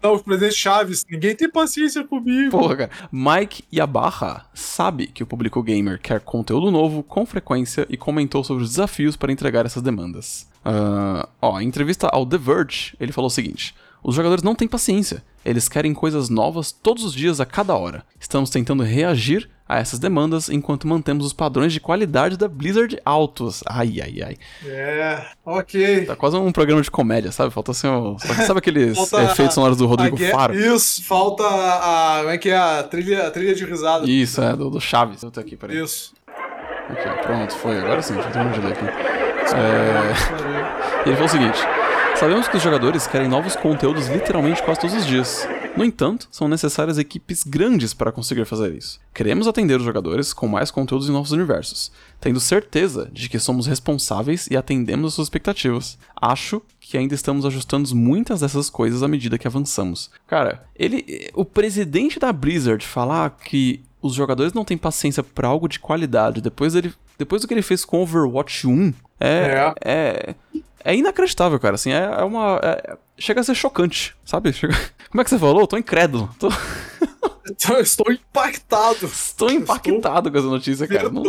Não, o presidente Chaves. Ninguém tem paciência comigo. Porra, cara. Mike Yabarra sabe que o público gamer quer conteúdo novo com frequência e comentou sobre os desafios para entregar essas demandas. Ah, ó, em entrevista ao The Verge, ele falou o seguinte: Os jogadores não têm paciência. Eles querem coisas novas todos os dias, a cada hora. Estamos tentando reagir a essas demandas enquanto mantemos os padrões de qualidade da Blizzard altos. Ai, ai, ai. É, ok. Tá quase um programa de comédia, sabe? Falta assim, um... sabe aqueles (laughs) efeitos sonoros do Rodrigo a Faro? Isso, falta a. Como é que é? A trilha, a trilha de risada. Isso, é, do, do Chaves. Eu tô aqui, peraí. Isso. Aqui, pronto, foi. Agora sim, já terminou de ler aqui. É... (laughs) Ele falou o seguinte: Sabemos que os jogadores querem novos conteúdos literalmente quase todos os dias. No entanto, são necessárias equipes grandes para conseguir fazer isso. Queremos atender os jogadores com mais conteúdos em novos universos, tendo certeza de que somos responsáveis e atendemos às suas expectativas. Acho que ainda estamos ajustando muitas dessas coisas à medida que avançamos. Cara, ele, o presidente da Blizzard falar que os jogadores não têm paciência para algo de qualidade depois dele, depois do que ele fez com Overwatch 1, é, é, é inacreditável, cara. Assim, é, é uma. é- chega a ser chocante, sabe? Chega- Como é que você falou? Tô incrédulo. Tô... Então, eu estou impactado. Estou impactado com essa notícia, cara. Não,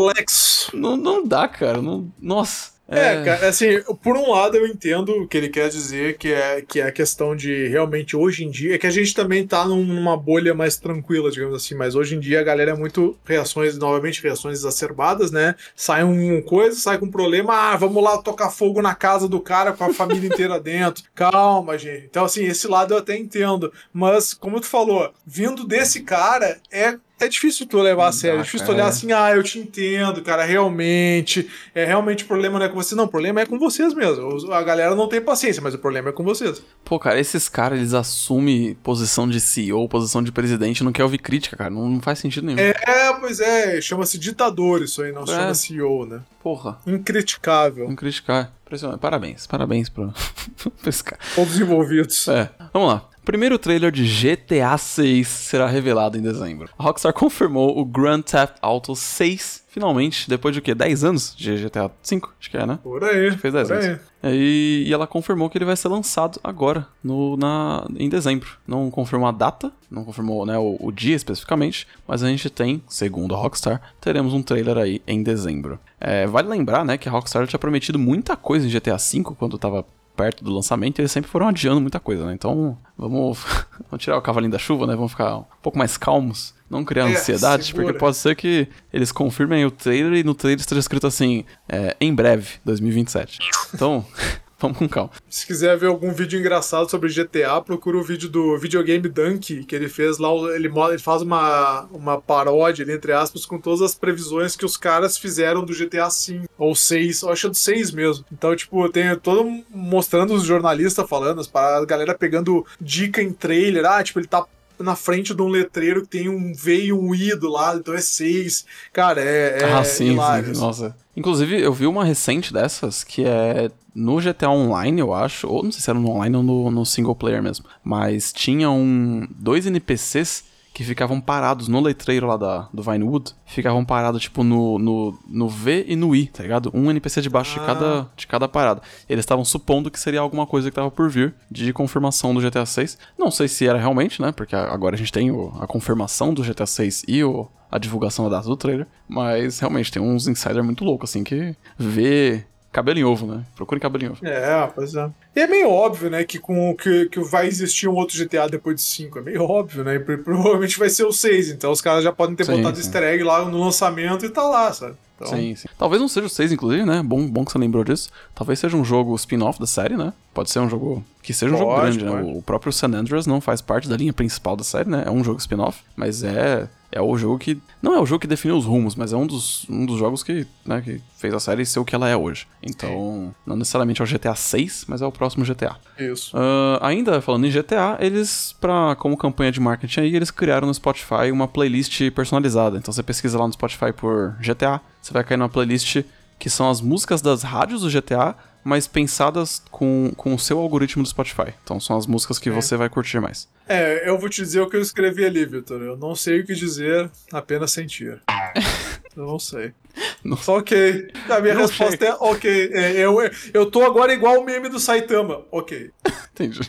não, não dá, cara. Não, nossa. É, cara, assim, por um lado eu entendo o que ele quer dizer, que é, que é a questão de realmente hoje em dia, é que a gente também tá num- numa bolha mais tranquila, digamos assim, mas hoje em dia a galera é muito reações, novamente reações exacerbadas, né? Sai um coisa, sai com um problema, ah, vamos lá tocar fogo na casa do cara com a família inteira (laughs) dentro. Calma, gente. Então, assim, esse lado eu até entendo, mas como tu falou, vindo desse cara, é é difícil tu levar a sério, é difícil tu olhar assim, ah, eu te entendo, cara, realmente. É realmente o problema não é com você, não. O problema é com vocês mesmo. A galera não tem paciência, mas o problema é com vocês. Pô, cara, esses caras, eles assumem posição de CEO, posição de presidente, não quer ouvir crítica, cara. Não, não faz sentido nenhum. É, pois é, chama-se ditador isso aí, não se É. chama CEO, né? Porra. Incriticável. Impressionante. Parabéns, parabéns pro, (laughs) pra esse cara. Todos os envolvidos. É, vamos lá. Primeiro trailer de GTA 6 será revelado em dezembro. A Rockstar confirmou o Grand Theft Auto 6, finalmente, depois de o quê? 10 anos de GTA 5? Acho que é, né? Por aí. Fez 10 por aí. anos. E, e ela confirmou que ele vai ser lançado agora, no, na, em dezembro. Não confirmou a data, não confirmou né, o, o dia especificamente, mas a gente tem, segundo a Rockstar, teremos um trailer aí em dezembro. É, vale lembrar né, que a Rockstar tinha prometido muita coisa em GTA V quando tava perto do lançamento, eles sempre foram adiando muita coisa, né? Então, vamos, (laughs) vamos tirar o cavalinho da chuva, né? Vamos ficar um pouco mais calmos, não criar É, ansiedade, segura. porque pode ser que eles confirmem o trailer e no trailer esteja escrito assim, é, em breve, 2027. Então, (laughs) vamos com calma. Se quiser ver algum vídeo engraçado sobre GTA, procura o vídeo do Videogame Dunk, que ele fez lá, ele, ele faz uma, uma paródia, ali, entre aspas, com todas as previsões que os caras fizeram do GTA V, ou 6, eu acho que é do 6 mesmo. Então, tipo, tem todo mostrando os jornalistas falando, a galera pegando dica em trailer, ah, tipo, ele tá na frente de um letreiro que tem um V e um I do lado, então é 6. Cara, é, é ah, sim, sim, nossa. Inclusive, eu vi uma recente dessas que é no GTA Online, eu acho, ou não sei se era no online ou no, no single player mesmo, mas tinha um dois NPCs que ficavam parados no letreiro lá da, do Vinewood, ficavam parados, tipo, no, no, no V e no I, tá ligado? Um NPC debaixo de, cada, de cada parada. Eles estavam supondo que seria alguma coisa que tava por vir de confirmação do GTA 6. Não sei se era realmente, né? Porque agora a gente tem o- a confirmação do GTA 6 e o, a divulgação da data do trailer, mas realmente tem uns insider muito loucos, assim, que vê cabelo em ovo, né? Procure cabelo em ovo. É, pois é. E é meio óbvio, né, que, com, que, que vai existir um outro GTA depois de 5. É meio óbvio, né? E pro- provavelmente vai ser o 6. Então os caras já podem ter Sim, botado sim. easter egg lá no lançamento e tá lá, sabe? Então, Sim, sim. Talvez não seja o 6, inclusive, né? Bom, bom que você lembrou disso. Talvez seja um jogo spin-off da série, né? Pode ser um jogo que seja um jogo Pode, grande, né? pode. O próprio San Andreas não faz parte da linha principal da série, né? É um jogo spin-off, mas é é o jogo que não é o jogo que definiu os rumos, mas é um dos, um dos jogos que, né, que fez a série ser o que ela é hoje. Então, não necessariamente é o GTA 6, mas é o próximo GTA. Isso. Ah, ainda falando em GTA, eles, pra, como campanha de marketing aí, eles criaram no Spotify uma playlist personalizada. Então você pesquisa lá no Spotify por GTA, você vai cair numa playlist que são as músicas das rádios do GTA, mas pensadas com, com o seu algoritmo do Spotify. Então são as músicas que você vai curtir mais. É, eu vou te dizer o que eu escrevi ali, Vitor. Eu não sei o que dizer, apenas sentir. (laughs) eu não sei. Só ok. A minha (laughs) Não resposta é ok. É, eu, eu tô agora igual o meme do Saitama. Ok. Entendi.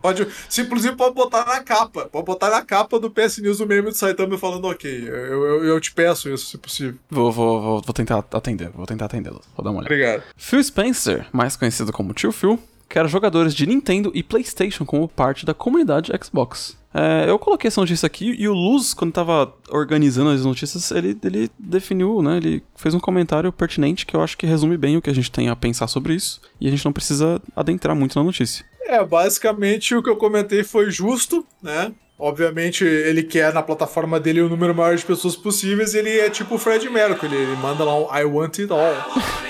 Pode, se, inclusive pode botar na capa. Pode botar na capa do PS News o meme do Saitama falando ok. Eu, eu, eu te peço isso, se possível. Vou, vou, vou, vou tentar atender, vou tentar atendê-lo. Vou dar uma olhada. Obrigado. Phil Spencer, mais conhecido como Tio Phil, quer jogadores de Nintendo e PlayStation como parte da comunidade Xbox. É, eu coloquei essa notícia aqui e o Luz, quando tava organizando as notícias, ele, ele definiu, né? Ele fez um comentário pertinente que eu acho que resume bem o que a gente tem a pensar sobre isso. E a gente não precisa adentrar muito na notícia. É, basicamente o que eu comentei foi justo, né? Obviamente, ele quer na plataforma dele o número maior de pessoas possíveis. Ele é tipo o Fred Mercury, ele manda lá um I want it all.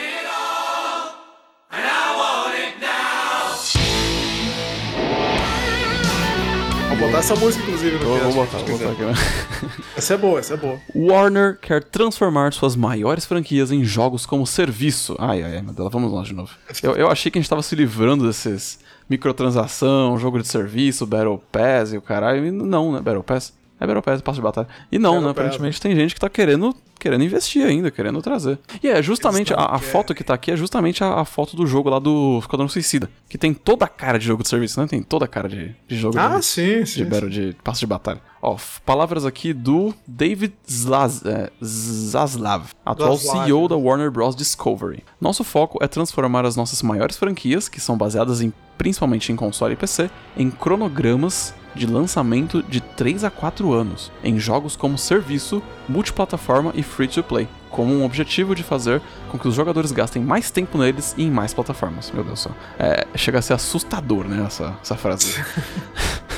(laughs) botar essa música, inclusive, no vou botar, vou botar aqui. (laughs) Essa é boa, essa é boa. Warner quer transformar suas maiores franquias em jogos como serviço. Ai, ai, ai, meu Deus, vamos lá de novo. Eu, eu achei que a gente tava se livrando desses microtransação, jogo de serviço, Battle Pass e o caralho. Não, né? Battle Pass. É Battle Pass, passo de batalha. E não, Battle né? Pass, Aparentemente tem gente que tá querendo, querendo investir ainda, querendo trazer. E é justamente, a, a foto que tá aqui é justamente a, a foto do jogo lá do Esquadrão Suicida. Que tem toda a cara de jogo de serviço, né? Tem toda a cara de, de jogo Ah, de, sim, de sim. Battle, de passo de batalha. Ó, palavras aqui do David Zlaz, é, Zaslav, atual Zaslav, CEO da Warner Bros. Discovery. Nosso foco é transformar as nossas maiores franquias, que são baseadas em principalmente em console e PC, em cronogramas de lançamento de 3 a 4 anos, em jogos como serviço, multiplataforma e free-to-play, com um objetivo de fazer com que os jogadores gastem mais tempo neles e em mais plataformas. Meu Deus do céu. É, chega a ser assustador, né, essa, essa frase. (laughs)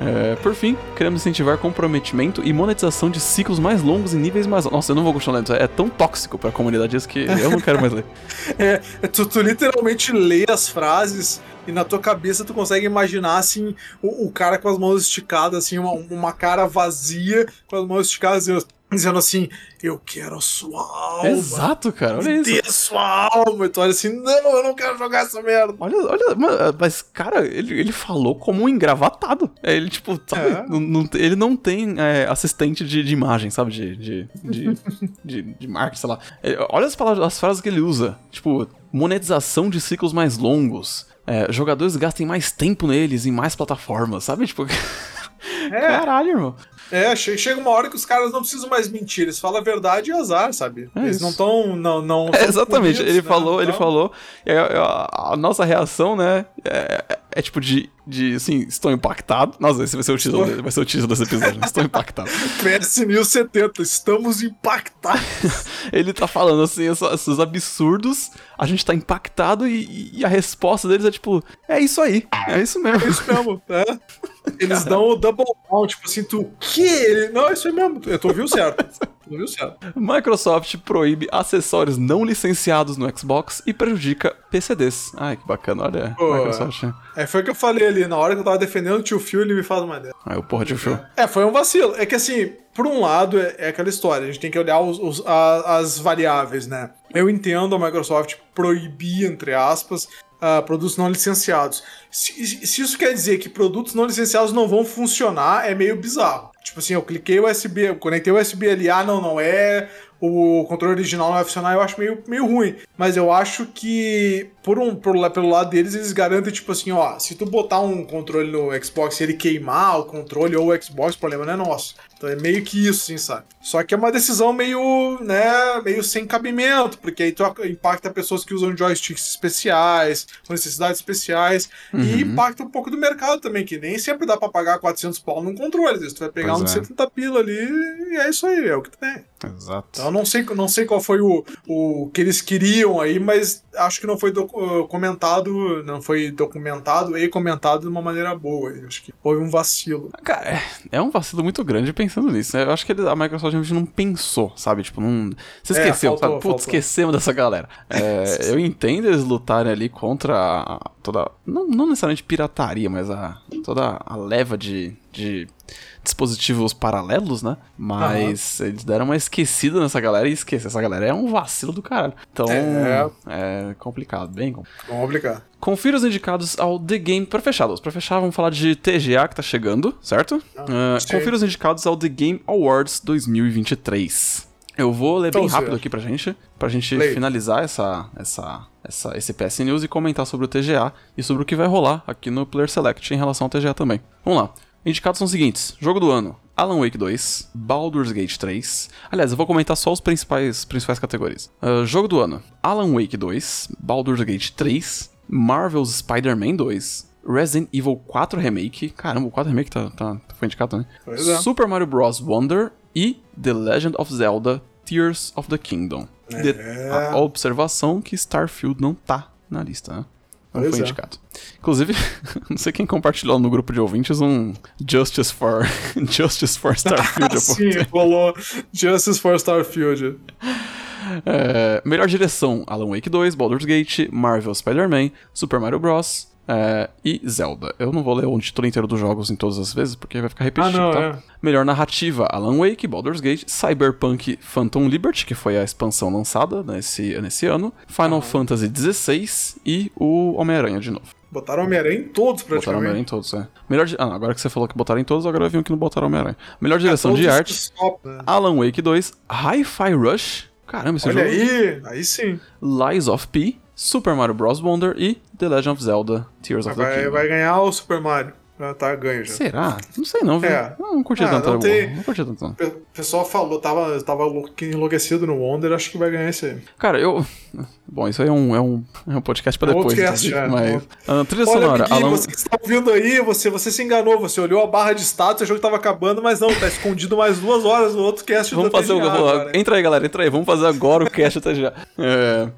É, por fim, queremos incentivar comprometimento e monetização de ciclos mais longos e níveis mais. Nossa, eu não vou continuar lendo, é tão tóxico pra comunidade isso que eu não quero mais ler. (laughs) É, tu, tu literalmente lê as frases e na tua cabeça tu consegue imaginar assim o, o cara com as mãos esticadas, assim, uma, uma cara vazia com as mãos esticadas dizendo, dizendo assim: Eu quero a sua alma. Exato, cara, olha isso. dê a sua alma. E tu olha assim: Não, eu não quero jogar essa merda. Olha, olha, mano, mas, cara, ele, ele falou como um engravatado. É, ele, tipo, sabe, É. não- não- ele não tem é, assistente de, de imagem, sabe? De, de, de, (laughs) de, de marketing, sei lá. Ele- olha as palavras, as frases que ele usa. Tipo, monetização de ciclos mais longos. É, jogadores gastem mais tempo neles em mais plataformas, sabe? Tipo, (laughs) caralho, irmão. É, che- chega uma hora que os caras não precisam mais mentir, eles falam a verdade e azar, sabe? É eles isso. não estão. Não, não É, exatamente, punidos, ele né? falou, ele Não. falou. A, a- a nossa reação, né, é, é- tipo de, de, assim, estou impactado. Nossa, esse vai ser o título, vai ser o título desse episódio, estou impactado. (laughs) PS 1070, estamos impactados. (laughs) Ele tá falando, assim, esses absurdos, a gente tá impactado e, e a resposta deles é tipo, é isso aí, é isso mesmo. É isso mesmo, né? (laughs) Eles dão o double down, tipo assim, tu, o quê? Ele, não, é isso aí mesmo, tu, tu ouviu certo. Certo. Microsoft proíbe acessórios não licenciados no Xbox e prejudica PCDs. Ai, que bacana, olha, Pô. Microsoft. É, foi o que eu falei ali, na hora que eu tava defendendo o tio Phil, ele me faz uma dessa. Aí o porra de show. É, foi um vacilo. É que assim, por um lado, é, é aquela história, a gente tem que olhar os- os- a- as variáveis, né? Eu entendo a Microsoft proibir, entre aspas, ah, produtos não licenciados. Se, se isso quer dizer que produtos não licenciados não vão funcionar, é meio bizarro. Tipo assim, eu cliquei o USB, eu conectei o USB ali, ah, não, não é, o controle original não vai funcionar, eu acho meio, meio ruim. Mas eu acho que, por um, por, pelo lado deles, eles garantem, tipo assim, ó, se tu botar um controle no Xbox e ele queimar o controle ou o Xbox, o problema não é nosso. Então é meio que isso, assim, sabe? Só que é uma decisão meio, né, meio sem cabimento, porque aí tu ac- impacta pessoas que usam joysticks especiais, com necessidades especiais, e impacta um pouco do mercado também, que nem sempre dá pra pagar 400 pau num controle. Tu vai pegar Pois um de é. 70 pila ali e é isso aí, é o que tu tem. Exato. Então, eu não sei, não sei qual foi o, o que eles queriam aí, mas acho que não foi docu- uh, comentado, não foi documentado e comentado de uma maneira boa. Eu acho que houve um vacilo. Cara, é- é um vacilo muito grande pensando nisso. né? Eu acho que a Microsoft realmente não pensou, sabe? Tipo, não. Você É, esqueceu, faltou, sabe? Putz, esquecemos dessa galera. É, (laughs) eu entendo eles lutarem ali contra a- toda. Não, não necessariamente pirataria, mas a, toda a leva de. de dispositivos paralelos, né? Mas eles deram uma esquecida nessa galera e esquece. Essa galera é um vacilo do caralho. Então, É. é, complicado, bem complicado. Aplicar. Confira os indicados ao The Game. Pra fechar, Luz, pra fechar, vamos falar de TGA que tá chegando, certo? Ah, sim. confira os indicados ao The Game Awards 2023. Eu vou ler Então, bem rápido aqui pra gente, pra gente finalizar essa, essa, essa, esse PS News e comentar sobre o TGA e sobre o que vai rolar aqui no Player Select em relação ao TGA também. Vamos lá. Indicados são os seguintes: Jogo do ano, Alan Wake 2, Baldur's Gate 3. Aliás, eu vou comentar só os principais, principais categorias. Ah, jogo do ano, Alan Wake 2, Baldur's Gate 3, Marvel's Spider-Man 2, Resident Evil 4 Remake, caramba, o 4 Remake tá, tá, foi indicado Pois é. Super Mario Bros. Wonder e The Legend of Zelda Tears of the Kingdom. É. a observação que Starfield não tá na lista, né? Não Pois foi é. indicado. Inclusive, (laughs) não sei quem compartilhou no grupo de ouvintes um Justice for (laughs) Justice for Starfield. (laughs) pouco Sim, rolou Justice for Starfield. É, melhor direção: Alan Wake 2, Baldur's Gate, Marvel Spider-Man, Super Mario Bros. É, e Zelda. Eu não vou ler o título inteiro dos jogos em todas as vezes, porque vai ficar repetitivo, Ah, não, tá? é. Melhor narrativa: Alan Wake, Baldur's Gate, Cyberpunk Phantom Liberty, que foi a expansão lançada nesse, nesse ano, Final Fantasy XVI e o Homem-Aranha de novo. Botaram Homem-Aranha em todos, Botaram praticamente. Homem-Aranha em todos, é. Melhor di- ah, agora que você falou que botaram em todos, agora eu vi um que não botaram Homem-Aranha. Melhor direção de Todos arte: top, né? Alan Wake 2, Hi-Fi Rush. Caramba, esse Olha jogo. aí, aí sim. Lies of P, Super Mario Bros. Wonder e The Legend of Zelda Tears of the Kingdom. vai ganhar o Super Mario. Já tá ganho já. Será? Não sei não, viu? É. Não, não curti Ah, tanto. não tem- Não curti tanto. O pe- pessoal falou, tava, tava enlouquecido no Wonder, acho que vai ganhar esse aí. Cara, eu... Bom, isso aí é um, é um, é um podcast pra É depois. podcast, inclusive, é. mas... Ah, trilha Olha, sonora, amiguinho, Alan... você que está ouvindo aí, você, você se enganou, você olhou a barra de status, o jogo tava acabando, mas não, tá escondido mais duas horas no outro cast Vamos do fazer o... TGA agora. Entra aí, galera, entra aí. Vamos fazer agora o cast até já. É...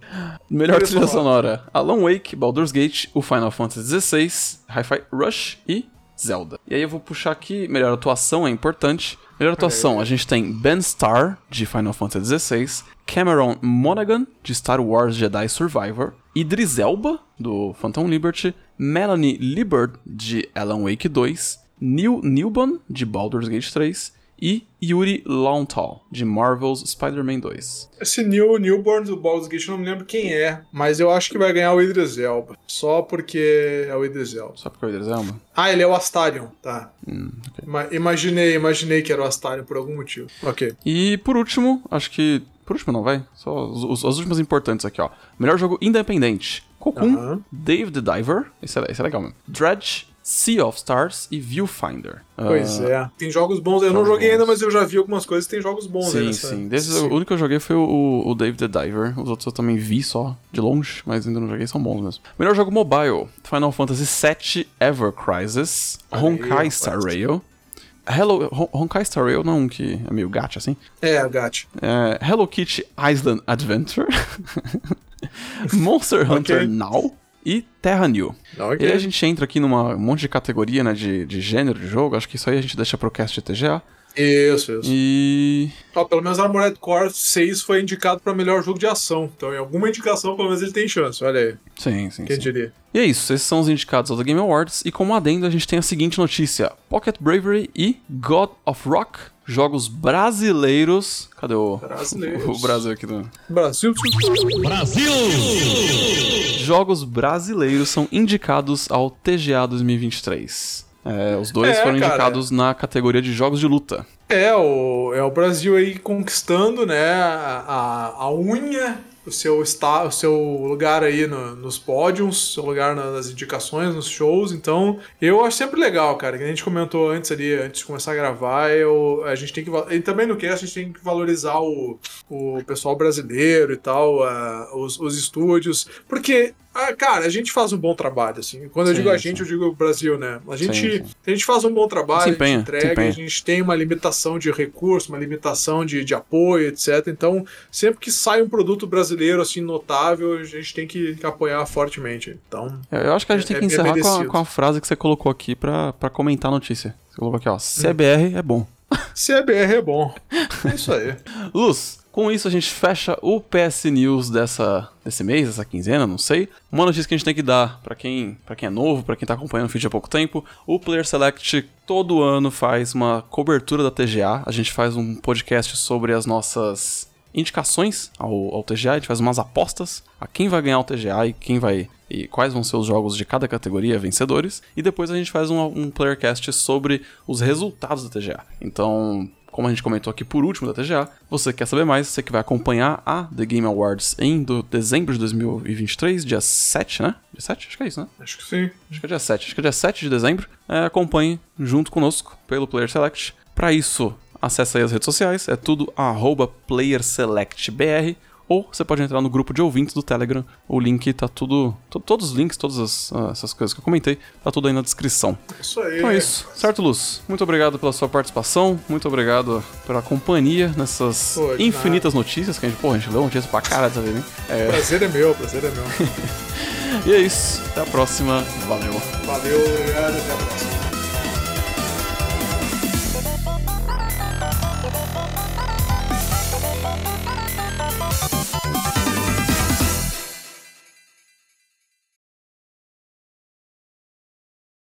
Melhor Trilha trilha sonora. Alan Wake, Baldur's Gate, o Final Fantasy XVI, Hi-Fi Rush e Zelda. E aí eu vou puxar aqui, melhor atuação é importante. Melhor atuação, a gente tem Ben Starr, de Final Fantasy XVI, Cameron Monaghan, de Star Wars Jedi Survivor, Idris Elba, do Phantom Liberty, Melanie Liburd, de Alan Wake 2, Neil Newbon, de Baldur's Gate 3, e Yuri Lowenthal, de Marvel's Spider-Man 2. Esse New, Newborn do Baldur's Gate, eu não me lembro quem é, mas eu acho que vai ganhar o Idris Elba. Só porque é o Idris Elba. Só porque é o Idris Elba? Ah, ele é o Astarion, tá. Hum, Ima- Imaginei, imaginei que era o Astarion por algum motivo. Ok. E por último, acho que. Por último, não, vai. Só os, os, as últimas importantes aqui, ó. Melhor jogo independente: Cocoon, Aham. Dave the Diver. Esse é, esse é legal mesmo. Dredge, Sea of Stars e Viewfinder. Pois Ah, é. Tem jogos bons, eu não jogos joguei ainda, bons. mas eu já vi algumas coisas, tem jogos bons aí Sim, nessa- sim. Sim. O único que eu joguei foi o, o Dave the Diver. Os outros eu também vi só de longe, mas ainda não joguei, são bons mesmo. Melhor jogo mobile: Final Fantasy VII Ever Crisis, Honkai. Star Rail. Hello, Hon- Honkai Star Rail não é um que é meio gacha assim. É, Gat. É, Hello Kitty Island Adventure, (laughs) Monster Hunter Now e Terra New. Ok. E aí a gente entra aqui numa um monte de categoria né, de, de gênero de jogo, acho que isso aí a gente deixa pro cast de TGA. Isso, isso. E. Pelo menos Armored Core 6 foi indicado pra melhor jogo de ação. Então, em alguma indicação, pelo menos ele tem chance. Olha aí. Sim, sim. Quem sim. diria? E é isso, esses são os indicados ao The Game Awards. E como adendo, a gente tem a seguinte notícia: Pocket Bravery e God of Rock, jogos brasileiros. Cadê o, Brasileiros. (laughs) o Brasil aqui do. Brasil. Jogos brasileiros são indicados ao TGA 2023. É, os dois É, foram cara. indicados na categoria de jogos de luta. É, o, é o Brasil aí conquistando, né, a, a unha, o seu, está, o seu lugar aí no- nos pódios, seu lugar na- nas indicações, nos shows. Então, eu acho sempre legal, cara. Que a gente comentou antes ali, antes de começar a gravar, eu, a gente tem que. E também no cast a gente tem que valorizar o, o pessoal brasileiro e tal, os, os estúdios. Porque. Ah, Cara, a gente faz um bom trabalho, assim. Quando eu Sim, digo a sim. gente, eu digo o Brasil, né? A gente, Sim, sim. a gente faz um bom trabalho, Se a empenha, gente entrega, empenha. a gente tem uma limitação de recurso, uma limitação de, de apoio, etc. Então, sempre que sai um produto brasileiro assim notável, a gente tem que, que apoiar fortemente. Então, Eu acho que a gente É- tem que é- encerrar com, a, com a frase que você colocou aqui pra comentar a notícia. Você colocou aqui, ó. CBR é bom. CBR é bom. É isso aí. (laughs) Luz, com isso a gente fecha o PS News dessa, desse mês, dessa quinzena, não sei. Uma notícia que a gente tem que dar pra quem, quem é novo, pra quem tá acompanhando o feed há pouco tempo, o Player Select todo ano faz uma cobertura da TGA. A gente faz um podcast sobre as nossas indicações ao, ao TGA, a gente faz umas apostas a quem vai ganhar o TGA e quem vai e quais vão ser os jogos de cada categoria vencedores, e depois a gente faz um, um playercast sobre os resultados da TGA. Então, como a gente comentou aqui por último da TGA, você quer saber mais, você que vai acompanhar a The Game Awards em do, dezembro de 2023, dia 7, né? Dia 7? Acho que é isso, né? Acho que sim. Acho que é dia 7. Acho que é dia 7 de dezembro. É, acompanhe junto conosco pelo Player Select. Para isso, acesse aí as redes sociais. É tudo arroba PlayerSelectBR. Ou você pode entrar no grupo de ouvintes do Telegram. O link tá tudo. to- todos os links, todas as- ah, essas coisas que eu comentei, tá tudo aí na descrição. Isso aí. Então é isso, certo, Luz? Muito obrigado pela sua participação, muito obrado pela companhia nessas Pô, infinitas notícias que a gente, porra, a gente leu notícias pra caralho dessa vez, hein? É, Prazer é meu, prazer é meu. (laughs) e é isso, até a próxima, valeu. Valeu, obrigado, até a próxima.